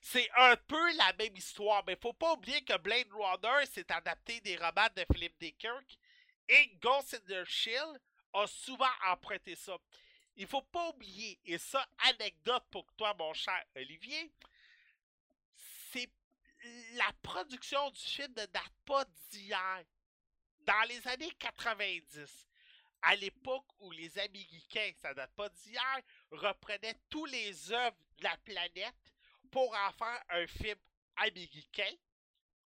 C'est un peu la même histoire, mais faut pas oublier que Blade Runner s'est adapté des romans de Philip Dickirk et Ghost in a souvent emprunté ça. Il faut pas oublier, et ça, anecdote pour toi, mon cher Olivier, c'est la production du film ne date pas d'hier. Dans les années 90, à l'époque où les Américains, ça date pas d'hier, reprenaient tous les œuvres de la planète pour en faire un film américain.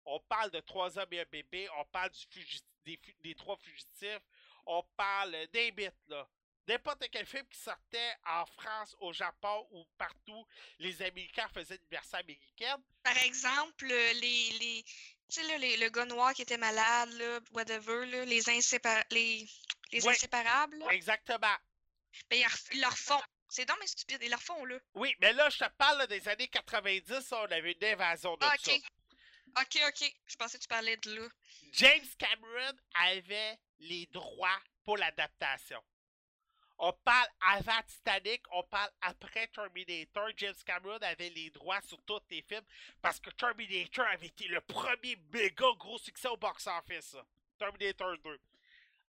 On parle de Trois hommes et un bébé, on parle du fugi- des, trois fugitifs, on parle des bits, là. N'importe quel film qui sortait en France, au Japon ou partout, les Américains faisaient une version américaine. Par exemple, euh, les, les, tu sais, là, les- le gars noir qui était malade, là, whatever, là, les, insépar- les, les Ouais. inséparables, là, Exactement. ben, ils, leur font. C'est donc mais stupide, ils leur font, là. Oui, mais là, je te parle là, des années 90, on avait une invasion de Ah, ça. Ok. Ok. Je pensais que tu parlais de là. James Cameron avait les droits pour l'adaptation. On parle avant Titanic, on parle après Terminator. James Cameron avait les droits sur tous les films parce que Terminator avait été le premier méga gros succès au box-office. Terminator 2.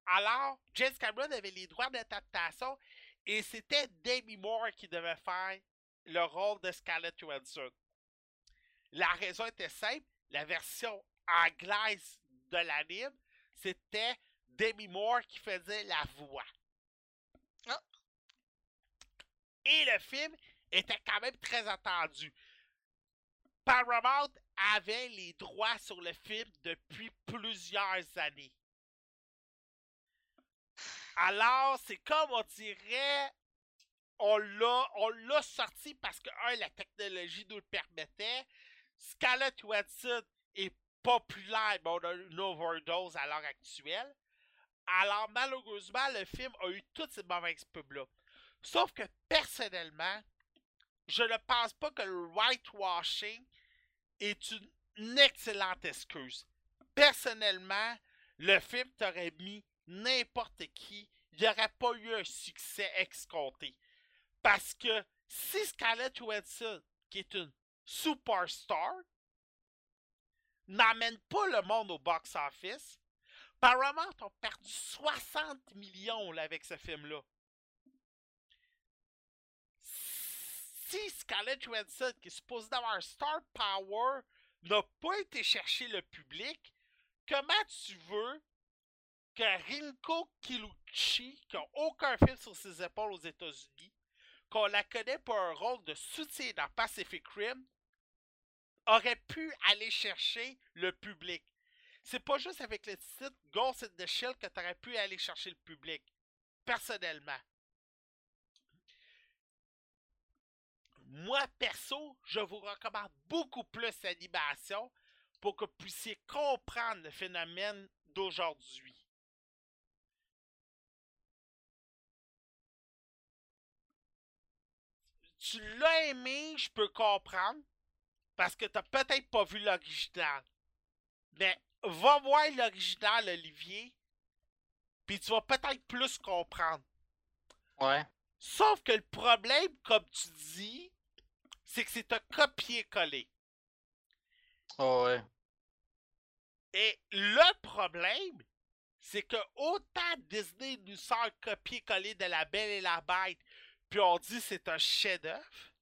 Alors, James Cameron avait les droits d'adaptation et c'était Demi Moore qui devait faire le rôle de Scarlett Johansson. La raison était simple, la version anglaise de l'anime, c'était Demi Moore qui faisait la voix. Ah. Et le film était quand même très attendu. Paramount avait les droits sur le film depuis plusieurs années. Alors, c'est comme on dirait, on l'a, on l'a sorti parce que, un, la technologie nous le permettait. Scarlett Johansson est populaire, mais on une overdose à l'heure actuelle. Alors, malheureusement, le film a eu toutes ces mauvaises pubs-là. Sauf que, personnellement, je ne pense pas que le whitewashing est une, une excellente excuse. Personnellement, le film t'aurait mis n'importe qui, il n'y aurait pas eu un succès escompté. Parce que si Scarlett Johansson, qui est une superstar, n'amène pas le monde au box-office, Paramount ont perdu 60 millions avec ce film-là. Si Scarlett Johansson, qui est supposée d'avoir star power, n'a pas été chercher le public, comment tu veux que Rinko Kiluchi, qui n'a aucun film sur ses épaules aux États-Unis, qu'on la connaît pour un rôle de soutien dans Pacific Rim, aurait pu aller chercher le public. C'est pas juste avec le titre Ghost in the Shell que tu aurais pu aller chercher le public. Personnellement. Moi, perso, je vous recommande beaucoup plus l'animation pour que vous puissiez comprendre le phénomène d'aujourd'hui. Tu l'as aimé, je peux comprendre, parce que t'as peut-être pas vu l'original. Mais va voir l'original, Olivier, puis tu vas peut-être plus comprendre. Ouais. Sauf que le problème, comme tu dis, c'est que c'est un copier-coller. Oh, ouais. Et le problème, c'est que autant Disney nous sort copier-coller de La Belle et la Bête, puis on dit c'est un chef-d'œuvre,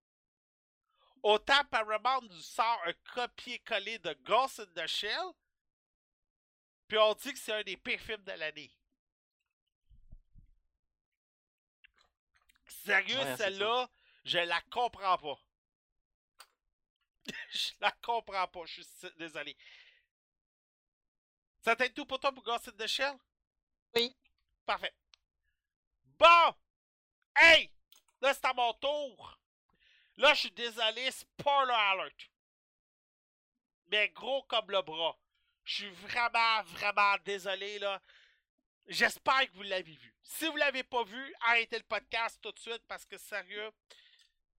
autant Paramount nous sort un copier-coller de Ghost in the Shell, puis on dit que c'est un des pires films de l'année. Sérieux, Ouais, celle-là, je la comprends pas. (laughs) je la comprends pas, je suis désolé. Ça t'aide tout pour toi pour Ghost in the Shell? Oui. Parfait. Bon! Hey! Là, c'est à mon tour. Là, je suis désolé, spoiler alert. Mais gros comme le bras. Je suis vraiment, vraiment désolé, là. J'espère que vous l'avez vu. Si vous l'avez pas vu, arrêtez le podcast tout de suite parce que sérieux,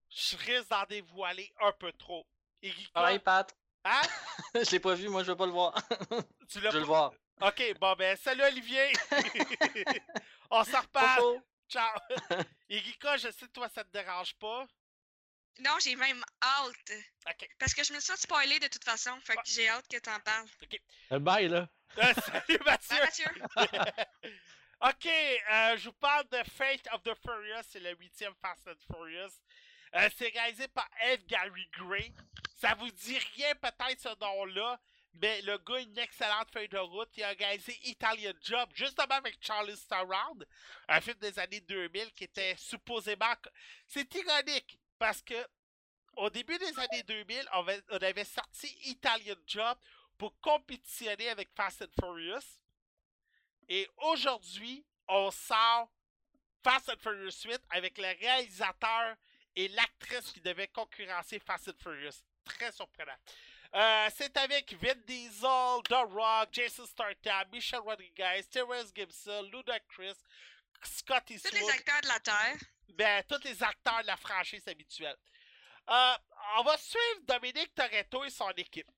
je risque d'en dévoiler un peu trop. Guica- Pareil, Pat. Hein? (laughs) je l'ai pas vu, moi je veux pas le voir. (laughs) Tu l'as je veux le voir. Ok, bon ben, salut Olivier! (laughs) On s'en reparle! Ciao! Guica, je sais que toi ça te dérange pas. Non, j'ai même hâte. Ok. Parce que je me sens spoilé de toute façon. Fait que j'ai hâte que t'en parles. Euh, Bye, là. (laughs) Euh, salut Mathieu! Bye, Mathieu. (laughs) Ok, euh, je vous parle de Fate of the Furious, c'est le huitième Fast and Furious. Euh, c'est réalisé par F. Gary Gray. Ça vous dit rien peut-être ce nom-là, mais le gars a une excellente feuille de route. Il a réalisé Italian Job, justement avec Charlie Theron, un film des années 2000 qui était supposément... C'est ironique, parce que au début des années 2000, on avait, on avait sorti Italian Job pour compétitionner avec Fast and Furious. Et aujourd'hui, on sort Fast and Furious 8 avec le réalisateur et l'actrice qui devait concurrencer Fast and Furious. Très surprenant. Euh, c'est avec Vin Diesel, The Rock, Jason Statham, Michelle Rodriguez, Terrence Gibson, Ludacris, Scott Tous Eastwood les acteurs de la Terre. Ben, tous les acteurs de la franchise habituelle. Euh, on va suivre Dominique Toretto et son équipe.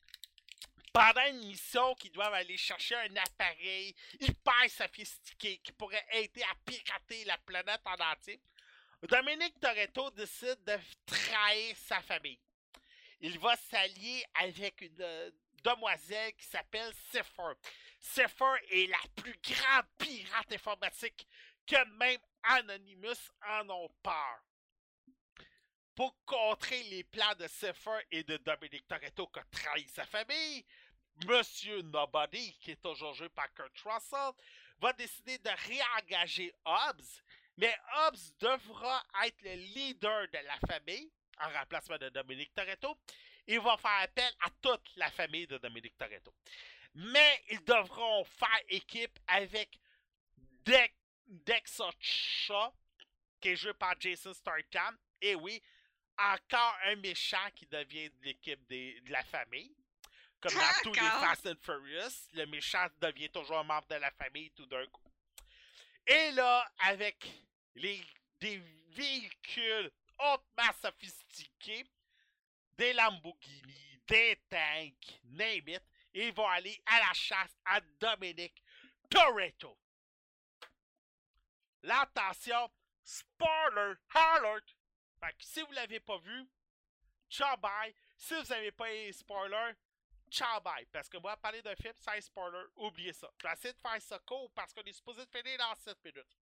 Pendant une mission qu'ils doivent aller chercher un appareil hyper sophistiqué qui pourrait aider à pirater la planète en entier, Dominique Toretto décide de trahir sa famille. Il va s'allier avec une euh, demoiselle qui s'appelle Cipher. Cipher est la plus grande pirate informatique que même Anonymous en ont peur. Pour contrer les plans de Cipher et de Dominic Toretto qui a trahi sa famille, Monsieur Nobody, qui est toujours joué par Kurt Russell, va décider de réengager Hobbs, mais Hobbs devra être le leader de la famille, en remplacement de Dominic Toretto, et va faire appel à toute la famille de Dominic Toretto. Mais ils devront faire équipe avec Dex Dexocha, qui est joué par Jason Statham. Et oui, encore un méchant qui devient de l'équipe de la famille. Comme dans tous les. Fast and Furious, le méchant devient toujours un membre de la famille tout d'un coup. Et là, avec les, des véhicules hautement sophistiqués, des Lamborghini, des tanks, name it, ils vont aller à la chasse à Dominic Toretto. Là, attention, spoiler alert! Fait que si vous l'avez pas vu, ciao bye. Si vous n'avez pas les spoilers, ciao bye. Parce que moi, parler d'un film sans spoiler, oubliez ça. Je vais essayer de faire ça court parce qu'on est supposé finir dans 7 minutes.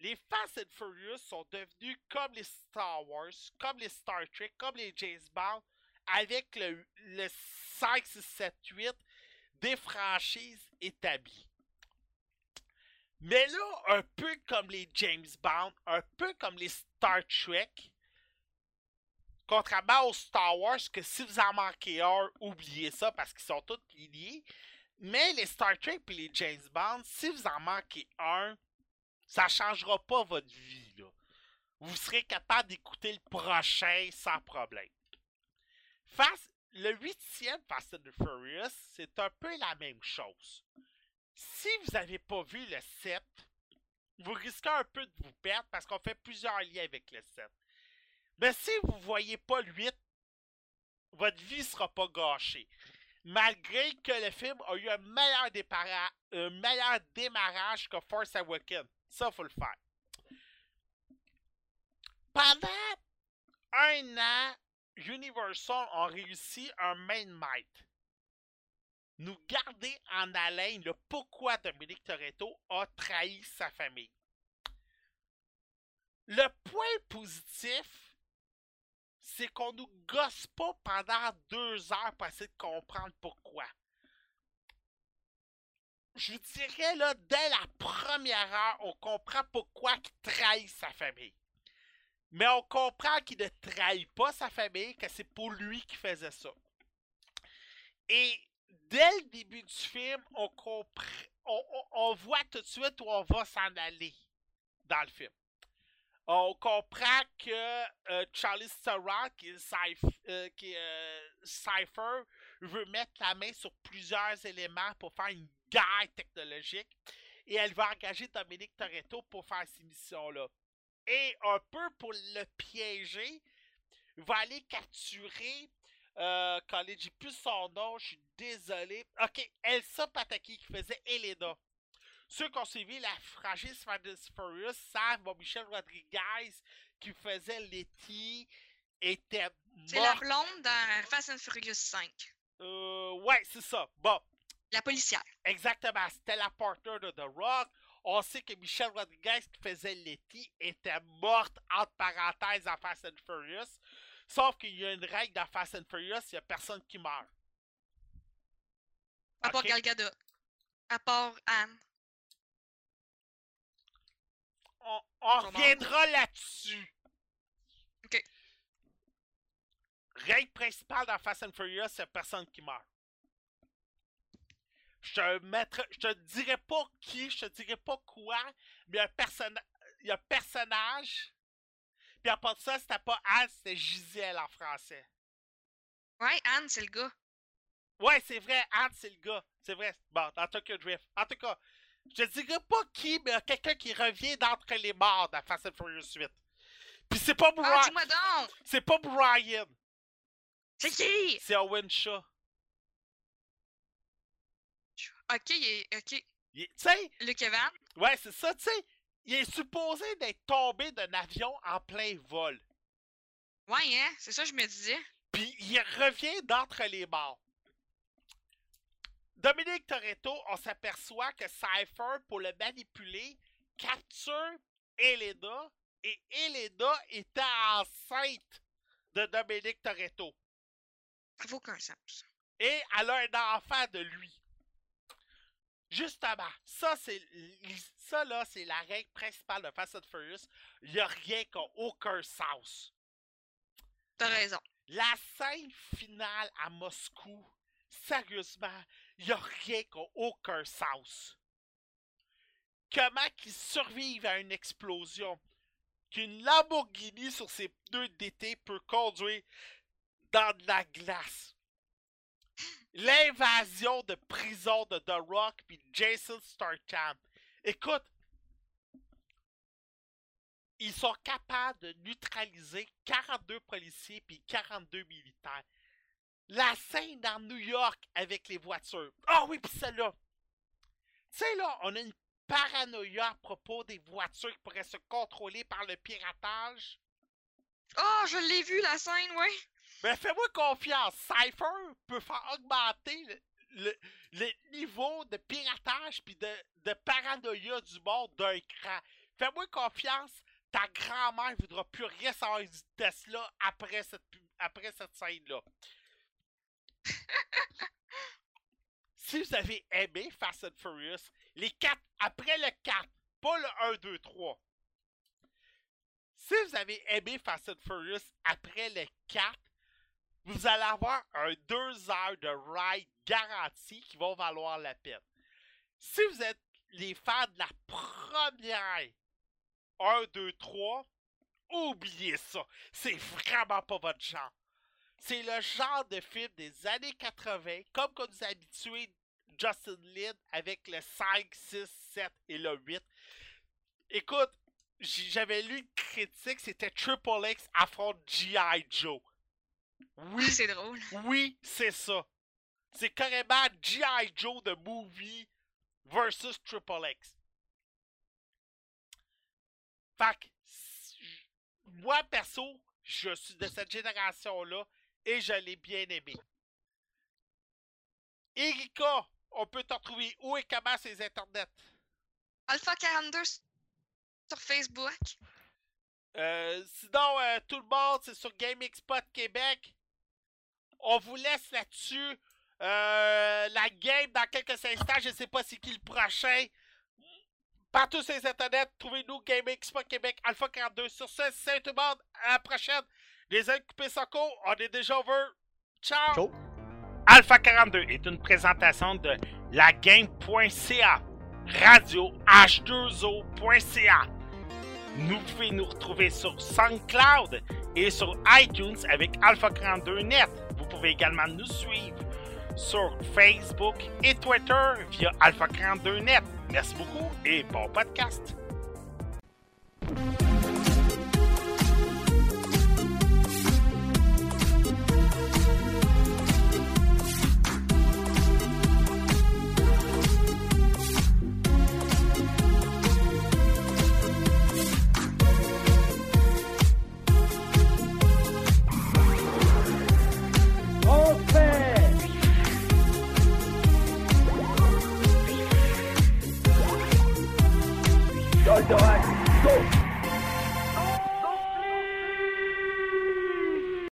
Les Fast and Furious sont devenus comme les Star Wars, comme les Star Trek, comme les James Bond, avec le, le 5, 6, 7, 8 des franchises établies. Mais là, un peu comme les James Bond, un peu comme les Star Trek, contrairement aux Star Wars, que si vous en manquez un, oubliez ça parce qu'ils sont tous liés. Mais les Star Trek et les James Bond, si vous en manquez un, ça ne changera pas votre vie. Vous serez capable d'écouter le prochain sans problème. Fast, le huitième Fast and the Furious, c'est un peu la même chose. Si vous n'avez pas vu le 7, vous risquez un peu de vous perdre parce qu'on fait plusieurs liens avec le 7. Mais si vous ne voyez pas le 8, votre vie ne sera pas gâchée. Malgré que le film a eu un meilleur, un meilleur démarrage que Force Awakens. Ça, faut le faire. Pendant un an, Universal ont réussi un main might. Nous garder en haleine le pourquoi Dominique Toretto a trahi sa famille. Le point positif, c'est qu'on nous gosse pas pendant deux heures pour essayer de comprendre pourquoi. Je vous dirais, là, dès la première heure, on comprend pourquoi il trahit sa famille. Mais on comprend qu'il ne trahit pas sa famille, que c'est pour lui qu'il faisait ça. Et dès le début du film, on, on, voit tout de suite où on va s'en aller dans le film. On comprend que euh, Charlie Theron, qui est, euh, euh, Cypher, veut mettre la main sur plusieurs éléments pour faire une guerre technologique. Et elle va engager Dominique Toretto pour faire ces missions-là. Et un peu pour le piéger, va aller capturer. Euh, j'ai plus son nom, je suis désolé. Ok, Elsa Pataki qui faisait Elena. Ceux qui ont suivi la franchise Fast and Furious savent, bon, Michel Rodriguez qui faisait Letty était C'est la blonde dans Fast and Furious 5. Euh, ouais, c'est ça. Bon, La policière. exactement. C'était la partner de The Rock. On sait que Michel Rodriguez qui faisait Letty était morte entre parenthèses en Fast and Furious. Sauf qu'il y a une règle dans Fast and Furious, il n'y a personne qui meurt. À part Ok. Gal Gadot. À part Anne. On, reviendra là-dessus. Ok. Règle principale dans Fast and Furious, c'est personne qui meurt. Je te mettrai, je te dirai pas qui, je te dirai pas quoi, mais il y a un personnage, il y a un personnage. Puis à part de ça, c'était pas Anne, c'était Gisèle en français. Ouais, Anne, c'est le gars. Ouais, c'est vrai, Anne, c'est le gars. C'est vrai. Bon, dans Tokyo Drift. En tout cas, je te dirai pas qui, mais quelqu'un qui revient d'entre les morts dans Fast and Furious 8. Puis c'est pas Ah, Brian. c'est pas Brian. C'est qui? C'est Owen Shaw. Ok. Ok. Tu sais, Luke Evans? ouais, c'est ça, tu sais. Il est supposé d'être tombé d'un avion en plein vol. Ouais, hein? C'est ça que je me disais. Puis il revient d'entre les morts. Dominique Toretto, on s'aperçoit que Cypher, pour le manipuler, capture Elena et Elena était enceinte de Dominique Toretto. Ça aucun sens. Et elle a un enfant de lui. Justement, ça c'est ça là, c'est la règle principale de Fast and Furious. Il n'y a rien qui n'a aucun sens. T'as raison. La scène finale à Moscou, sérieusement, il n'y a rien qui n'a aucun sens. Comment qu'ils survivent à une explosion? Qu'une Lamborghini sur ses pneus d'été peut conduire dans de la glace. L'invasion de prison de The Rock puis Jason Statham. Écoute, ils sont capables de neutraliser 42 policiers puis 42 militaires. La scène dans New York avec les voitures. Ah oui, puis celle-là. Tu sais, là, on a une paranoïa à propos des voitures qui pourraient se contrôler par le piratage. Oh, je l'ai vu, la scène, ouais. Ben, fais-moi confiance. Cypher peut faire augmenter le, le- le niveau de piratage puis de, de paranoïa du monde d'un cran. Fais-moi confiance. Ta grand-mère voudra plus rien savoir du Tesla après cette, après cette scène-là. (laughs) si vous avez aimé Fast and Furious, les 4, après le 4, pas le 1, 2, 3. Si vous avez aimé Fast and Furious après le 4, vous allez avoir un 2 heures de ride garanti qui vont valoir la peine. Si vous êtes les fans de la première 1, 2, 3, oubliez ça. C'est vraiment pas votre genre. C'est le genre de film des années 80, comme qu'on nous a habitué Justin Lin avec le 5, 6, 7 et le 8. Écoute, j'avais lu une critique, c'était Triple X affronte G.I. Joe. Oui, C'est drôle. oui, c'est ça. C'est carrément G.I. Joe de movie versus Triple X. Fait que, moi perso, je suis de cette génération-là et je l'ai bien aimé. Erika, on peut te retrouver où et comment sur les internets? Alpha 42 s- sur Facebook. Euh, sinon, euh, tout le monde, c'est sur Gaming Spot Québec. On vous laisse là-dessus. Euh, la game dans quelques instants, je sais pas c'est qui le prochain. Partout sur les internets, trouvez-nous Gaming Spot Québec Alpha 42. Sur ce, c'est tout le monde. À la prochaine. Les ailes coupées Soko, on est déjà over. Ciao! Ciao. Alpha 42 est une présentation de lagame.ca. radioh2o.ca. Nous pouvez nous retrouver sur SoundCloud et sur iTunes avec Alpha 42 Net. Vous pouvez également nous suivre sur Facebook et Twitter via Alpha 42 Net. Merci beaucoup et bon podcast.